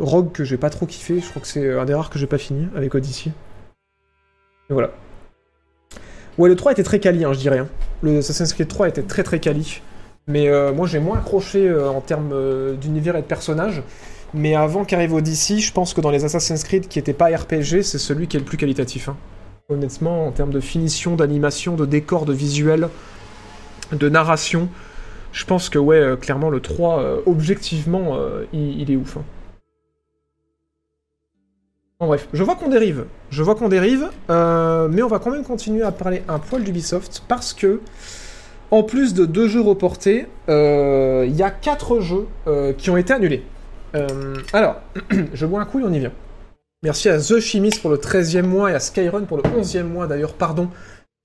Rogue que j'ai pas trop kiffé. Je crois que c'est un des rares que j'ai pas fini avec Odyssey. Et voilà. Ouais, le 3 était très quali, hein, je dirais. hein. Le Assassin's Creed 3 était très très quali. Mais moi j'ai moins accroché en termes d'univers et de personnages. Mais avant qu'arrive Odyssey, je pense que dans les Assassin's Creed qui n'étaient pas RPG, c'est celui qui est le plus qualitatif. hein. Honnêtement, en termes de finition, d'animation, de décor, de visuel, de narration, je pense que ouais, euh, clairement le 3, euh, objectivement, euh, il, est ouf. hein. Bon, bref, je vois qu'on dérive. Je vois qu'on dérive, mais on va quand même continuer à parler un poil d'Ubisoft parce que, en plus de deux jeux reportés, il y a quatre jeux qui ont été annulés. Euh, alors, je bois un coup et on y vient. Merci à The Chimist pour le 13e mois et à Skyrun pour le 11e mois d'ailleurs, pardon.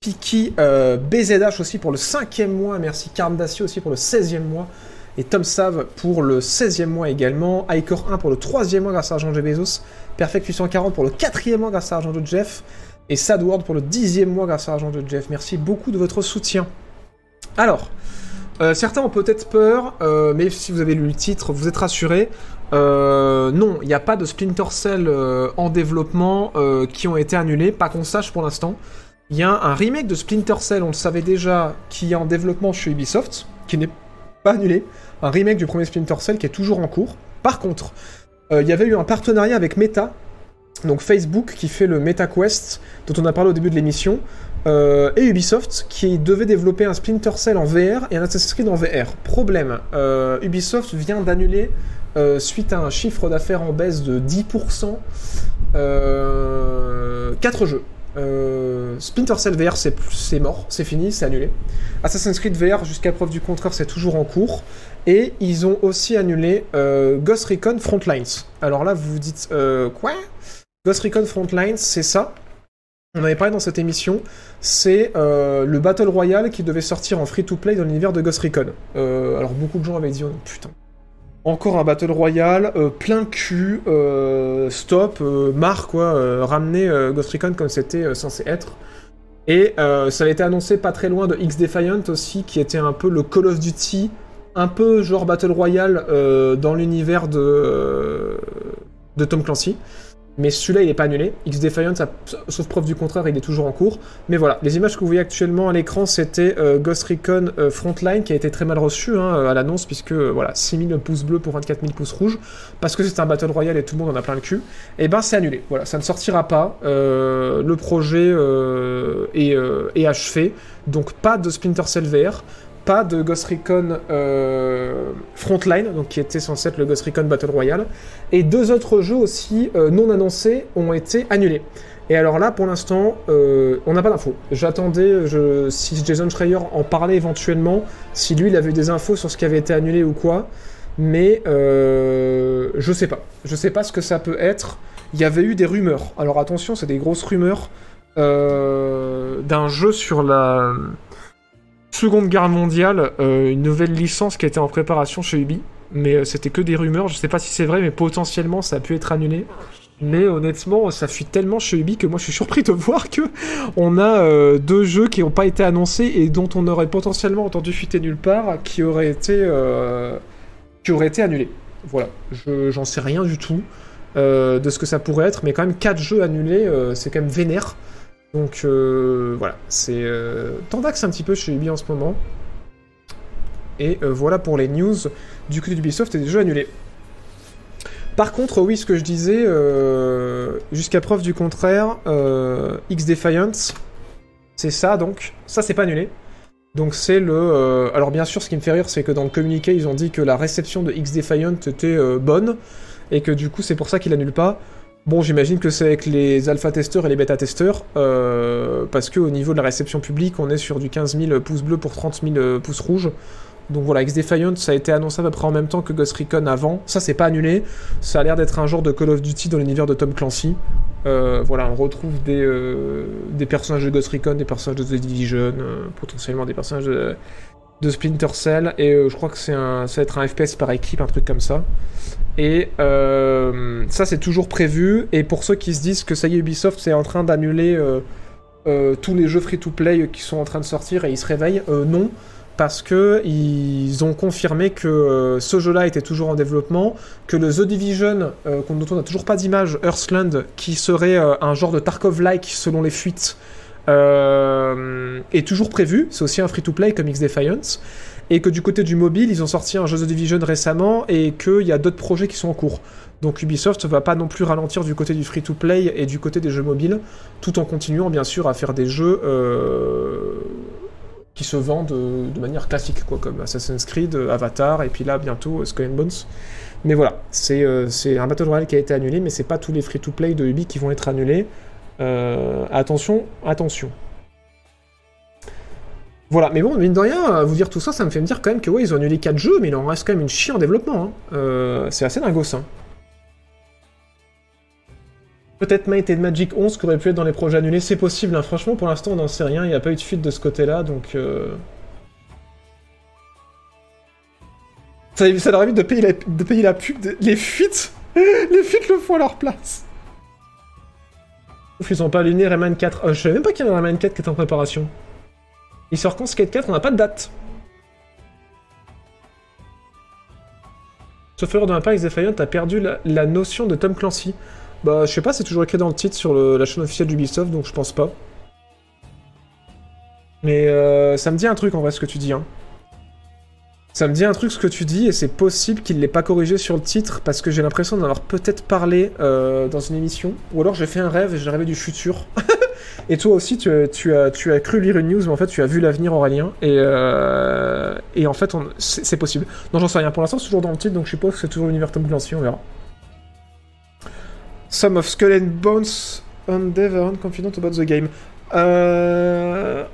Piki, euh, BZH aussi pour le 5e mois, merci Carmdacio aussi pour le 16e mois. Et Tom Sav pour le 16e mois également. Icor 1 pour le 3e mois grâce à Argent de Bezos. Perfect 840 pour le 4e mois grâce à Argent de Jeff. Et Sadward pour le 10e mois grâce à Argent de Jeff. Merci beaucoup de votre soutien. Alors, euh, certains ont peut-être peur, euh, mais si vous avez lu le titre, vous êtes rassurés. Euh, non, il n'y a pas de Splinter Cell euh, en développement euh, qui ont été annulés, pas qu'on sache pour l'instant. Il y a un remake de Splinter Cell, on le savait déjà, qui est en développement chez Ubisoft, qui n'est pas annulé. Un remake du premier Splinter Cell qui est toujours en cours. Par contre, il y avait eu un partenariat avec Meta, donc Facebook qui fait le MetaQuest, dont on a parlé au début de l'émission, et Ubisoft qui devait développer un Splinter Cell en VR et un Assassin's Creed en VR. Problème, Ubisoft vient d'annuler, euh, suite à un chiffre d'affaires en baisse de 10%, euh, 4 jeux. Euh, Splinter Cell VR, c'est mort, c'est fini, c'est annulé. Assassin's Creed VR, jusqu'à preuve du contraire, c'est toujours en cours. Et ils ont aussi annulé euh, Ghost Recon Frontlines. Alors là, vous vous dites, euh, quoi? Ghost Recon Frontlines, c'est ça? On avait parlé dans cette émission. C'est euh, le Battle Royale qui devait sortir en free-to-play dans l'univers de Ghost Recon. Euh, alors beaucoup de gens avaient dit, oh, putain. Encore un Battle Royale, euh, plein cul, euh, stop, euh, marre quoi, ramener Ghost Recon comme c'était censé être. Et ça a été annoncé pas très loin de X Defiant aussi, qui était un peu le Call of Duty, un peu genre Battle Royale dans l'univers de Tom Clancy. Mais celui-là, il n'est pas annulé. X-Defiant, ça- sauf preuve du contraire, il est toujours en cours. Mais voilà, les images que vous voyez actuellement à l'écran, c'était euh, Ghost Recon euh, Frontline, qui a été très mal reçu hein, à l'annonce, puisque euh, voilà, 6000 pouces bleus pour 24 000 pouces rouges, parce que c'est un Battle Royale et tout le monde en a plein le cul. Et ben, c'est annulé. Voilà, ça ne sortira pas. Euh, le projet euh, est, euh, est achevé. Donc, pas de Splinter Cell VR pas de Ghost Recon euh, Frontline, donc qui était censé être le Ghost Recon Battle Royale, et deux autres jeux aussi euh, non annoncés ont été annulés. Et alors là, pour l'instant, euh, on n'a pas d'infos. J'attendais si Jason Schreier en parlait éventuellement, si lui il avait eu des infos sur ce qui avait été annulé ou quoi, mais je sais pas. Je sais pas ce que ça peut être. Il y avait eu des rumeurs. Alors attention, c'est des grosses rumeurs d'un jeu sur la Seconde Guerre mondiale, euh, une nouvelle licence qui était en préparation chez Ubi. Mais euh, c'était que des rumeurs, je sais pas si c'est vrai, mais potentiellement ça a pu être annulé. Mais honnêtement, ça fuit tellement chez Ubi que moi je suis surpris de voir que on a euh, deux jeux qui n'ont pas été annoncés et dont on aurait potentiellement entendu fuiter nulle part, qui auraient été, annulés. Voilà, je, j'en sais rien du tout de ce que ça pourrait être, mais quand même quatre jeux annulés, c'est quand même vénère. Donc euh, voilà, c'est euh, tendax un petit peu chez Ubi en ce moment. Et euh, voilà pour les news du côté d'Ubisoft et des jeux annulés. Par contre, oui, ce que je disais, euh, jusqu'à preuve du contraire, euh, X-Defiant, c'est ça donc. Ça, c'est pas annulé. Donc c'est le... alors bien sûr, ce qui me fait rire, c'est que dans le communiqué, ils ont dit que la réception de X-Defiant était euh, bonne, et que du coup, c'est pour ça qu'ils l'annulent pas. Bon, j'imagine que c'est avec les alpha-testeurs et les bêta-testeurs, euh, parce qu'au niveau de la réception publique, on est sur du 15 000 pouces bleus pour 30 000 euh, pouces rouges. Donc voilà, X-Defiant, ça a été annoncé à peu près en même temps que Ghost Recon avant. Ça, c'est pas annulé. Ça a l'air d'être un genre de Call of Duty dans l'univers de Tom Clancy. Euh, voilà, on retrouve des, personnages de Ghost Recon, des personnages de The Division, potentiellement des personnages de, Splinter Cell, et je crois que ça va être un FPS par équipe, un truc comme ça. Et euh, ça, c'est toujours prévu. Et pour ceux qui se disent que ça y est, Ubisoft, c'est en train d'annuler euh, euh, tous les jeux free-to-play qui sont en train de sortir et ils se réveillent, non. Parce que ils ont confirmé que ce jeu-là était toujours en développement, que le The Division, dont on n'a toujours pas d'image, Earthland, qui serait un genre de Tarkov-like selon les fuites, est toujours prévu. C'est aussi un free-to-play comme X-Defiance. Et que du côté du mobile, ils ont sorti un jeu The Division récemment et qu'il y a d'autres projets qui sont en cours. Donc Ubisoft va pas non plus ralentir du côté du free-to-play et du côté des jeux mobiles, tout en continuant bien sûr à faire des jeux euh, qui se vendent de, de manière classique, quoi, comme Assassin's Creed, Avatar, et puis là bientôt euh, Skull and Bones. Mais voilà, c'est euh, un Battle Royale qui a été annulé, mais c'est pas tous les free-to-play de Ubi qui vont être annulés. Euh, attention, attention. Voilà, mais bon, mine de rien, à vous dire tout ça, ça me fait me dire quand même que ouais, ils ont annulé 4 jeux, mais il en reste quand même une chier en développement. hein. Euh, c'est assez dingos, hein. Peut-être Might and Magic 11 qui aurait pu être dans les projets annulés, c'est possible, hein. franchement pour l'instant on n'en sait rien, il n'y a pas eu de fuite de ce côté-là, donc... Euh... Ça, ça leur évite de payer la, de payer la pub, de- les fuites Les fuites le font à leur place ils ont pas allumé Rayman 4, Euh, je savais même pas qu'il y avait un Rayman 4 qui était en préparation. Il sort quand Skate 4 On n'a pas de date. Sauf erreur de ma part, X-Defiant a perdu la, notion de Tom Clancy. Bah, je sais pas, c'est toujours écrit dans le titre sur la chaîne officielle d'Ubisoft, donc je pense pas. Mais euh, ça me dit un truc en vrai ce que tu dis. Hein. Ça me dit un truc ce que tu dis, et c'est possible qu'il l'ait pas corrigé sur le titre, parce que j'ai l'impression d'en avoir peut-être parlé euh, dans une émission. Ou alors j'ai fait un rêve et j'ai rêvé du futur. Et toi aussi, tu, as- cru lire une news, mais en fait, tu as vu l'avenir, Aurélien. Et, euh, et en fait, c'est possible. Non, j'en sais rien. Pour l'instant, c'est toujours dans le titre, donc je suppose que c'est toujours l'univers Tom Clancy, on verra. Some of Skull and Bones Endeavor confident about the game. Euh...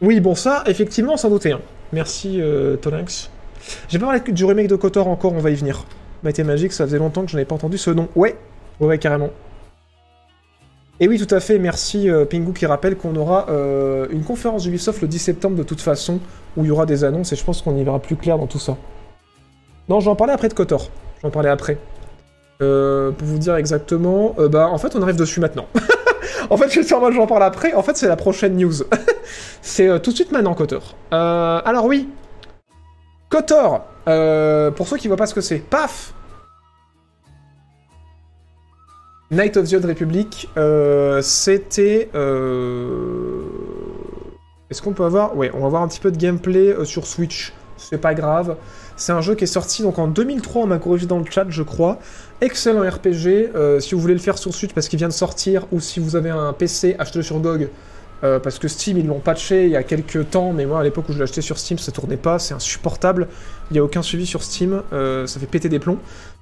Oui, bon, ça, effectivement, sans douter. hein. Merci, euh, Tolinx. J'ai pas parlé du remake de Kotor encore, on va y venir. Mighty Magic, ça faisait longtemps que je n'avais pas entendu ce nom. Ouais, ouais, carrément. Et oui, tout à fait, merci euh, Pingu qui rappelle qu'on aura euh, une conférence Ubisoft le 10 septembre de toute façon, où il y aura des annonces et je pense qu'on y verra plus clair dans tout ça. Non, j'en parlais après de Kotor. J'en parlais après. Euh, pour vous dire exactement, bah en fait on arrive dessus maintenant. en fait je suis en j'en parle après, en fait c'est la prochaine news. c'est tout de suite maintenant Kotor. Alors oui, Kotor, pour ceux qui voient pas ce que c'est, paf Night of the Old Republic, euh, c'était. euh, Est-ce qu'on peut avoir. Ouais, on va voir un petit peu de gameplay euh, sur Switch. C'est pas grave. C'est un jeu qui est sorti donc en 2003, on m'a corrigé dans le chat, je crois. Excellent RPG. si vous voulez le faire sur Switch parce qu'il vient de sortir, ou si vous avez un PC, achetez-le sur GOG. parce que Steam, ils l'ont patché il y a quelques temps, mais moi à l'époque où je l'ai acheté sur Steam, ça tournait pas, c'est insupportable. Il n'y a aucun suivi sur Steam, ça fait péter des plombs.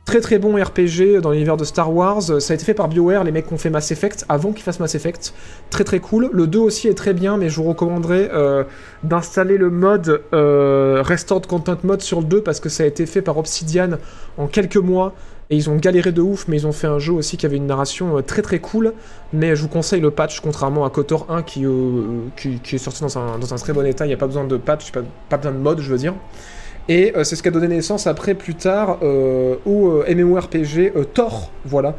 Très très bon RPG dans l'univers de Star Wars. Ça a été fait par BioWare, les mecs qui ont fait Mass Effect avant qu'ils fassent Mass Effect. Très très cool. Le 2 aussi est très bien, mais je vous recommanderais euh, d'installer le mode euh, Content Mode sur le 2 parce que ça a été fait par Obsidian en quelques mois. Et ils ont galéré de ouf, mais ils ont fait un jeu aussi qui avait une narration euh, très très cool. Mais je vous conseille le patch, contrairement à KOTOR 1 qui, euh, qui, est sorti dans un, dans un très bon état. Il n'y a pas besoin de patch, pas, pas besoin de mode, je veux dire. Et euh, c'est ce qui a donné naissance après, plus tard, euh, au euh, MMORPG Thor, voilà,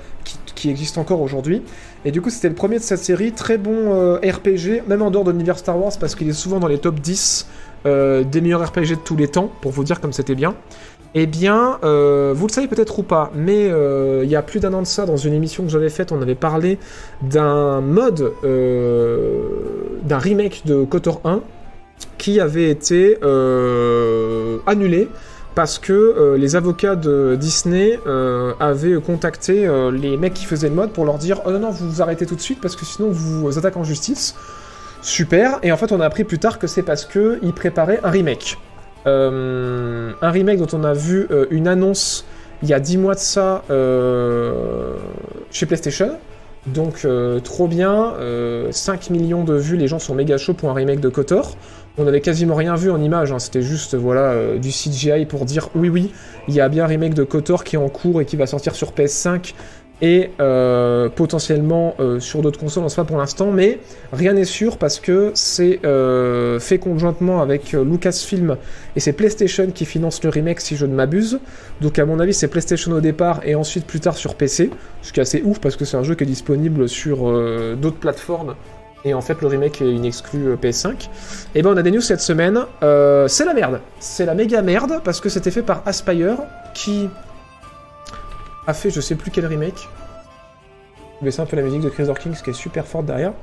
qui, existe encore aujourd'hui. Et du coup, c'était le premier de cette série, très bon RPG, même en dehors de l'univers Star Wars, parce qu'il est souvent dans les top 10 euh, des meilleurs RPG de tous les temps, pour vous dire comme c'était bien. Eh bien, vous le savez peut-être ou pas, mais il y a plus d'un an de ça, dans une émission que j'avais faite, on avait parlé d'un mode, d'un remake de KOTOR 1, qui avait été euh, annulé parce que euh, les avocats de Disney euh, avaient contacté les mecs qui faisaient le mode pour leur dire oh non non vous vous arrêtez tout de suite parce que sinon vous vous attaquez en justice. Super. Et en fait on a appris plus tard que c'est parce que ils préparaient un remake. Un remake dont on a vu une annonce il y a 10 mois de ça chez PlayStation. Donc trop bien, euh, 5 millions de vues, les gens sont méga chauds pour un remake de KOTOR. On avait quasiment rien vu en image, hein, c'était juste voilà euh, du CGI pour dire oui oui, il y a bien un remake de KOTOR qui est en cours et qui va sortir sur PS5 et euh, potentiellement euh, sur d'autres consoles, on sait pas pour l'instant, mais rien n'est sûr parce que c'est fait conjointement avec Lucasfilm et c'est PlayStation qui finance le remake si je ne m'abuse. Donc à mon avis c'est PlayStation au départ et ensuite plus tard sur PC, ce qui est assez ouf parce que c'est un jeu qui est disponible sur d'autres plateformes. Et en fait, le remake est une exclue euh, PS5. Et ben, on a des news cette semaine. Euh, c'est la merde. C'est la méga merde parce que c'était fait par Aspire qui a fait je sais plus quel remake. Je vais baisser un peu la musique de Chris Kings qui est super forte derrière.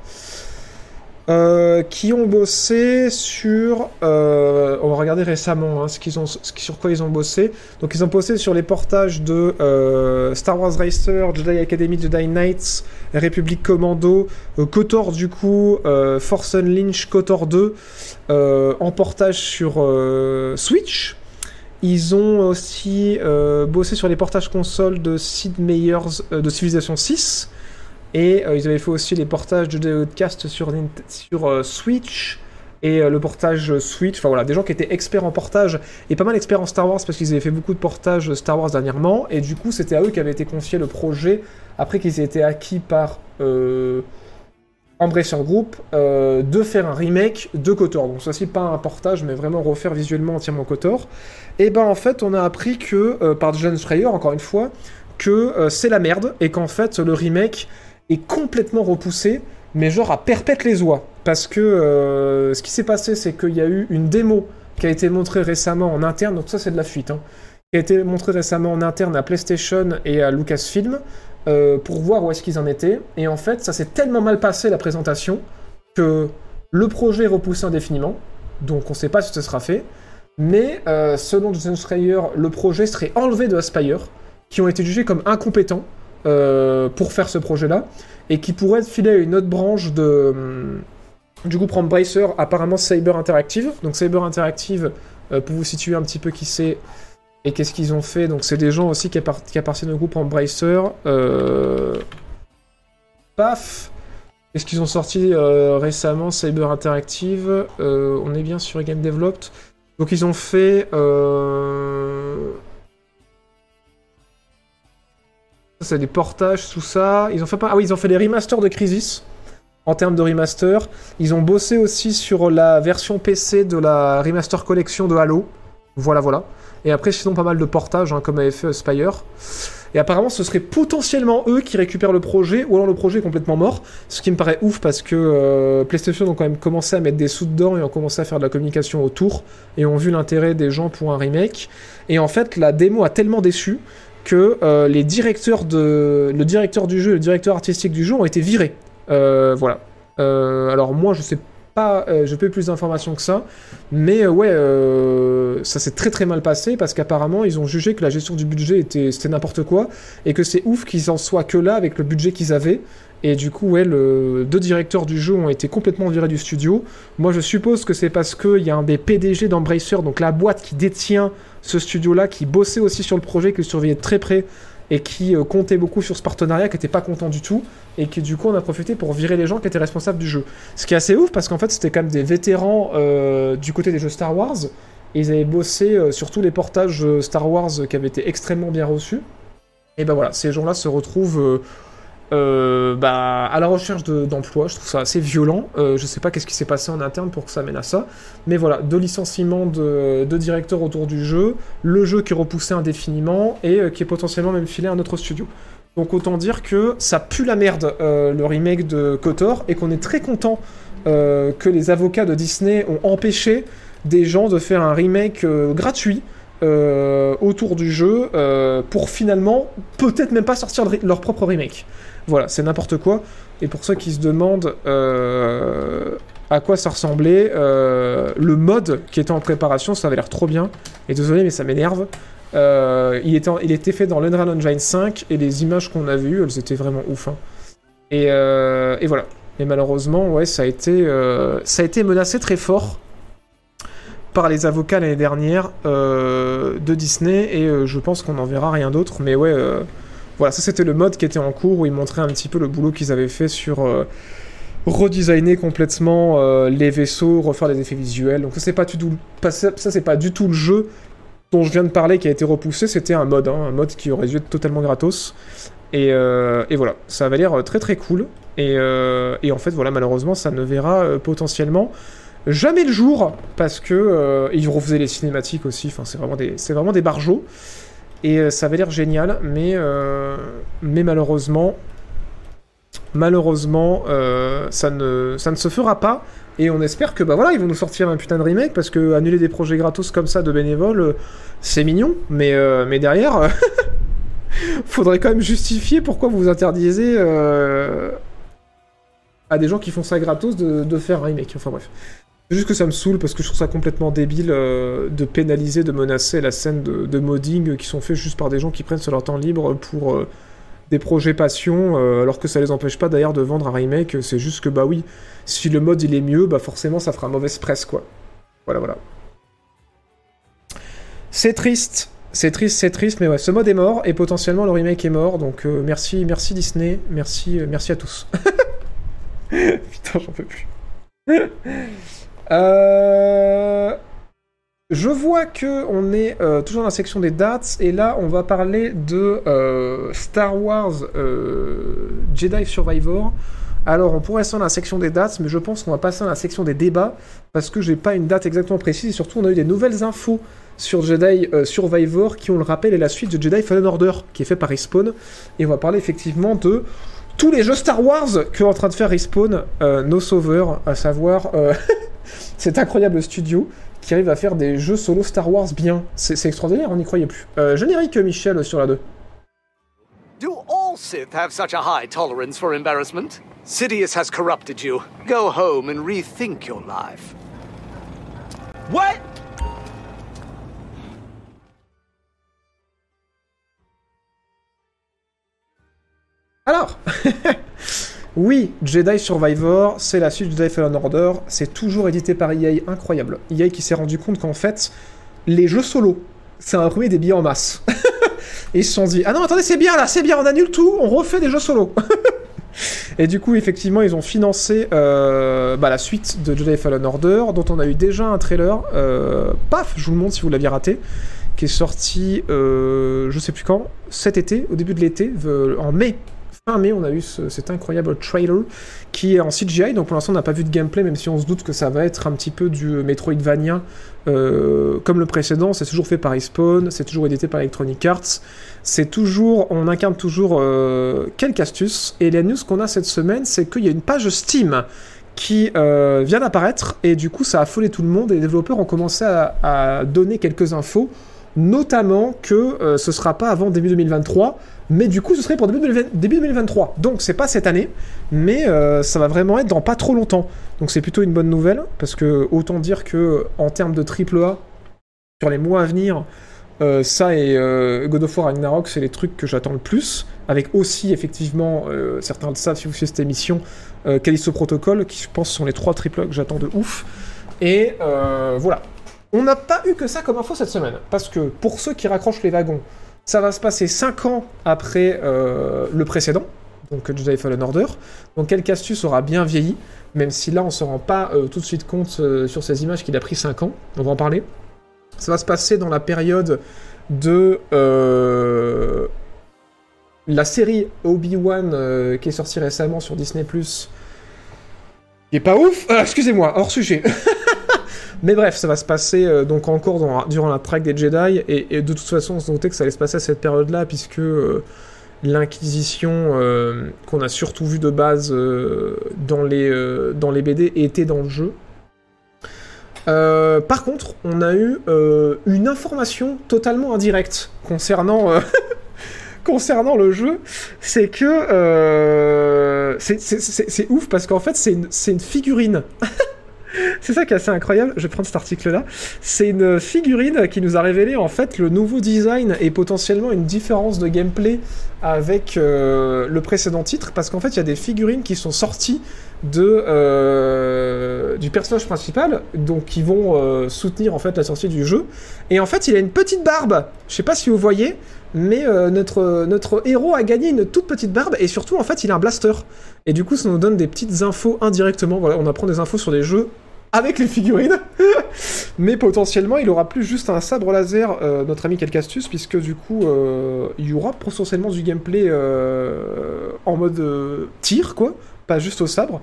Euh, qui ont bossé sur. euh, on va regarder récemment hein, ce qu'ils ont, ce sur quoi ils ont bossé. Donc ils ont bossé sur les portages de euh, Star Wars Racer, Jedi Academy, Jedi Knights, République Commando, euh, KOTOR du coup, euh, Force Unleashed, KOTOR 2, euh, en portage sur Switch. Ils ont aussi bossé sur les portages consoles de Sid Meier's de Civilization 6. Et euh, ils avaient fait aussi les portages de Outcast sur, sur euh, Switch et euh, le portage Switch. Enfin voilà, des gens qui étaient experts en portage et pas mal experts en Star Wars parce qu'ils avaient fait beaucoup de portages Star Wars dernièrement. Et du coup, c'était à eux qu'avait été confié le projet après qu'ils aient été acquis par Embracer Group de faire un remake de KOTOR. Donc, ceci pas un portage, mais vraiment refaire visuellement entièrement KOTOR. Et ben en fait, on a appris que, par John Schreier, encore une fois, que c'est la merde et qu'en fait, le remake est complètement repoussé, mais genre à perpète les oies. Parce que euh, ce qui s'est passé, c'est qu'il y a eu une démo qui a été montrée récemment en interne, donc ça c'est de la fuite, hein, qui a été montrée récemment en interne à PlayStation et à Lucasfilm euh, pour voir où est-ce qu'ils en étaient. Et en fait, ça s'est tellement mal passé la présentation que le projet est repoussé indéfiniment, donc on ne sait pas si ce sera fait. Mais euh, selon Jason Schreier, le projet serait enlevé de Aspire, qui ont été jugés comme incompétents pour faire ce projet-là, et qui pourraient être filés à une autre branche de, hum, du groupe Embracer, apparemment Cyber Interactive. Donc Cyber Interactive, euh, pour vous situer un petit peu qui c'est et qu'est-ce qu'ils ont fait, donc c'est des gens aussi qui, qui appartiennent au groupe Embracer. Euh... Paf Qu'est-ce qu'ils ont sorti euh, récemment, Cyber Interactive Euh, On est bien sur Game Developed. Donc ils ont fait... Euh... c'est des portages, tout ça. Ils ont fait. Ah oui, ils ont fait des remasters de Crisis. En termes de remaster. Ils ont bossé aussi sur la version PC de la remaster collection de Halo. Voilà, voilà. Et après, sinon, pas mal de portages, hein, comme avait fait Spire. Et apparemment, ce serait potentiellement eux qui récupèrent le projet, ou alors le projet est complètement mort. Ce qui me paraît ouf parce que euh, PlayStation ont quand même commencé à mettre des sous dedans et ont commencé à faire de la communication autour et ont vu l'intérêt des gens pour un remake. Et en fait, la démo a tellement déçu que euh, les directeurs de, le directeur du jeu, et le directeur artistique du jeu ont été virés. Euh, voilà. Euh, alors moi, je sais pas, je peux plus d'informations que ça, mais ouais, ça s'est très très mal passé parce qu'apparemment ils ont jugé que la gestion du budget était c'était n'importe quoi et que c'est ouf qu'ils en soient que là avec le budget qu'ils avaient. Et du coup, ouais, deux directeurs du jeu ont été complètement virés du studio. Moi, je suppose que c'est parce qu'il y a un des PDG d'Embracer, donc la boîte qui détient ce studio-là, qui bossait aussi sur le projet, qui le surveillait de très près et qui euh, comptait beaucoup sur ce partenariat, qui était pas content du tout, et qui du coup on a profité pour virer les gens qui étaient responsables du jeu. Ce qui est assez ouf parce qu'en fait c'était quand même des vétérans euh, du côté des jeux Star Wars, ils avaient bossé euh, sur tous les portages Star Wars qui avaient été extrêmement bien reçus. Et ben voilà, ces gens-là se retrouvent euh, bah, à la recherche de- d'emploi. Je trouve ça assez violent. Euh, je sais pas qu'est-ce qui s'est passé en interne pour que ça mène à ça. Mais voilà, deux licenciements de, directeurs autour du jeu, le jeu qui est repoussé indéfiniment et euh, qui est potentiellement même filé à un autre studio. Donc autant dire que ça pue la merde euh, le remake de KOTOR et qu'on est très content euh, que les avocats de Disney ont empêché des gens de faire un remake gratuit autour du jeu pour finalement peut-être même pas sortir leur propre remake. Voilà, c'est n'importe quoi. Et pour ceux qui se demandent euh, à quoi ça ressemblait, euh, le mode qui était en préparation, ça avait l'air trop bien. Et désolé, mais ça m'énerve. Euh, il, était fait dans l'Unreal Engine 5 et les images qu'on a vues, elles étaient vraiment ouf. hein. Et, voilà. Et malheureusement, ouais, ça a été, menacé très fort par les avocats l'année dernière de Disney et je pense qu'on n'en verra rien d'autre. Mais ouais, voilà, ça c'était le mode qui était en cours où ils montraient un petit peu le boulot qu'ils avaient fait sur euh, redesigner complètement euh, les vaisseaux, refaire les effets visuels. Donc ça c'est pas du tout, pas- du tout le jeu dont je viens de parler qui a été repoussé. C'était un mode, hein, un qui aurait dû être totalement gratos. Et, euh, voilà, ça avait l'air très très cool. Et, et en fait, voilà, malheureusement, ça ne verra potentiellement jamais le jour parce que ils refaisaient les cinématiques aussi. Enfin, c'est vraiment des, c'est vraiment des barjots. Et euh, ça avait l'air génial, mais euh, mais malheureusement, malheureusement, euh, ça ne ça ne se fera pas. Et on espère que bah voilà, ils vont nous sortir un putain de remake parce que annuler des projets gratos comme ça de bénévoles, c'est mignon, mais euh, mais derrière. Faudrait quand même justifier pourquoi vous interdisez à des gens qui font ça gratos de, de faire un remake. Enfin bref. Juste que ça me saoule parce que je trouve ça complètement débile euh, de pénaliser, de menacer la scène de, modding qui sont faits juste par des gens qui prennent sur leur temps libre pour euh, des projets passion, euh, alors que ça les empêche pas d'ailleurs de vendre un remake. C'est juste que bah oui, si le mode il est mieux, bah forcément ça fera mauvaise presse quoi. Voilà voilà. C'est triste, c'est triste, c'est triste, mais ouais, ce mode est mort et potentiellement le remake est mort. Donc merci, merci Disney, merci, merci à tous. Putain, j'en peux plus. Euh, Je vois que on est euh, toujours dans la section des dates et là on va parler de euh, Star Wars Jedi Survivor. Alors on pourrait rester dans la section des dates, mais je pense qu'on va passer dans la section des débats parce que j'ai pas une date exactement précise et surtout on a eu des nouvelles infos sur Jedi Survivor qui, on le rappelle, est la suite de Jedi Fallen Order qui est fait par Respawn et on va parler effectivement de tous les jeux Star Wars qu'est en train de faire Respawn, nos sauveurs, à savoir cet incroyable studio qui arrive à faire des jeux solo Star Wars bien. C'est extraordinaire, on n'y croyait plus. Euh, générique Michel sur la 2. Do all Sith have such a high tolerance for embarrassment? Sidious has corrupted you. Go home and rethink your life. What? Alors Oui, Jedi Survivor, c'est la suite de Jedi Fallen Order, c'est toujours édité par EA, incroyable. EA qui s'est rendu compte qu'en fait, les jeux solo, c'est un premier des billets en masse. Et ils se sont dit, ah non, attendez, c'est bien là, c'est bien, on annule tout, on refait des jeux solo. Et du coup, effectivement, ils ont financé euh, bah, la suite de Jedi Fallen Order, dont on a eu déjà un trailer. euh, paf, je vous le montre si vous l'aviez raté, qui est sorti, euh, je sais plus quand, cet été, au début de l'été, en mai. Fin mai, on a eu ce- cet incroyable trailer qui est en CGI, donc pour l'instant on n'a pas vu de gameplay, même si on se doute que ça va être un petit peu du Metroidvania euh, comme le précédent. C'est toujours fait par Respawn, c'est toujours édité par Electronic Arts. C'est toujours, on incarne toujours euh, quelques astuces. Et la news qu'on a cette semaine, c'est qu'il y a une page Steam qui euh, vient d'apparaître et du coup ça a affolé tout le monde et les développeurs ont commencé à donner quelques infos. Notamment que euh, ce sera pas avant début 2023, mais du coup ce serait pour début, 2020 début 2023. Donc c'est pas cette année, mais euh, ça va vraiment être dans pas trop longtemps. Donc c'est plutôt une bonne nouvelle, parce que autant dire que en termes de triple A, sur les mois à venir, euh, ça et euh, God of War Ragnarok, c'est les trucs que j'attends le plus, avec aussi effectivement, certains le savent si vous suivez cette émission, Callisto Protocol, qui je pense sont les trois triple A que j'attends de ouf. Et voilà. On n'a pas eu que ça comme info cette semaine, parce que pour ceux qui raccrochent les wagons, ça va se passer 5 ans après euh, le précédent, donc Jedi Fallen Order. Donc Castus aura bien vieilli, même si là on se rend pas euh, tout de suite compte euh, sur ces images qu'il a pris 5 ans, on va en parler. Ça va se passer dans la période de la série Obi-Wan qui est sortie récemment sur Disney+, qui est pas ouf, Ah, excusez-moi, hors sujet. Mais bref, ça va se passer euh, donc encore durant la traque des Jedi, et, de toute façon, on se doutait que ça allait se passer à cette période-là, puisque euh, l'Inquisition, euh, qu'on a surtout vu de base dans, les, dans les BD, était dans le jeu. Par contre, on a eu une information totalement indirecte concernant, concernant le jeu, c'est que c'est- ouf parce qu'en fait c'est une, une figurine. c'est ça qui est assez incroyable. Je vais prendre cet article-là. C'est une figurine qui nous a révélé en fait le nouveau design et potentiellement une différence de gameplay avec euh, le précédent titre. Parce qu'en fait il y a des figurines qui sont sorties euh, du personnage principal donc qui vont euh, soutenir en fait la sortie du jeu. Et en fait il a une petite barbe. Je sais pas si vous voyez mais notre notre héros a gagné une toute petite barbe et surtout en fait il a un blaster. Et du coup ça nous donne des petites infos indirectement. Voilà on apprend des infos sur des jeux avec les figurines. Mais potentiellement il aura plus juste un sabre laser euh, notre ami Kelcastus puisque du coup euh, il y aura potentiellement du gameplay euh, en mode tir quoi. Pas juste au sabre.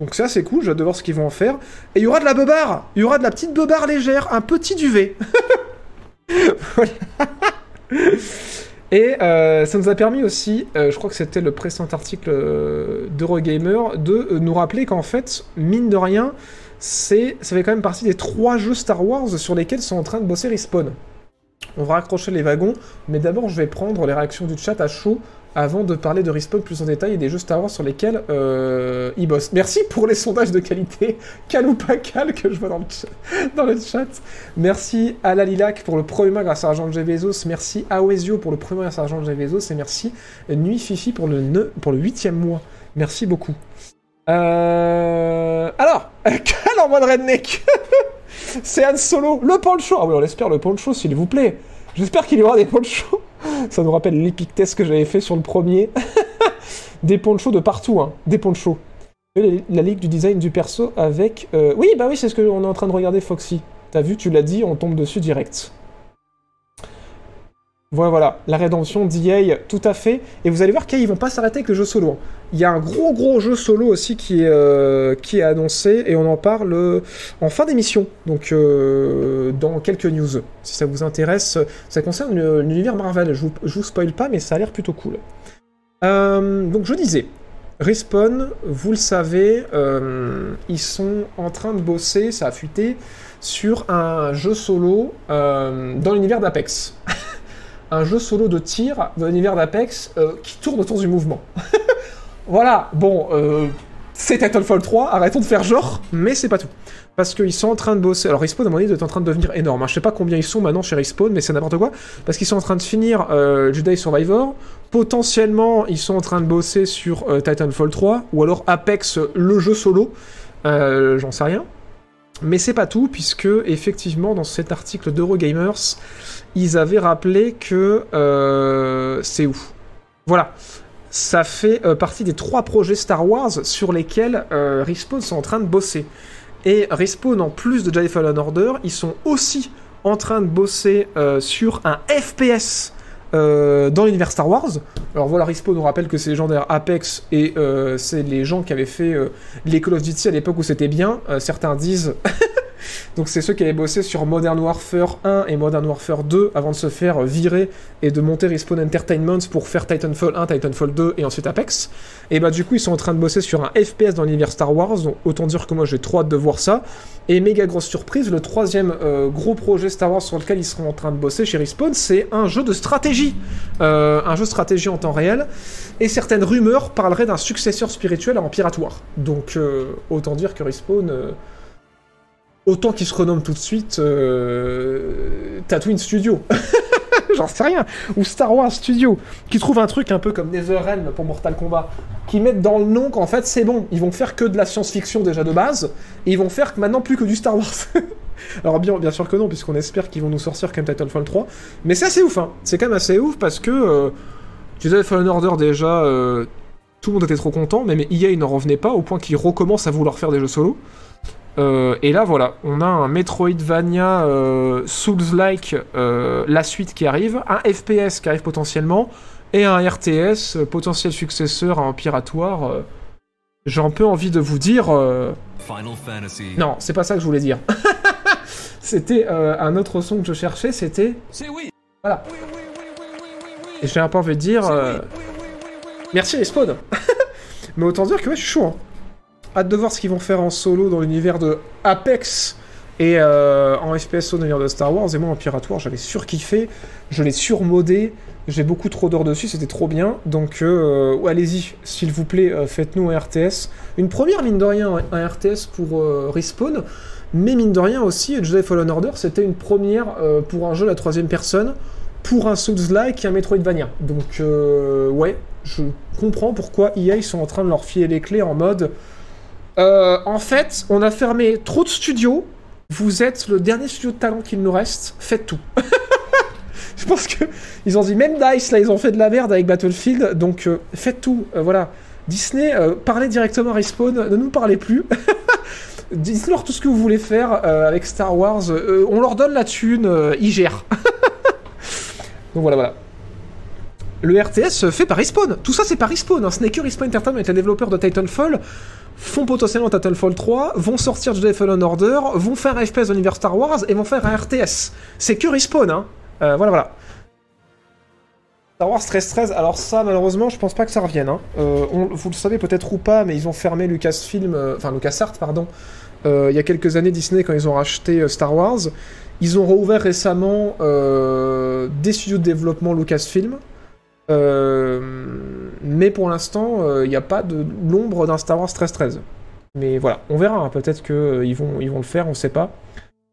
Donc ça c'est cool, j'ai hâte de voir ce qu'ils vont en faire. Et il y aura de la beubare. Il y aura de la petite beubare légère, un petit duvet. Et ça nous a permis aussi, je crois que c'était le précédent article d'Eurogamer, de nous rappeler qu'en fait, mine de rien, c'est, ça fait quand même partie des trois jeux Star Wars sur lesquels sont en train de bosser Respawn. On va raccrocher les wagons, mais d'abord je vais prendre les réactions du chat à chaud avant de parler de Respawn plus en détail et des jeux Star Wars sur lesquels euh, ils bossent. Merci pour les sondages de qualité, cal ou pas cal, que je vois dans le, chat. Merci à la Lilac pour le premier mois grâce à Argent de. Merci à Oesio pour le premier mois grâce à Argent de. Et merci Nuit Fifi pour le, ne- pour le huitième mois. Merci beaucoup. Euh... Alors, Cal en mode redneck C'est Han Solo, le poncho Ah oui, on l'espère, le poncho, s'il vous plaît J'espère qu'il y aura des ponchos Ça nous rappelle l'épic test que j'avais fait sur le premier. des ponchos de partout, hein. Des ponchos. La ligue du design du perso avec... euh, Oui, bah oui, c'est ce qu'on est en train de regarder, Foxy. T'as vu, tu l'as dit, on tombe dessus direct. Voilà, la rédemption d'EA, tout à fait. Et vous allez voir qu'ils vont pas s'arrêter avec le jeu solo. hein. Il y a un gros gros jeu solo aussi qui est, euh, annoncé et on en parle en fin d'émission, donc euh, dans quelques news. Si ça vous intéresse, ça concerne l'univers Marvel. Je vous, spoil pas, mais ça a l'air plutôt cool. Euh, donc je disais, Respawn, vous le savez, ils sont en train de bosser, ça a fuité, sur un jeu solo dans l'univers d'Apex. un jeu solo de tir dans l'univers d'Apex euh, qui tourne autour du mouvement. voilà, bon, euh, c'est Titanfall 3, arrêtons de faire genre, mais c'est pas tout. Parce qu'ils sont en train de bosser. Alors, Respawn, à mon avis, est en train de devenir énorme. hein. Je sais pas combien ils sont maintenant chez Respawn, mais c'est n'importe quoi. Parce qu'ils sont en train de finir euh, Jedi Survivor. Potentiellement, ils sont en train de bosser sur euh, Titanfall 3, ou alors Apex, le jeu solo. J'en sais rien. Mais c'est pas tout, puisque, effectivement, dans cet article d'Eurogamers, ils avaient rappelé que euh, c'est ouf. Voilà. Ça fait euh, partie des trois projets Star Wars sur lesquels euh, Respawn sont en train de bosser. Et Respawn, en plus de Jedi Fallen Order, ils sont aussi en train de bosser sur un FPS euh, dans l'univers Star Wars. Alors voilà, Respawn nous rappelle que c'est légendaire Apex et euh, c'est les gens qui avaient fait euh, les Call of Duty à l'époque où c'était bien. Certains disent Donc c'est ceux qui avaient bossé sur Modern Warfare 1 et Modern Warfare 2 avant de se faire virer et de monter Respawn Entertainment pour faire Titanfall 1, Titanfall 2 et ensuite Apex. Et bah du coup ils sont en train de bosser sur un FPS dans l'univers Star Wars, donc autant dire que moi j'ai trop hâte de voir ça. Et méga grosse surprise, le troisième euh, gros projet Star Wars sur lequel ils seront en train de bosser chez Respawn, c'est un jeu de stratégie. Euh, un jeu de stratégie en temps réel. Et certaines rumeurs parleraient d'un successeur spirituel à Empiratoire. Donc euh, autant dire que Respawn... Autant qu'il se renomme tout de suite euh, Tatooine Studio. J'en sais rien. Ou Star Wars Studio. Qui trouve un truc un peu comme Netherrealm pour Mortal Kombat. Qui mettent dans le nom qu'en fait c'est bon. Ils vont faire que de la science-fiction déjà de base. Et ils vont faire maintenant plus que du Star Wars. Alors bien, sûr que non, puisqu'on espère qu'ils vont nous sortir même Titanfall 3. Mais c'est assez ouf, hein. C'est quand même assez ouf parce que... Euh, Fallen Order déjà... euh, tout le monde était trop content, mais, mais EA n'en revenait pas au point qu'ils recommencent à vouloir faire des jeux solo. Euh, et là, voilà, on a un Metroidvania euh, Souls-like, euh, la suite qui arrive, un FPS qui arrive potentiellement, et un RTS, euh, potentiel successeur à Empiratoire. Euh, J'ai un peu envie de vous dire... Final Fantasy. Non, c'est pas ça que je voulais dire. c'était un autre son que je cherchais, c'était... C'est oui. Voilà. Et j'ai un peu envie de dire... Merci Respawn Mais autant dire que ouais, je suis chaud. hein. Hâte de voir ce qu'ils vont faire en solo dans l'univers de Apex et euh, en FPS dans de Star Wars. Et moi en piratoire, j'avais surkiffé, je l'ai surmodé, j'ai beaucoup trop d'heures dessus, c'était trop bien. Donc euh, allez-y, s'il vous plaît, euh, faites-nous un RTS. Une première, mine de rien, un RTS pour Respawn. Mais mine de rien aussi, Jedi Fallen Order, c'était une première pour un jeu à la troisième personne, pour un Souls-like et un Metroidvania. Donc ouais, je comprends pourquoi EA sont en train de leur filer les clés en mode... Euh, en fait, on a fermé trop de studios, vous êtes le dernier studio de talent qu'il nous reste, faites tout. je pense que ils ont dit, même DICE, là, ils ont fait de la merde avec Battlefield, donc euh, faites tout, euh, voilà. Disney, parlez directement à Respawn, ne nous parlez plus. Dites-leur tout ce que vous voulez faire avec Star Wars. on leur donne la thune, ils gèrent. Donc voilà, voilà. Le RTS fait par Respawn. Tout ça, c'est par Respawn. Hein. Que Respawn Entertainment, les développeurs de Titanfall, font potentiellement Titanfall 3, vont sortir Jedi Fallen Order, vont faire un FPS dans l'univers Star Wars et vont faire un RTS. C'est que Respawn, hein. Euh, voilà, voilà. Star Wars 13-13, alors ça, malheureusement, je pense pas que ça revienne. Hein. Euh, vous le savez peut-être ou pas, mais ils ont fermé Lucasfilm, euh, LucasArts, pardon, il y a quelques années, Disney, quand ils ont racheté Star Wars. Ils ont rouvert récemment des studios de développement Lucasfilm. Euh, mais pour l'instant, euh, il n'y a pas de l'ombre d'un Star Wars 13-13. Mais voilà, on verra. hein. Peut-être qu'ils ils vont, le faire, on sait pas.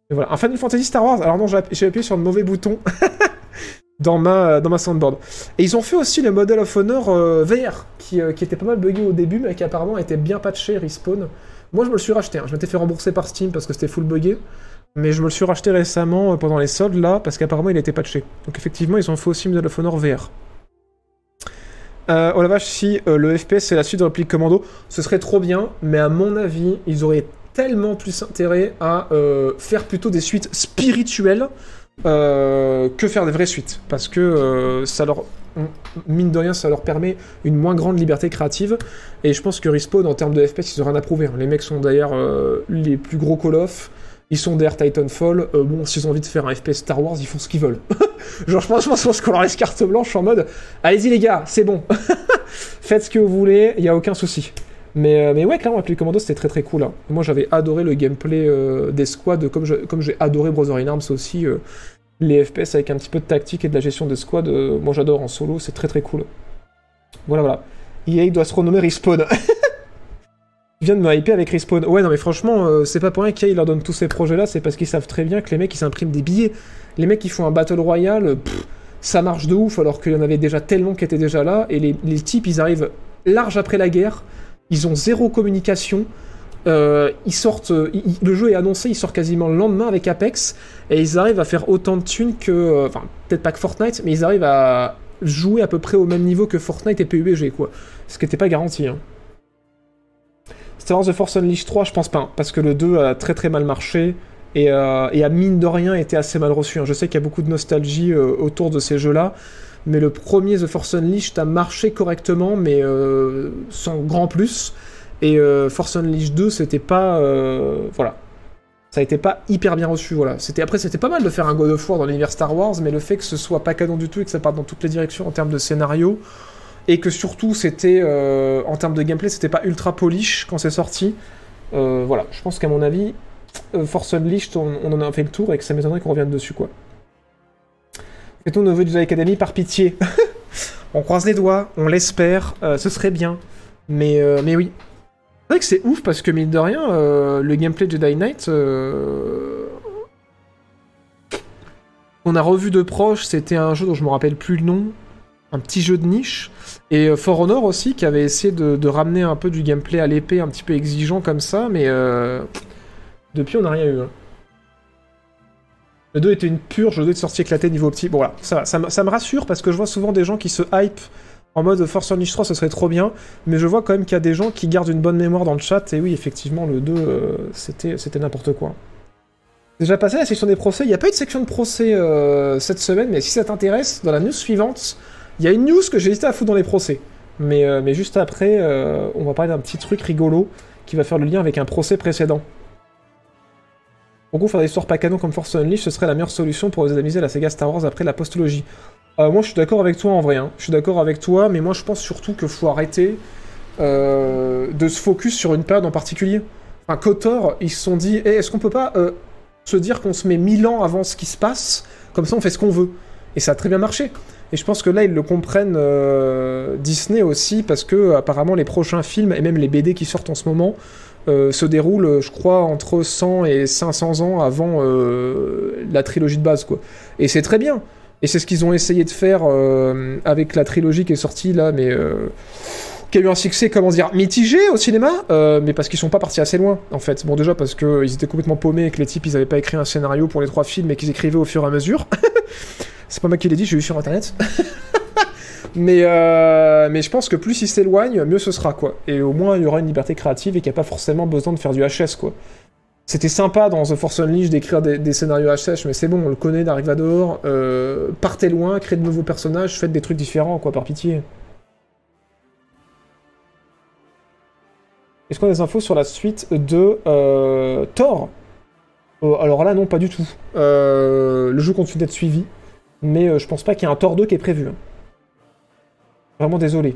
Mais voilà, un Final Fantasy Star Wars. Alors non, j'ai app- j'ai appuyé sur le mauvais bouton dans ma, dans ma soundboard. Et ils ont fait aussi le Model of Honor euh, VR, qui, euh, qui était pas mal buggé au début, mais qui apparemment était bien patché, respawn. Moi, je me le suis racheté. hein. Je m'étais fait rembourser par Steam parce que c'était full buggé. Mais je me le suis racheté récemment euh, pendant les soldes là, parce qu'apparemment il était patché. Donc effectivement, ils ont fait aussi Medal of Honor VR. Euh, oh la vache, si euh, le FPS c'est la suite de Replique Commando, ce serait trop bien, mais à mon avis, ils auraient tellement plus intérêt à euh, faire plutôt des suites spirituelles que faire des vraies suites. Parce que ça leur. Mine de rien, ça leur permet une moins grande liberté créative. Et je pense que Respawn, en termes de FPS, ils ont rien à prouver. hein. Les mecs sont d'ailleurs les plus gros Call of. Ils sont derrière Titanfall. Euh, bon, s'ils ont envie de faire un FPS Star Wars, ils font ce qu'ils veulent. Genre, je pense, je pense qu'on leur laisse carte blanche en mode Allez-y, les gars, c'est bon. Faites ce que vous voulez, il n'y a aucun souci. Mais, euh, mais ouais, clairement, Applied Commando, c'était très très cool. hein. Moi, j'avais adoré le gameplay euh, des squads, comme je- comme j'ai adoré Brother in Arms aussi. euh, les FPS avec un petit peu de tactique et de la gestion des squads, euh, moi j'adore en solo, c'est très très cool. Voilà, voilà. EA doit se renommer Respawn. Je viens de me hyper avec Respawn. Ouais, non, mais franchement, euh, c'est pas pour rien qu'EA leur donne tous ces projets-là, c'est parce qu'ils savent très bien que les mecs ils s'impriment des billets. Les mecs qui font un Battle Royale, euh, ça marche de ouf, alors qu'il y en avait déjà tellement qui étaient déjà là, et les, les types ils arrivent large après la guerre, ils ont zéro communication. euh, ils sortent, ils- le jeu est annoncé, il sort quasiment le lendemain avec Apex, et ils arrivent à faire autant de thunes que, enfin peut-être pas que Fortnite, mais ils arrivent à jouer à peu près au même niveau que Fortnite et PUBG quoi, ce qui n'était pas garanti. Hein. Star Wars The Force Unleashed 3, je pense pas, hein, parce que le 2 a très très mal marché et, euh, et a mine de rien été assez mal reçu. hein. Je sais qu'il y a beaucoup de nostalgie euh, autour de ces jeux-là, mais le premier The Force Unleashed a marché correctement, mais euh, sans grand plus. Et Force Unleashed 2, c'était pas. voilà. ça a été pas hyper bien reçu. Voilà. C'était après, c'était pas mal de faire un God of War dans l'univers Star Wars, mais le fait que ce soit pas canon du tout et que ça parte dans toutes les directions en termes de scénario, et que surtout c'était euh, en termes de gameplay, c'était pas ultra polish quand c'est sorti. Euh, voilà, je pense qu'à mon avis, euh, Force Unleashed, on, en a fait le tour et que ça m'étonnerait qu'on revienne dessus quoi. Fait-on neveu du Academy par pitié On croise les doigts, on l'espère, ce serait bien. Mais, mais oui. C'est vrai que c'est ouf parce que, mine de rien, le gameplay de Jedi Knight. On a revu de proche, c'était un jeu dont je me rappelle plus le nom. Un petit jeu de niche. Et euh, For Honor aussi, qui avait essayé de, ramener un peu du gameplay à l'épée, un petit peu exigeant comme ça, mais. euh, Depuis, on n'a rien eu. hein. Le 2 était une purge, le 2 est sorti éclaté niveau optique. Bon voilà, ça, ça, me- ça me rassure parce que je vois souvent des gens qui se hype en mode Force Unleashed 3, ce serait trop bien, mais je vois quand même qu'il y a des gens qui gardent une bonne mémoire dans le chat, et oui, effectivement, le 2, euh, c'était n'importe quoi. Déjà passé à la section des procès, il n'y a pas eu de section de procès cette semaine, mais si ça t'intéresse, dans la news suivante, il y a une news que j'ai hésité à foutre dans les procès. Mais, euh, juste après, euh, on va parler d'un petit truc rigolo qui va faire le lien avec un procès précédent. En gros, faire des histoires pas canon comme Force Unleashed, ce serait la meilleure solution pour désamiser la saga Star Wars après la postologie. Euh, moi, je suis d'accord avec toi en vrai. hein. Je suis d'accord avec toi, mais moi, je pense surtout qu'il faut arrêter de se focus sur une période en particulier. Enfin, KOTOR, ils se sont dit, Eh, est-ce qu'on peut pas se dire qu'on se met mille ans avant ce qui se passe, comme ça on fait ce qu'on veut. Et ça a très bien marché. Et je pense que là, ils le comprennent euh, Disney aussi, parce que apparemment les prochains films, et même les BD qui sortent en ce moment, euh, se déroulent, je crois, entre 100 et 500 ans avant euh, la trilogie de base, quoi. Et c'est très bien. Et c'est ce qu'ils ont essayé de faire euh, avec la trilogie qui est sortie là, mais euh, qui a eu un succès, comment dire, mitigé au cinéma, euh, mais parce qu'ils sont pas partis assez loin, en fait. Bon, déjà parce qu'ils étaient complètement paumés et que les types, ils avaient pas écrit un scénario pour les trois films et qu'ils écrivaient au fur et à mesure. c'est pas moi qui l'ai dit, j'ai vu sur internet. mais, euh, mais je pense que plus ils s'éloignent, mieux ce sera, quoi. Et au moins, il y aura une liberté créative et qu'il n'y a pas forcément besoin de faire du HS, quoi. C'était sympa dans The Force Unleashed d'écrire des, scénarios HH, mais c'est bon, on le connaît, Dark Vador. Euh, partez loin, créez de nouveaux personnages, faites des trucs différents, quoi, par pitié. Est-ce qu'on a des infos sur la suite de euh, Thor? Alors là, non, pas du tout. Le jeu continue d'être suivi, mais euh, je pense pas qu'il y ait un 2 qui est prévu. hein. Vraiment désolé.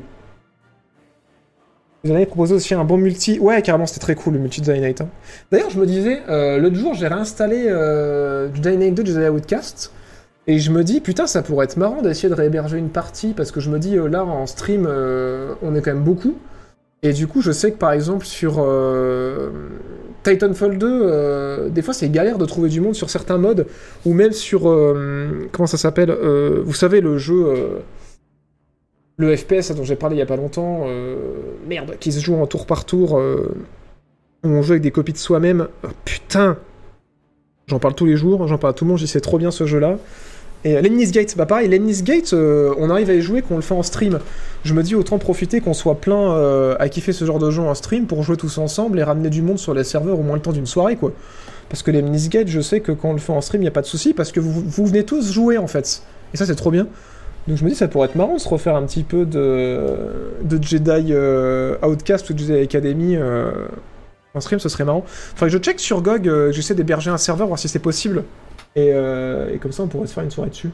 Vous avez proposé aussi un bon multi. Ouais, carrément, c'était très cool le multi de Knight. hein. D'ailleurs, je me disais, euh, l'autre jour, j'ai réinstallé euh, Jedi Knight 2 de Jedi Outcast. Et je me dis, putain, ça pourrait être marrant d'essayer de réhéberger une partie, parce que je me dis, euh, là, en stream, on est quand même beaucoup. Et du coup, je sais que par exemple, sur Titanfall 2, euh, des fois, c'est galère de trouver du monde sur certains modes, ou même sur. euh, comment ça s'appelle Euh, Vous savez, le jeu. le FPS dont j'ai parlé il y a pas longtemps, merde, qui se joue en tour par tour, où on joue avec des copies de soi-même. Oh, putain J'en parle tous les jours, j'en parle à tout le monde, j'y sais trop bien ce jeu-là. Et euh, Lemnis Gate, bah pareil, Lemnis Gate, euh, on arrive à y jouer, qu'on le fait en stream. Je me dis autant profiter qu'on soit plein euh, à kiffer ce genre de jeu en stream pour jouer tous ensemble et ramener du monde sur les serveurs au moins le temps d'une soirée, quoi. Parce que Lemnis Gate, je sais que quand on le fait en stream, il n'y a pas de souci, parce que vous, vous venez tous jouer en fait. Et ça, c'est trop bien. Donc je me dis, ça pourrait être marrant de se refaire un petit peu de, Jedi euh, Outcast ou de Jedi Academy en stream, ce serait marrant. Faudrait que je check sur GOG, j'essaie d'héberger un serveur, voir si c'est possible. Et, euh, et comme ça, on pourrait se faire une soirée dessus.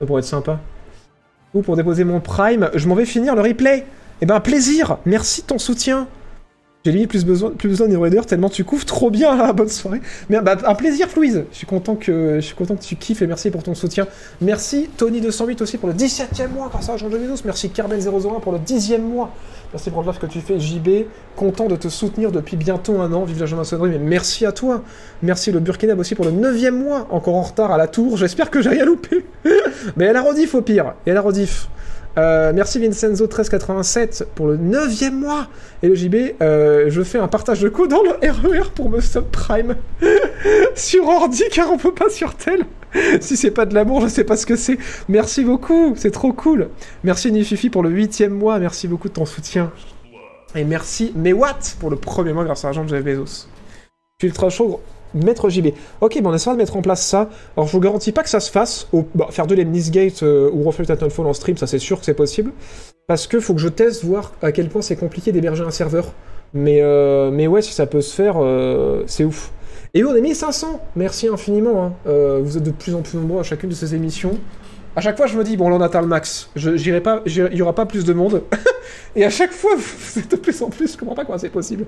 Ça pourrait être sympa. Ou pour déposer mon Prime, je m'en vais finir le replay. Eh ben, plaisir Merci de ton soutien j'ai limite plus besoin, plus besoin tellement tu couvres trop bien bonne soirée. Mais bah, un plaisir Flouise, je suis content que je suis content que tu kiffes et merci pour ton soutien. Merci Tony208 aussi pour le 17ème mois grâce à Jean Vénus. Merci Carben001 pour le 10ème mois. Merci pour love que tu fais JB, content de te soutenir depuis bientôt un an, vive la jeune mais merci à toi. Merci le Burkinab aussi pour le 9ème mois, encore en retard à la tour, j'espère que j'ai rien loupé. Mais elle a rediff au pire, elle a rediff. Euh, merci Vincenzo1387 pour le 9ème mois. Et le JB, euh, je fais un partage de code dans le RER pour me subprime sur ordi car on peut pas sur tel. si c'est pas de l'amour, je sais pas ce que c'est. Merci beaucoup, c'est trop cool. Merci Nififi pour le 8ème mois, merci beaucoup de ton soutien. Et merci Mewat pour le premier mois grâce à l'argent de Jeff Bezos. Ultra chaud, Maître JB. Ok, bon, on essaiera de mettre en place ça. Alors, je vous garantis pas que ça se fasse. Bah, faire de l'Emnis Gate euh, ou refaire Titanfall en stream, ça c'est sûr que c'est possible. Parce que faut que je teste, voir à quel point c'est compliqué d'héberger un serveur. Mais, euh, mais ouais, si ça peut se faire, euh, c'est ouf. Et on est 1500 Merci infiniment. hein. Euh, vous êtes de plus en plus nombreux à chacune de ces émissions. À chaque fois, je me dis, bon, là, on atteint le max. Pas, il y aura pas plus de monde. Et à chaque fois, vous êtes de plus en plus. Je comprends pas comment c'est possible.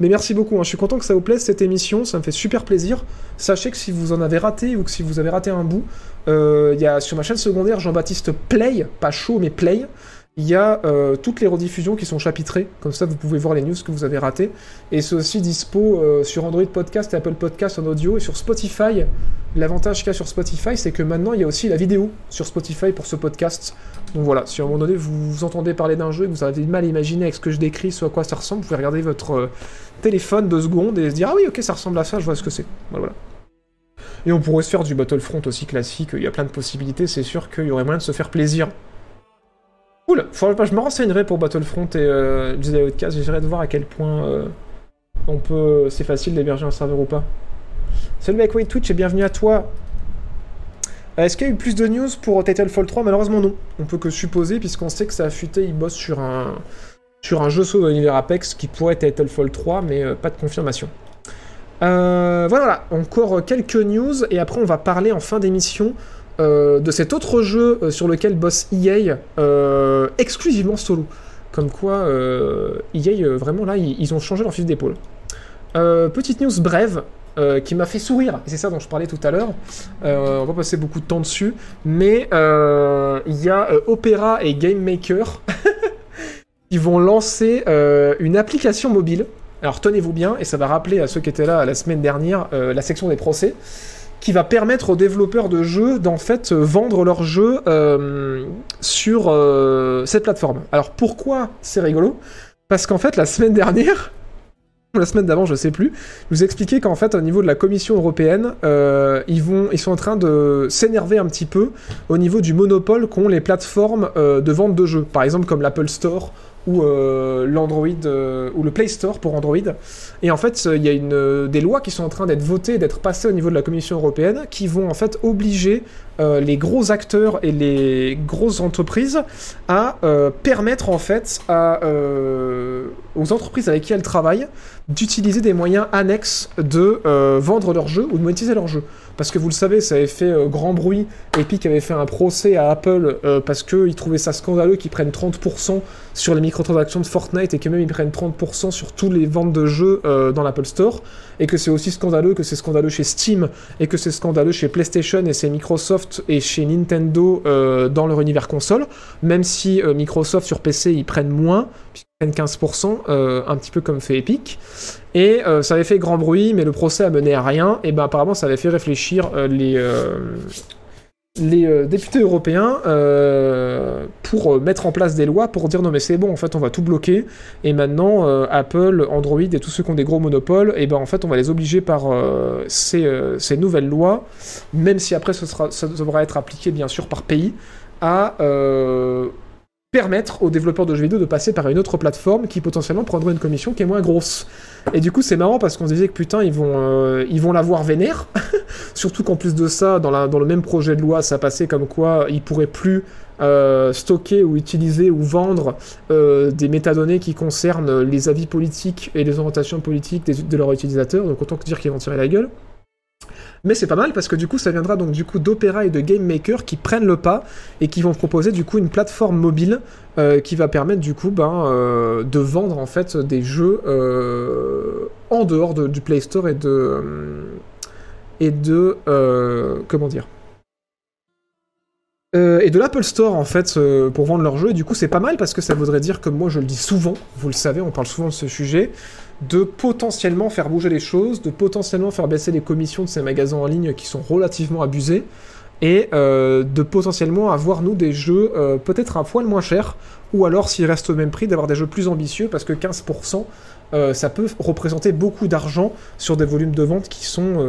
Mais merci beaucoup. hein. Je suis content que ça vous plaise cette émission. Ça me fait super plaisir. Sachez que si vous en avez raté ou que si vous avez raté un bout, euh, il y a sur ma chaîne secondaire Jean-Baptiste Play, pas chaud mais Play. Il y a euh, toutes les rediffusions qui sont chapitrées, comme ça vous pouvez voir les news que vous avez ratées. Et c'est aussi dispo euh, sur Android Podcast et Apple Podcast en audio et sur Spotify. L'avantage qu'il y a sur Spotify, c'est que maintenant il y a aussi la vidéo sur Spotify pour ce podcast. Donc voilà, si à un moment donné vous, vous entendez parler d'un jeu et que vous avez du mal à imaginer avec ce que je décris, ce à quoi ça ressemble, vous pouvez regarder votre euh, téléphone deux secondes et se dire Ah oui, ok, ça ressemble à ça, je vois ce que c'est. Voilà. Et on pourrait se faire du Battlefront aussi classique, il y a plein de possibilités, c'est sûr qu'il y aurait moyen de se faire plaisir. Cool, je me renseignerai pour Battlefront et euh, Jedi Outcast, j'essaierai de voir à quel point euh, on peut, c'est facile d'héberger un serveur ou pas. Salut Wait Twitch et bienvenue à toi. Euh, Est-ce qu'il y a eu plus de news pour Titanfall 3 Malheureusement non. On peut que supposer puisqu'on sait que ça a fuité, ils bossent sur un, sur un jeu saut dans l'univers Apex qui pourrait être Titanfall 3 mais euh, pas de confirmation. Voilà, encore quelques news et après on va parler en fin d'émission euh, de cet autre jeu euh, sur lequel bosse EA euh, exclusivement solo. Comme quoi, EA euh, vraiment là, ils, ont changé leur fusil d'épaule. Petite news brève qui m'a fait sourire, c'est ça dont je parlais tout à l'heure. On va passer beaucoup de temps dessus, mais il y a Opera et Game Maker qui vont lancer une application mobile. Alors tenez-vous bien, et ça va rappeler à ceux qui étaient là la semaine dernière la section des procès, qui va permettre aux développeurs de jeux d'en fait euh, vendre leurs jeux euh, sur euh, cette plateforme. Alors pourquoi c'est rigolo? Parce qu'en fait la semaine dernière, la semaine d'avant, je sais plus, je vous expliquais qu'en fait au niveau de la Commission européenne, ils vont, ils sont en train de s'énerver un petit peu au niveau du monopole qu'ont les plateformes de vente de jeux, par exemple comme l'Apple Store euh, l'Android euh, ou le Play Store pour Android. Et en fait, euh, il y a une, des lois qui sont en train d'être votées, d'être passées au niveau de la Commission européenne, qui vont en fait obliger euh, les gros acteurs et les grosses entreprises à euh, permettre en fait euh, aux entreprises avec qui elles travaillent d'utiliser des moyens annexes de vendre leurs jeux ou de monétiser leurs jeux. Parce que vous le savez, ça avait fait grand bruit. Epic avait fait un procès à Apple parce qu'ils trouvaient ça scandaleux qu'ils prennent 30% sur les microtransactions de Fortnite et que même ils prennent 30% sur tous les ventes de jeux dans l'Apple Store. Et que c'est aussi scandaleux que c'est scandaleux chez Steam et que c'est scandaleux chez PlayStation et c'est Microsoft et chez Nintendo euh, dans leur univers console. Même si euh, Microsoft sur PC ils prennent moins, puisqu'ils prennent 15%, euh, un petit peu comme fait Epic. Et ça avait fait grand bruit, mais le procès a mené à rien. Et ben apparemment, ça avait fait réfléchir les, les euh, députés européens euh, pour euh, mettre en place des lois pour dire non mais c'est bon, en fait on va tout bloquer. Et maintenant, Apple, Android et tous ceux qui ont des gros monopoles, et ben en fait on va les obliger par ces, nouvelles lois, même si après sera, ça devra être appliqué bien sûr par pays, à permettre aux développeurs de jeux vidéo de passer par une autre plateforme qui potentiellement prendrait une commission qui est moins grosse. Et du coup, c'est marrant parce qu'on se disait que putain, ils vont, euh, ils vont l'avoir vénère. Surtout qu'en plus de ça, dans, la, dans le même projet de loi, ça passait comme quoi ils pourraient plus euh, stocker ou utiliser ou vendre euh, des métadonnées qui concernent les avis politiques et les orientations politiques de leurs utilisateurs. Donc autant que dire qu'ils vont tirer la gueule. Mais c'est pas mal parce que du coup ça viendra donc du coup d'Opera et de Game Maker qui prennent le pas et qui vont proposer du coup une plateforme mobile euh, qui va permettre du coup ben, euh, de vendre en fait des jeux euh, en dehors de- du Play Store et de et de comment dire et de l'Apple Store en fait pour vendre leurs jeux. Et du coup c'est pas mal parce que ça voudrait dire comme moi je le dis souvent vous le savez on parle souvent de ce sujet de potentiellement faire bouger les choses de potentiellement faire baisser les commissions de ces magasins en ligne qui sont relativement abusés et euh, de potentiellement avoir nous des jeux euh, peut-être un poil moins chers ou alors s'ils restent au même prix d'avoir des jeux plus ambitieux parce que 15% euh, ça peut représenter beaucoup d'argent sur des volumes de vente qui sont,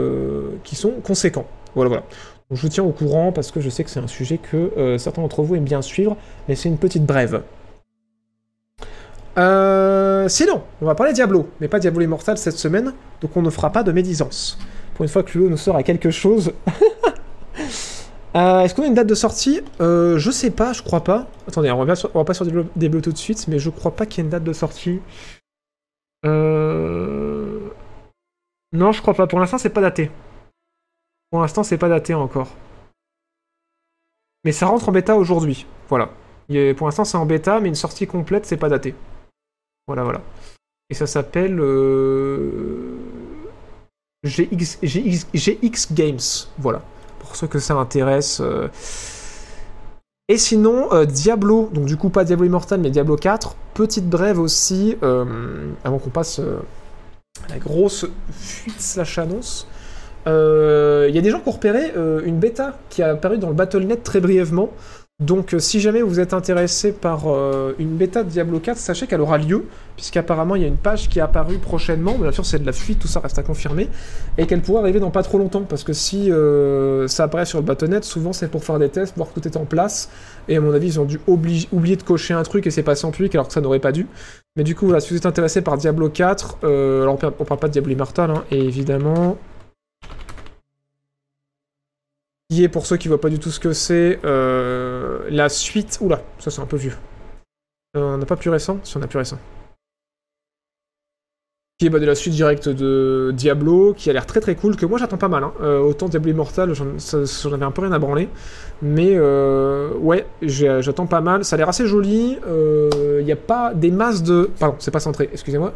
qui sont conséquents. Voilà, voilà. Je vous tiens au courant parce que je sais que c'est un sujet que certains d'entre vous aiment bien suivre, mais c'est une petite brève. Euh, sinon, on va parler Diablo, mais pas Diablo Immortal cette semaine, donc on ne fera pas de médisance. Pour une fois que nous sort à quelque chose. Euh, Est-ce qu'on a une date de sortie? Euh, Je sais pas, je crois pas. Attendez, on va, va pas sur Diablo, tout de suite, mais je crois pas qu'il y ait une date de sortie. Euh... Non, je crois pas. Pour l'instant, c'est pas daté. Pour l'instant, c'est pas daté encore. Mais ça rentre en bêta aujourd'hui. Voilà. Pour l'instant, c'est en bêta, mais une sortie complète, c'est pas daté. Voilà, voilà. Et ça s'appelle euh, GX, GX, Games. Voilà. Pour ceux que ça intéresse. euh. Et sinon, euh, Diablo. Donc, du coup, pas Diablo Immortal, mais Diablo 4. Petite brève aussi, avant qu'on passe à la grosse fuite slash annonce. Il y a des gens qui ont repéré une bêta qui a apparu dans le BattleNet très brièvement. Donc, euh, si jamais vous êtes intéressé par euh, une bêta de Diablo 4, sachez qu'elle aura lieu, puisqu'apparemment il y a une page qui est apparue prochainement. Bien sûr, c'est de la fuite, tout ça reste à confirmer, et qu'elle pourrait arriver dans pas trop longtemps, parce que si euh, ça apparaît sur le BattleNet, souvent c'est pour faire des tests, voir que tout est en place. Et à mon avis, ils ont dû oublier de cocher un truc et c'est passé en public alors que ça n'aurait pas dû. Mais du coup, voilà, si vous êtes intéressé par Diablo 4, euh, alors on parle, pas de Diablo Immortal, hein, et évidemment, qui est pour ceux qui voient pas du tout ce que c'est, euh, la suite. Oula, ça c'est un peu vieux. Euh, on n'a pas plus récent? Si on a plus récent. Qui est bah, de la suite directe de Diablo, qui a l'air très très cool, que moi j'attends pas mal. hein. Euh, autant Diablo Immortal, j'en avais un peu rien à branler. Mais ouais, j'attends pas mal. Ça a l'air assez joli. Il n'y a pas des masses de. Pardon, c'est pas centré, excusez-moi.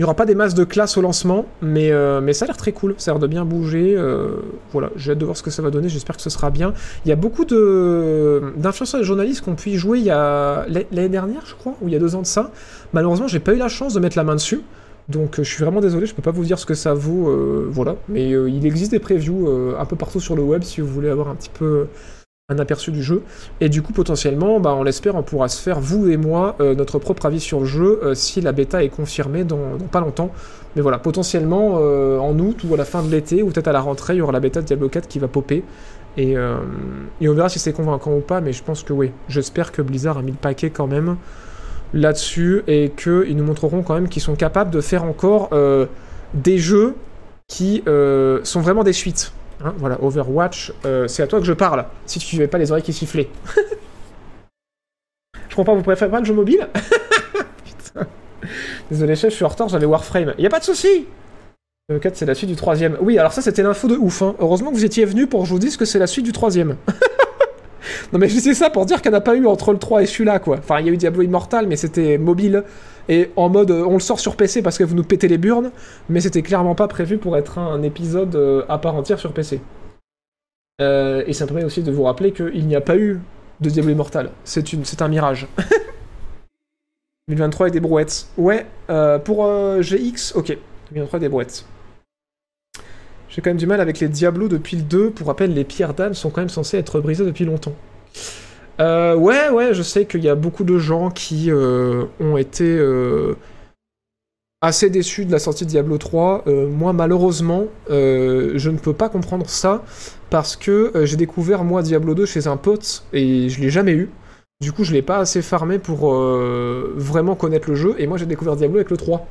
Il n'y aura pas des masses de classe au lancement, mais, euh, mais ça a l'air très cool. Ça a l'air de bien bouger. euh, voilà, j'ai hâte de voir ce que ça va donner. J'espère que ce sera bien. Il y a beaucoup d'influenceurs et journalistes qui ont pu y jouer il y a l'année dernière, je crois, ou il y a deux ans de ça. Malheureusement, j'ai pas eu la chance de mettre la main dessus. Donc euh, je suis vraiment désolé, je peux pas vous dire ce que ça vaut, voilà. Mais il existe des previews un peu partout sur le web si vous voulez avoir un petit peu un aperçu du jeu. Et du coup, potentiellement, bah, on l'espère, on pourra se faire, vous et moi, euh, notre propre avis sur le jeu euh, si la bêta est confirmée dans, pas longtemps. Mais voilà, potentiellement euh, en août ou à la fin de l'été, ou peut-être à la rentrée, il y aura la bêta de Diablo 4 qui va popper. Et, et on verra si c'est convaincant ou pas, mais je pense que oui. J'espère que Blizzard a mis le paquet quand même là-dessus et qu'ils nous montreront quand même qu'ils sont capables de faire encore des jeux qui sont vraiment des suites. Hein, voilà, Overwatch, euh, c'est à toi que je parle, si tu n'avais pas les oreilles qui sifflaient. je comprends, vous préférez pas le jeu mobile Putain. Désolé chef, je suis en retard, j'avais Warframe. Y a pas de souci Le 4, c'est la suite du troisième. Oui, alors ça, c'était l'info de ouf. hein. Heureusement que vous étiez venu pour que je vous dise que c'est la suite du troisième. non mais je disais ça pour dire qu'il n'y en a pas eu entre le 3 et celui-là, quoi. Enfin, il y a eu Diablo Immortal, mais c'était mobile. Et en mode, euh, on le sort sur PC parce que vous nous pétez les burnes, mais c'était clairement pas prévu pour être un, épisode euh, à part entière sur PC. Euh, et ça me permet aussi de vous rappeler qu'il n'y a pas eu de Diablo Immortal. C'est c'est un mirage. 2023 et des brouettes. Ouais, pour GX, ok. 2023 et des brouettes. J'ai quand même du mal avec les Diablos depuis le 2. Pour rappel, les pierres d'âme sont quand même censées être brisées depuis longtemps. Euh, ouais, ouais, je sais qu'il y a beaucoup de gens qui euh, ont été euh, assez déçus de la sortie de Diablo 3. Euh, moi, malheureusement, je ne peux pas comprendre ça parce que j'ai découvert, moi, Diablo 2 chez un pote et je l'ai jamais eu. Du coup, je l'ai pas assez farmé pour vraiment connaître le jeu. Et moi, j'ai découvert Diablo avec le 3.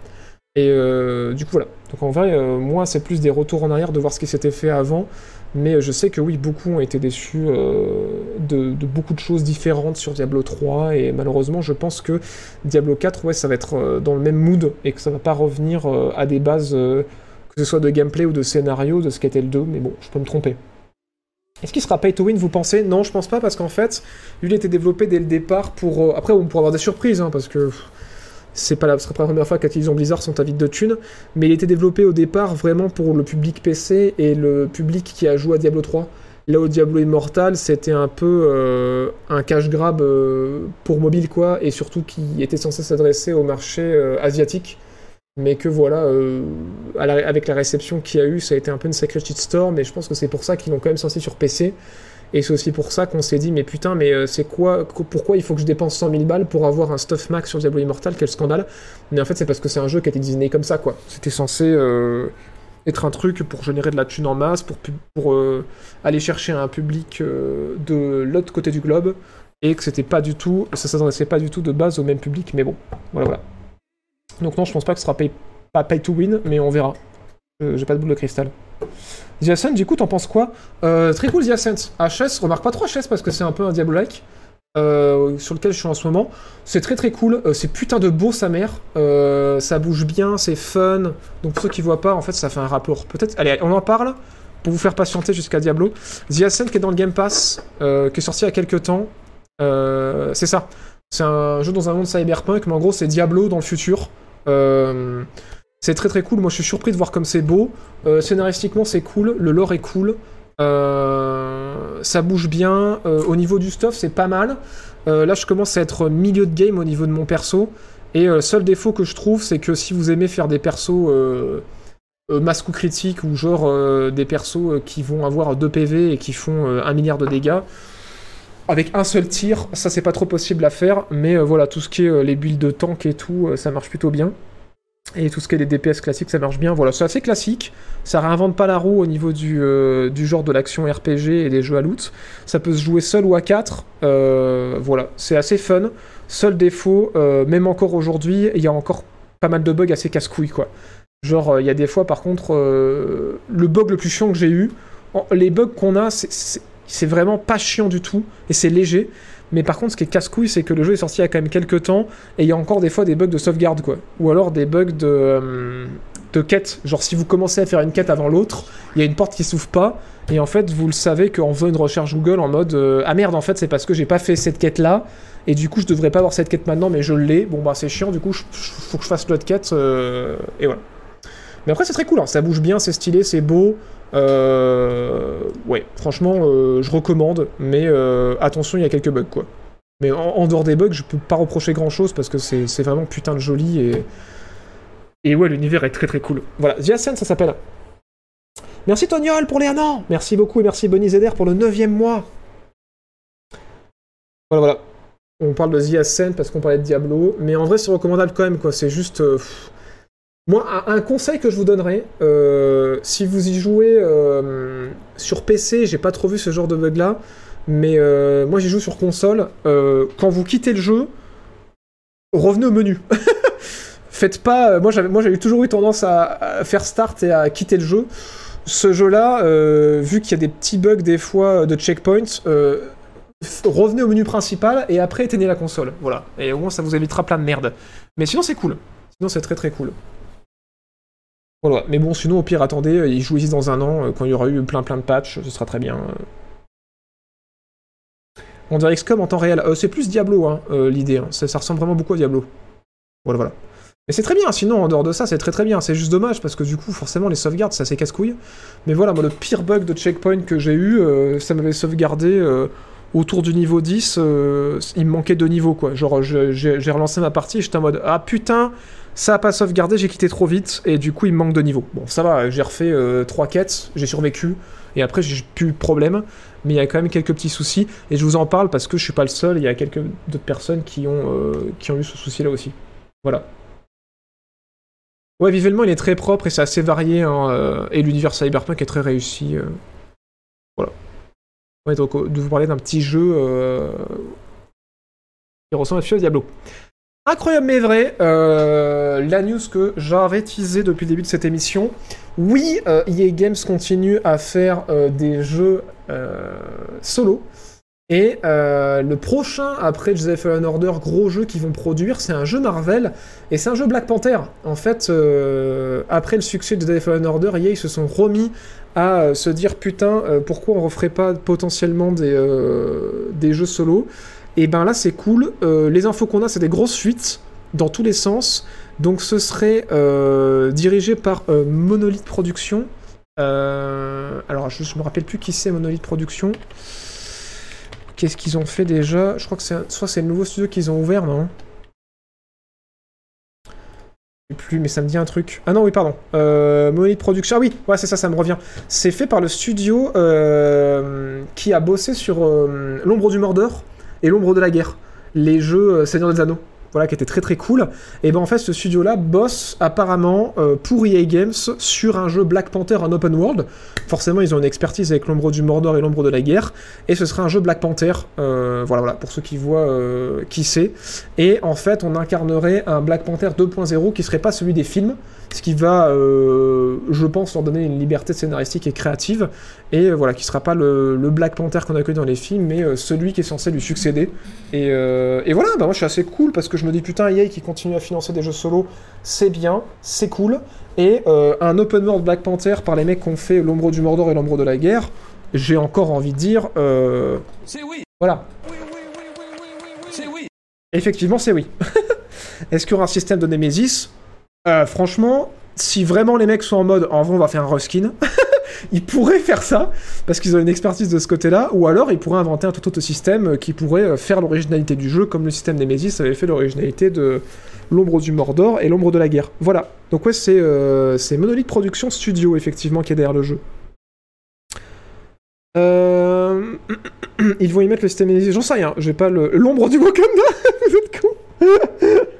Et euh, du coup, voilà. Donc en vrai, euh, moi, c'est plus des retours en arrière de voir ce qui s'était fait avant. Mais je sais que oui, beaucoup ont été déçus euh, de, beaucoup de choses différentes sur Diablo 3. Et malheureusement, je pense que Diablo 4, ouais, ça va être euh, dans le même mood et que ça va pas revenir euh, à des bases, euh, que ce soit de gameplay ou de scénario, de ce qu'était le 2. Mais bon, je peux me tromper. Est-ce qu'il sera pay to win, vous pensez? Non, je pense pas, parce qu'en fait, lui, il était développé dès le départ pour. euh, Après, on pourra avoir des surprises, hein, parce que c'est pas la, pas la première fois qu'Activision Blizzard sont avides de thunes, mais il était développé au départ vraiment pour le public PC et le public qui a joué à Diablo 3. Là, au Diablo Immortal, c'était un peu euh, un cash grab euh, pour mobile, quoi, et surtout qui était censé s'adresser au marché euh, asiatique. Mais que voilà, à avec la réception qu'il y a eu, ça a été un peu une sacrée shitstorm, et je pense que c'est pour ça qu'ils l'ont quand même sorti sur PC. Et c'est aussi pour ça qu'on s'est dit, mais putain, mais euh, c'est quoi, qu- pourquoi il faut que je dépense 100 000 balles pour avoir un stuff max sur Diablo Immortal? Quel scandale Mais en fait, c'est parce que c'est un jeu qui a été designé comme ça, quoi. C'était censé euh, être un truc pour générer de la thune en masse, pour, pour euh, aller chercher un public de l'autre côté du globe, et que c'était pas du tout, ça s'adressait pas du tout de base au même public, mais bon, voilà, voilà. Donc non, je pense pas que ce sera pay, pas pay to win, mais on verra. J'ai pas de boule de cristal. The du coup, t'en penses quoi euh, Très cool The Ascent. HS, remarque pas trop HS parce que c'est un peu un Diablo-like. euh, sur lequel je suis en ce moment. C'est très très cool, euh, c'est putain de beau sa mère, ça bouge bien, c'est fun. Donc pour ceux qui voient pas, en fait ça fait un rapport. Peut-être, allez, on en parle pour vous faire patienter jusqu'à Diablo. The Ascent qui est dans le Game Pass, qui est sorti il y a quelques temps. C'est ça. C'est un jeu dans un monde cyberpunk, mais en gros c'est Diablo dans le futur. C'est très très cool. Moi je suis surpris de voir comme c'est beau. Euh, scénaristiquement c'est cool, le lore est cool. Euh, ça bouge bien. Euh, au niveau du stuff c'est pas mal. Là je commence à être milieu de game au niveau de mon perso. Et le seul défaut que je trouve c'est que si vous aimez faire des persos masque ou critique ou genre des persos qui vont avoir 2 PV et qui font 1 milliard de dégâts, avec un seul tir, ça c'est pas trop possible à faire, mais voilà, tout ce qui est les builds de tank et tout, ça marche plutôt bien. Et tout ce qui est les DPS classiques, ça marche bien. Voilà, c'est assez classique. Ça réinvente pas la roue au niveau du, euh, genre de l'action RPG et des jeux à loot. Ça peut se jouer seul ou à 4. voilà, c'est assez fun. Seul défaut, euh, même encore aujourd'hui, il y a encore pas mal de bugs assez casse-couilles, quoi. Genre, euh, il y a des fois, par contre, euh, le bug le plus chiant que j'ai eu, les bugs qu'on a, c'est vraiment pas chiant du tout, et c'est léger. Mais par contre, ce qui est casse-couille, c'est que le jeu est sorti il y a quand même quelques temps, et il y a encore des fois des bugs de sauvegarde, quoi. Ou alors des bugs de, euh, de quête. Genre, si vous commencez à faire une quête avant l'autre, il y a une porte qui s'ouvre pas, et en fait, vous le savez qu'en faisant une recherche Google en mode euh, Ah merde, en fait, c'est parce que j'ai pas fait cette quête-là, et du coup, je devrais pas avoir cette quête maintenant, mais je l'ai. Bon, bah, c'est chiant, du coup, faut que je fasse l'autre quête, euh, et voilà. Mais après, c'est très cool, hein. ça bouge bien, c'est stylé, c'est beau. Euh, ouais, franchement, euh, je recommande, mais euh, attention, il y a quelques bugs, quoi. Mais en, dehors des bugs, je peux pas reprocher grand chose parce que c'est vraiment putain de joli et. Et ouais, l'univers est très très cool. Voilà, The Ascent, ça s'appelle. Merci Toniol pour les un an Merci beaucoup et merci Bonnie Zeder pour le 9 mois Voilà, voilà. On parle de The Ascent parce qu'on parlait de Diablo, mais en vrai, c'est recommandable quand même, quoi. C'est juste. Moi, un, conseil que je vous donnerais, euh, si vous y jouez euh, sur PC, j'ai pas trop vu ce genre de bug là, mais euh, moi j'y joue sur console. quand vous quittez le jeu, revenez au menu. Faites pas. moi, j'avais, toujours eu tendance à, faire start et à quitter le jeu. Ce jeu-là, euh, vu qu'il y a des petits bugs des fois de checkpoints, revenez au menu principal et après éteignez la console. Voilà. Et au moins, ça vous évitera plein de merde. Mais sinon, c'est cool. Sinon, c'est très très cool. Voilà. Mais bon, sinon, au pire, attendez, euh, ils jouent ici dans un an, euh, quand il y aura eu plein plein de patchs, ce sera très bien. euh. On dirait XCOM en temps réel. C'est plus Diablo, hein, l'idée. hein. Ça, ressemble vraiment beaucoup à Diablo. Voilà, voilà. Mais c'est très bien, sinon, en dehors de ça, c'est très très bien. C'est juste dommage, parce que du coup, forcément, les sauvegardes, ça c'est casse-couille. Mais voilà, moi, le pire bug de checkpoint que j'ai eu, ça m'avait sauvegardé autour du niveau 10. euh, il me manquait deux niveaux, quoi. Genre, j'ai relancé ma partie, j'étais en mode Ah putain, ça a pas sauvegardé, j'ai quitté trop vite, et du coup, il me manque de niveau. Bon, ça va, j'ai refait euh, trois quêtes, j'ai survécu, et après, j'ai plus de problème. Mais il y a quand même quelques petits soucis, et je vous en parle parce que je suis pas le seul, il y a quelques d'autres personnes qui ont, euh, qui ont eu ce souci-là aussi. Voilà. Ouais, visuellement, il est très propre et c'est assez varié, hein, euh, et l'univers cyberpunk est très réussi. euh. Voilà. Ouais, donc, euh, de vous parler d'un petit jeu euh, qui ressemble à Diablo. Incroyable mais vrai, euh, la news que j'avais teasé depuis le début de cette émission. Oui, euh, EA Games continue à faire euh, des jeux euh, solo. Et le prochain, après Jedi Fallen Order, gros jeu qu'ils vont produire, c'est un jeu Marvel. Et c'est un jeu Black Panther. En fait, après le succès de Jedi Fallen Order, EA ils se sont remis à se dire putain, pourquoi on referait pas potentiellement des, des jeux solo? Et ben là, c'est cool. Euh, les infos qu'on a, c'est des grosses fuites dans tous les sens. Donc ce serait euh, dirigé par euh, Monolith Productions. Euh, alors, je, je me rappelle plus qui c'est Monolith Productions. Qu'est-ce qu'ils ont fait déjà? Je crois que c'est soit c'est le nouveau studio qu'ils ont ouvert, non? Je sais plus, mais ça me dit un truc. Ah non, oui, pardon. Monolith Production. Ah oui, ouais, c'est ça, ça me revient. C'est fait par le studio qui a bossé sur L'ombre du Mordor et L'ombre de la guerre. Les jeux euh, Seigneur des Anneaux. Voilà, qui était très très cool. Et ben en fait, ce studio-là bosse apparemment euh, pour EA Games sur un jeu Black Panther en open world. Forcément, ils ont une expertise avec l'ombre du Mordor et l'ombre de la guerre. Et ce sera un jeu Black Panther. euh, voilà, voilà, pour ceux qui voient qui c'est. Et en fait, on incarnerait un Black Panther 2.0 qui serait pas celui des films, ce qui va, euh, je pense, leur donner une liberté scénaristique et créative, et euh, voilà, qui sera pas le, le Black Panther qu'on a connu dans les films, mais euh, celui qui est censé lui succéder. Et, et voilà, bah moi je suis assez cool parce que je me dis putain, EA qui continue à financer des jeux solo, c'est bien, c'est cool, et un open world Black Panther par les mecs qui ont fait l'ombre du Mordor et l'ombre de la guerre, j'ai encore envie de dire, C'est oui. voilà, Oui, oui, oui, oui, oui, oui, oui. C'est oui. Effectivement, c'est oui. Est-ce qu'il y aura un système de Nemesis? Euh, Franchement, si vraiment les mecs sont en mode en vrai, on va faire un reskin, ils pourraient faire ça parce qu'ils ont une expertise de ce côté-là, ou alors ils pourraient inventer un tout autre système qui pourrait euh, faire l'originalité du jeu, comme le système Nemesis avait fait l'originalité de l'ombre du Mordor et l'ombre de la guerre. Voilà. Donc ouais, c'est euh, Monolith Production Studio effectivement qui est derrière le jeu. Euh... Ils vont y mettre le système Nemesis, j'en sais rien, j'ai pas le- l'ombre du Wakanda, vous êtes con.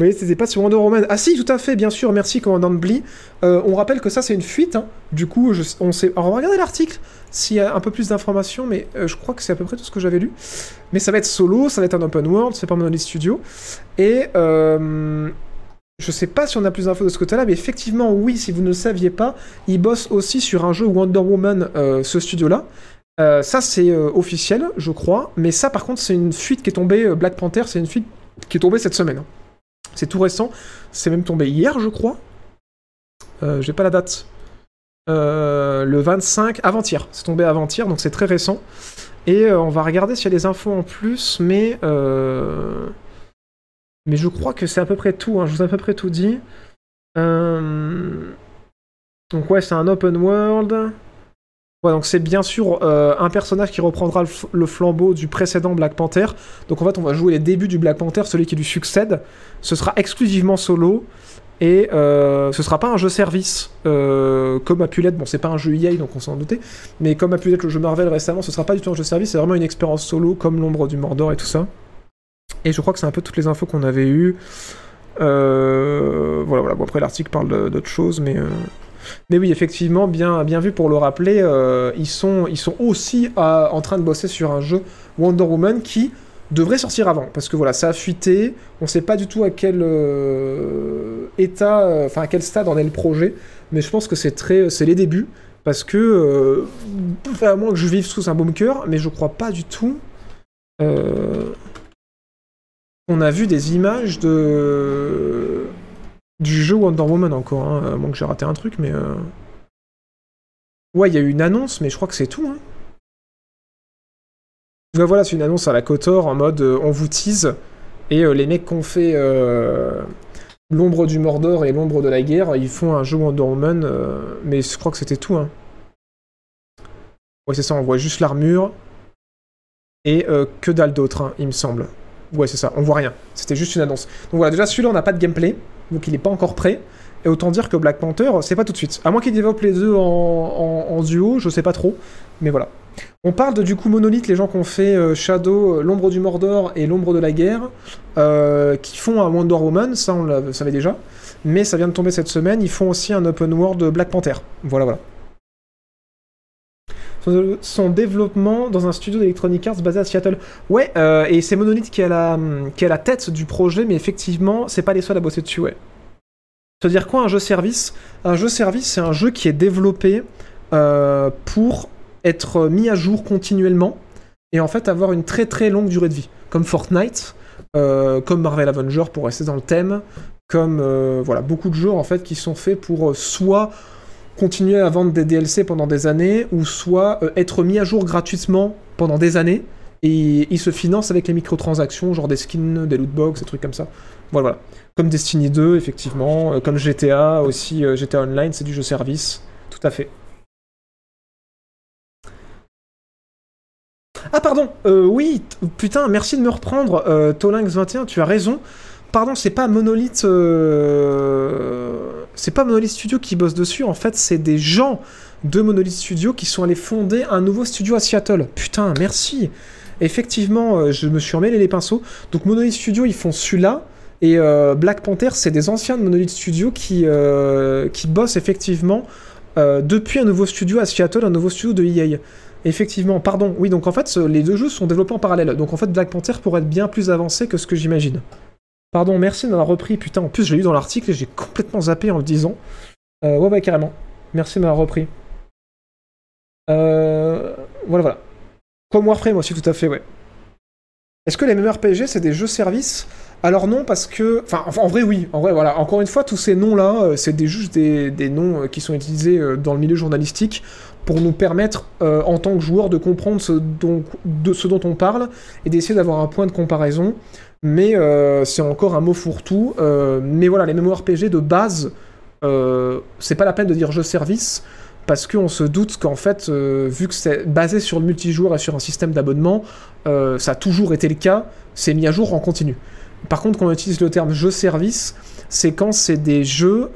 Vous voyez, c'était pas sur Wonder Woman. Ah si, tout à fait, bien sûr, merci commandant Blee. Euh, on rappelle que ça c'est une fuite, hein. du coup, on sait... Alors regarder l'article, s'il y a un peu plus d'informations, mais euh, je crois que c'est à peu près tout ce que j'avais lu. Mais ça va être solo, ça va être un open world, c'est pas Monolith Studio. Et... Euh... Je sais pas si on a plus d'infos de ce côté-là, mais effectivement, oui, si vous ne le saviez pas, ils bossent aussi sur un jeu Wonder Woman, euh, ce studio-là. Euh, ça, c'est officiel, je crois. Mais ça, par contre, c'est une fuite qui est tombée. Black Panther, c'est une fuite qui est tombée cette semaine. C'est tout récent. C'est même tombé hier, je crois. Euh, J'ai pas la date. Euh, le 25, avant-hier. C'est tombé avant-hier, donc c'est très récent. Et euh, on va regarder s'il y a des infos en plus, mais. euh, Mais je crois que c'est à peu près tout. hein. Je vous ai à peu près tout dit. Donc, ouais, c'est un open world. Ouais, donc c'est bien sûr euh, un personnage qui reprendra le, flambeau du précédent Black Panther. Donc en fait, on va jouer les débuts du Black Panther, celui qui lui succède. Ce sera exclusivement solo. Et euh, ce sera pas un jeu service euh, comme a pu l'être. Bon, c'est pas un jeu EA, donc on s'en doutait. Mais comme a pu l'être le jeu Marvel récemment, ce sera pas du tout un jeu service. C'est vraiment une expérience solo comme l'ombre du Mordor et tout ça. Et je crois que c'est un peu toutes les infos qu'on avait eues. Euh, voilà, voilà. Bon, après, l'article parle d'autres choses, mais. Mais oui, effectivement, bien, bien vu pour le rappeler, euh, ils, sont, ils sont aussi euh, en train de bosser sur un jeu Wonder Woman qui devrait sortir avant. Parce que voilà, ça a fuité, on sait pas du tout à quel euh, état, enfin à quel stade en est le projet, mais je pense que c'est très, c'est les débuts. Parce que, à moins que je vive sous un bunker, mais je crois pas du tout. on a vu des images de du jeu Wonder Woman encore, hein, moins que j'ai raté un truc, mais... euh, Ouais, il y a eu une annonce, mais je crois que c'est tout. Hein. Voilà, c'est une annonce à la Kotor en mode euh, on vous tease, et euh, les mecs qui ont fait l'ombre du Mordor et l'ombre de la guerre, ils font un jeu Wonder Woman, mais je crois que c'était tout. Hein. Ouais, c'est ça, on voit juste l'armure, et que dalle d'autre, hein, il me semble. Ouais, c'est ça, on voit rien. C'était juste une annonce. Donc voilà, déjà celui-là, on n'a pas de gameplay, donc il n'est pas encore prêt. Et autant dire que Black Panther, c'est pas tout de suite. À moins qu'ils développent les deux en, duo, je sais pas trop. Mais voilà. On parle de du coup Monolith, les gens qui ont fait euh, Shadow, euh, l'ombre du Mordor et l'ombre de la guerre, euh, qui font un Wonder Woman, ça on le savait déjà. Mais ça vient de tomber cette semaine, ils font aussi un open world Black Panther. Voilà, voilà. Son- développement dans un studio d'Electronic Arts basé à Seattle. Ouais, euh, et c'est Monolith qui a, la, tête du projet, mais effectivement, c'est pas les seuls à bosser dessus, ouais. Ça veut dire quoi un jeu service? Un jeu service, c'est un jeu qui est développé euh, pour être mis à jour continuellement et en fait avoir une très très longue durée de vie. Comme Fortnite, euh, comme Marvel Avenger pour rester dans le thème, comme voilà beaucoup de jeux en fait qui sont faits pour soit continuer à vendre des DLC pendant des années ou soit euh, être mis à jour gratuitement pendant des années et ils se financent avec les microtransactions, genre des skins, des lootbox, des trucs comme ça. Voilà. Comme Destiny 2, effectivement, euh, comme GTA aussi, euh, GTA Online, c'est du jeu service, tout à fait. Ah pardon, oui, putain, merci de me reprendre, euh, Tolinx21, tu as raison. Pardon, c'est pas Monolith, euh, pas Monolith Studio qui bosse dessus. En fait, c'est des gens de Monolith Studio qui sont allés fonder un nouveau studio à Seattle. Putain, merci. Effectivement, euh, je me suis emmêlé les pinceaux. Donc Monolith Studio, ils font celui-là. Et euh, Black Panther, c'est des anciens de Monolith Studio qui, qui bossent effectivement depuis un nouveau studio à Seattle, un nouveau studio de EA. Effectivement, pardon. Oui, donc en fait, les deux jeux sont développés en parallèle. Donc en fait, Black Panther pourrait être bien plus avancé que ce que j'imagine. Pardon, merci de m'avoir repris. Putain, en plus, je l'ai lu dans l'article et j'ai complètement zappé en le disant. Euh, ouais, ouais, carrément. Merci de m'avoir repris. Euh, voilà, voilà. Comme Warframe aussi, tout à fait, ouais. Est-ce que les MMORPG, c'est des jeux services Alors non, parce que... Enfin, en vrai, oui. En vrai, voilà. Encore une fois, tous ces noms-là, euh, c'est des, juste des, noms euh, qui sont utilisés dans le milieu journalistique pour nous permettre, en tant que joueurs, de comprendre ce dont on parle et d'essayer d'avoir un point de comparaison. Mais euh, c'est encore un mot fourre-tout. Euh, mais voilà, les MMORPG de base, euh, c'est pas la peine de dire jeu service parce qu'on se doute qu'en fait, vu que c'est basé sur le multijoueur et sur un système d'abonnement, ça a toujours été le cas, c'est mis à jour en continu. Par contre, quand on utilise le terme jeu service, c'est quand c'est des jeux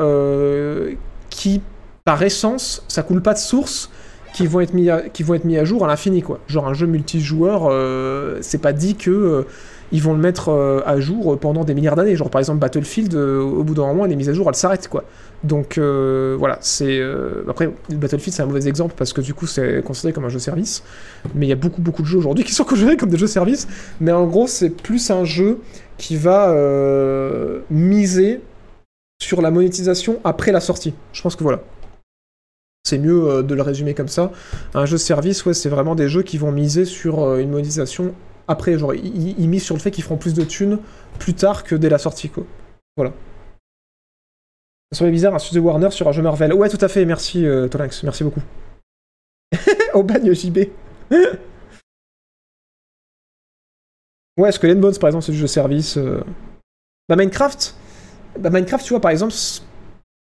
qui, par essence, ça coule pas de source, qui vont être mis à, qui vont être mis à jour à l'infini, quoi. Genre un jeu multijoueur, c'est pas dit que ils vont le mettre euh, à jour pendant des milliards d'années. Genre par exemple Battlefield, euh, au bout d'un moment, les mises à jour, elles s'arrêtent, quoi. Donc euh, voilà, c'est euh, après Battlefield c'est un mauvais exemple parce que du coup c'est considéré comme un jeu service, mais il y a beaucoup beaucoup de jeux aujourd'hui qui sont considérés comme des jeux service. Mais en gros c'est plus un jeu qui va euh, miser sur la monétisation après la sortie. Je pense que voilà. C'est mieux euh, de le résumer comme ça. Un jeu service, ouais, c'est vraiment des jeux qui vont miser sur euh, une monétisation après. Genre, ils, misent sur le fait qu'ils feront plus de thunes plus tard que dès la sortie, quoi. Voilà. Ça serait bizarre, un studio Warner sur un jeu Marvel. Ouais, tout à fait, merci euh, merci beaucoup. Au bagne JB. ouais, Skull and Bones par exemple, c'est du jeu service. euh. Bah, Minecraft, bah, Minecraft, tu vois, par exemple,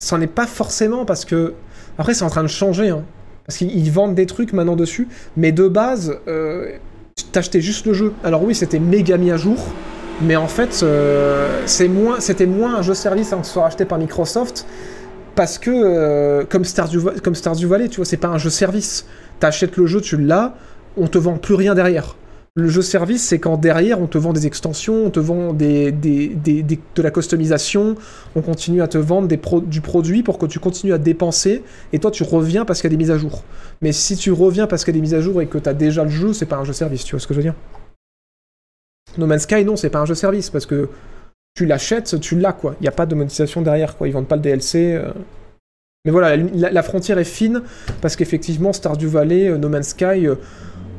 c'en est pas forcément parce que. Après, c'est en train de changer, hein. Parce qu'ils ils vendent des trucs maintenant dessus, mais de base, euh, t'achetais juste le jeu. Alors oui, c'était méga mis à jour, mais en fait, euh, c'est moins, c'était moins un jeu service avant que ce soit racheté par Microsoft, parce que, euh, comme, Stardew, comme Stardew Valley, tu vois, c'est pas un jeu service. T'achètes le jeu, tu l'as, on te vend plus rien derrière. Le jeu service, c'est quand derrière, on te vend des extensions, on te vend des, des- de la customisation, on continue à te vendre du produit pour que tu continues à dépenser, et toi, tu reviens parce qu'il y a des mises à jour. Mais si tu reviens parce qu'il y a des mises à jour et que tu as déjà le jeu, c'est pas un jeu service, tu vois ce que je veux dire? No Man's Sky, non, c'est pas un jeu service, parce que tu l'achètes, tu l'as, quoi. Il n'y a pas de monétisation derrière, quoi. Ils vendent pas le DLC. euh. Mais voilà, la frontière est fine, parce qu'effectivement, Stardew Valley, euh, No Man's Sky, euh,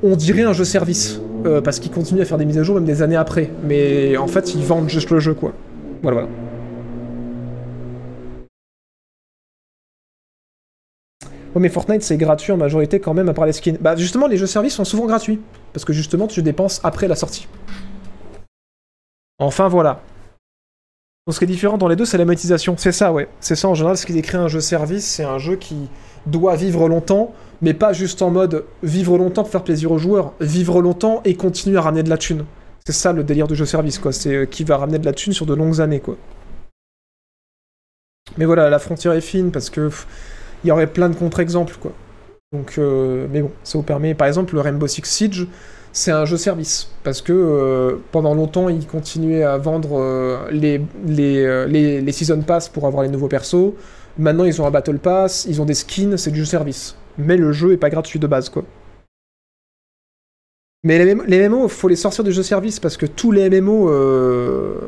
on dirait un jeu service, euh, parce qu'ils continuent à faire des mises à jour même des années après. Mais en fait, ils vendent juste le jeu, quoi. Voilà, voilà. Ouais, mais Fortnite, c'est gratuit en majorité quand même, à part les skins. Bah, justement, les jeux services sont souvent gratuits. Parce que justement, tu dépenses après la sortie. Enfin, voilà. Donc, ce qui est différent dans les deux, c'est la monétisation. C'est ça, ouais. C'est ça, en général, ce qui décrit un jeu service, c'est un jeu qui doit vivre longtemps, mais pas juste en mode vivre longtemps pour faire plaisir aux joueurs. Vivre longtemps et continuer à ramener de la thune. C'est ça le délire du jeu service, quoi. C'est euh, qui va ramener de la thune sur de longues années, quoi. Mais voilà, la frontière est fine parce que il y aurait plein de contre-exemples, quoi. Donc, euh, mais bon, ça vous permet, par exemple, le Rainbow Six Siege, c'est un jeu service parce que euh, pendant longtemps, ils continuaient à vendre euh, les, les, les, les Season Pass pour avoir les nouveaux persos. Maintenant, ils ont un Battle Pass, ils ont des skins, c'est du jeu service. Mais le jeu est pas gratuit de base, quoi. Mais les, MMO, les MMO, faut les sortir du jeu service parce que tous les MMO euh,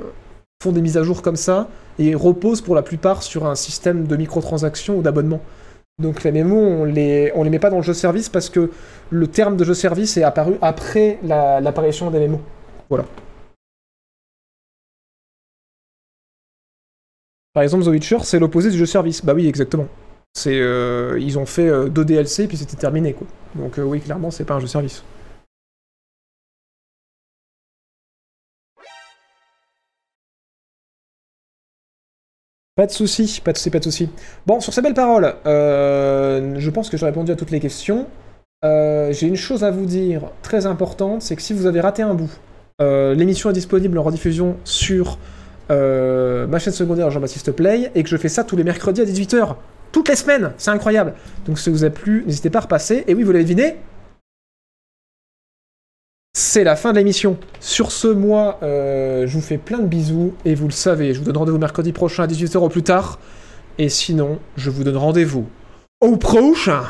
font des mises à jour comme ça et reposent pour la plupart sur un système de microtransactions ou d'abonnement. Donc les MMO, on les, on les met pas dans le jeu service parce que le terme de jeu service est apparu après la- l'apparition des MMO. Voilà. Par exemple, The Witcher, c'est l'opposé du jeu service. Bah oui, exactement. C'est, euh, ils ont fait euh, deux DLC puis c'était terminé quoi. Donc euh, oui, clairement, c'est pas un jeu service. Pas de souci, pas de souci, pas de souci. Bon, sur ces belles paroles, euh, je pense que j'ai répondu à toutes les questions. Euh, j'ai une chose à vous dire très importante, c'est que si vous avez raté un bout, l'émission est disponible en rediffusion sur ma chaîne secondaire Jean-Baptiste Play et que je fais ça tous les mercredis à 18h. Toutes les semaines, c'est incroyable. Donc si ça vous a plu, n'hésitez pas à repasser. Et oui, vous l'avez deviné, c'est la fin de l'émission. Sur ce, moi, euh, je vous fais plein de bisous et vous le savez, je vous donne rendez-vous mercredi prochain à 18h au plus tard. Et sinon, je vous donne rendez-vous au prochain.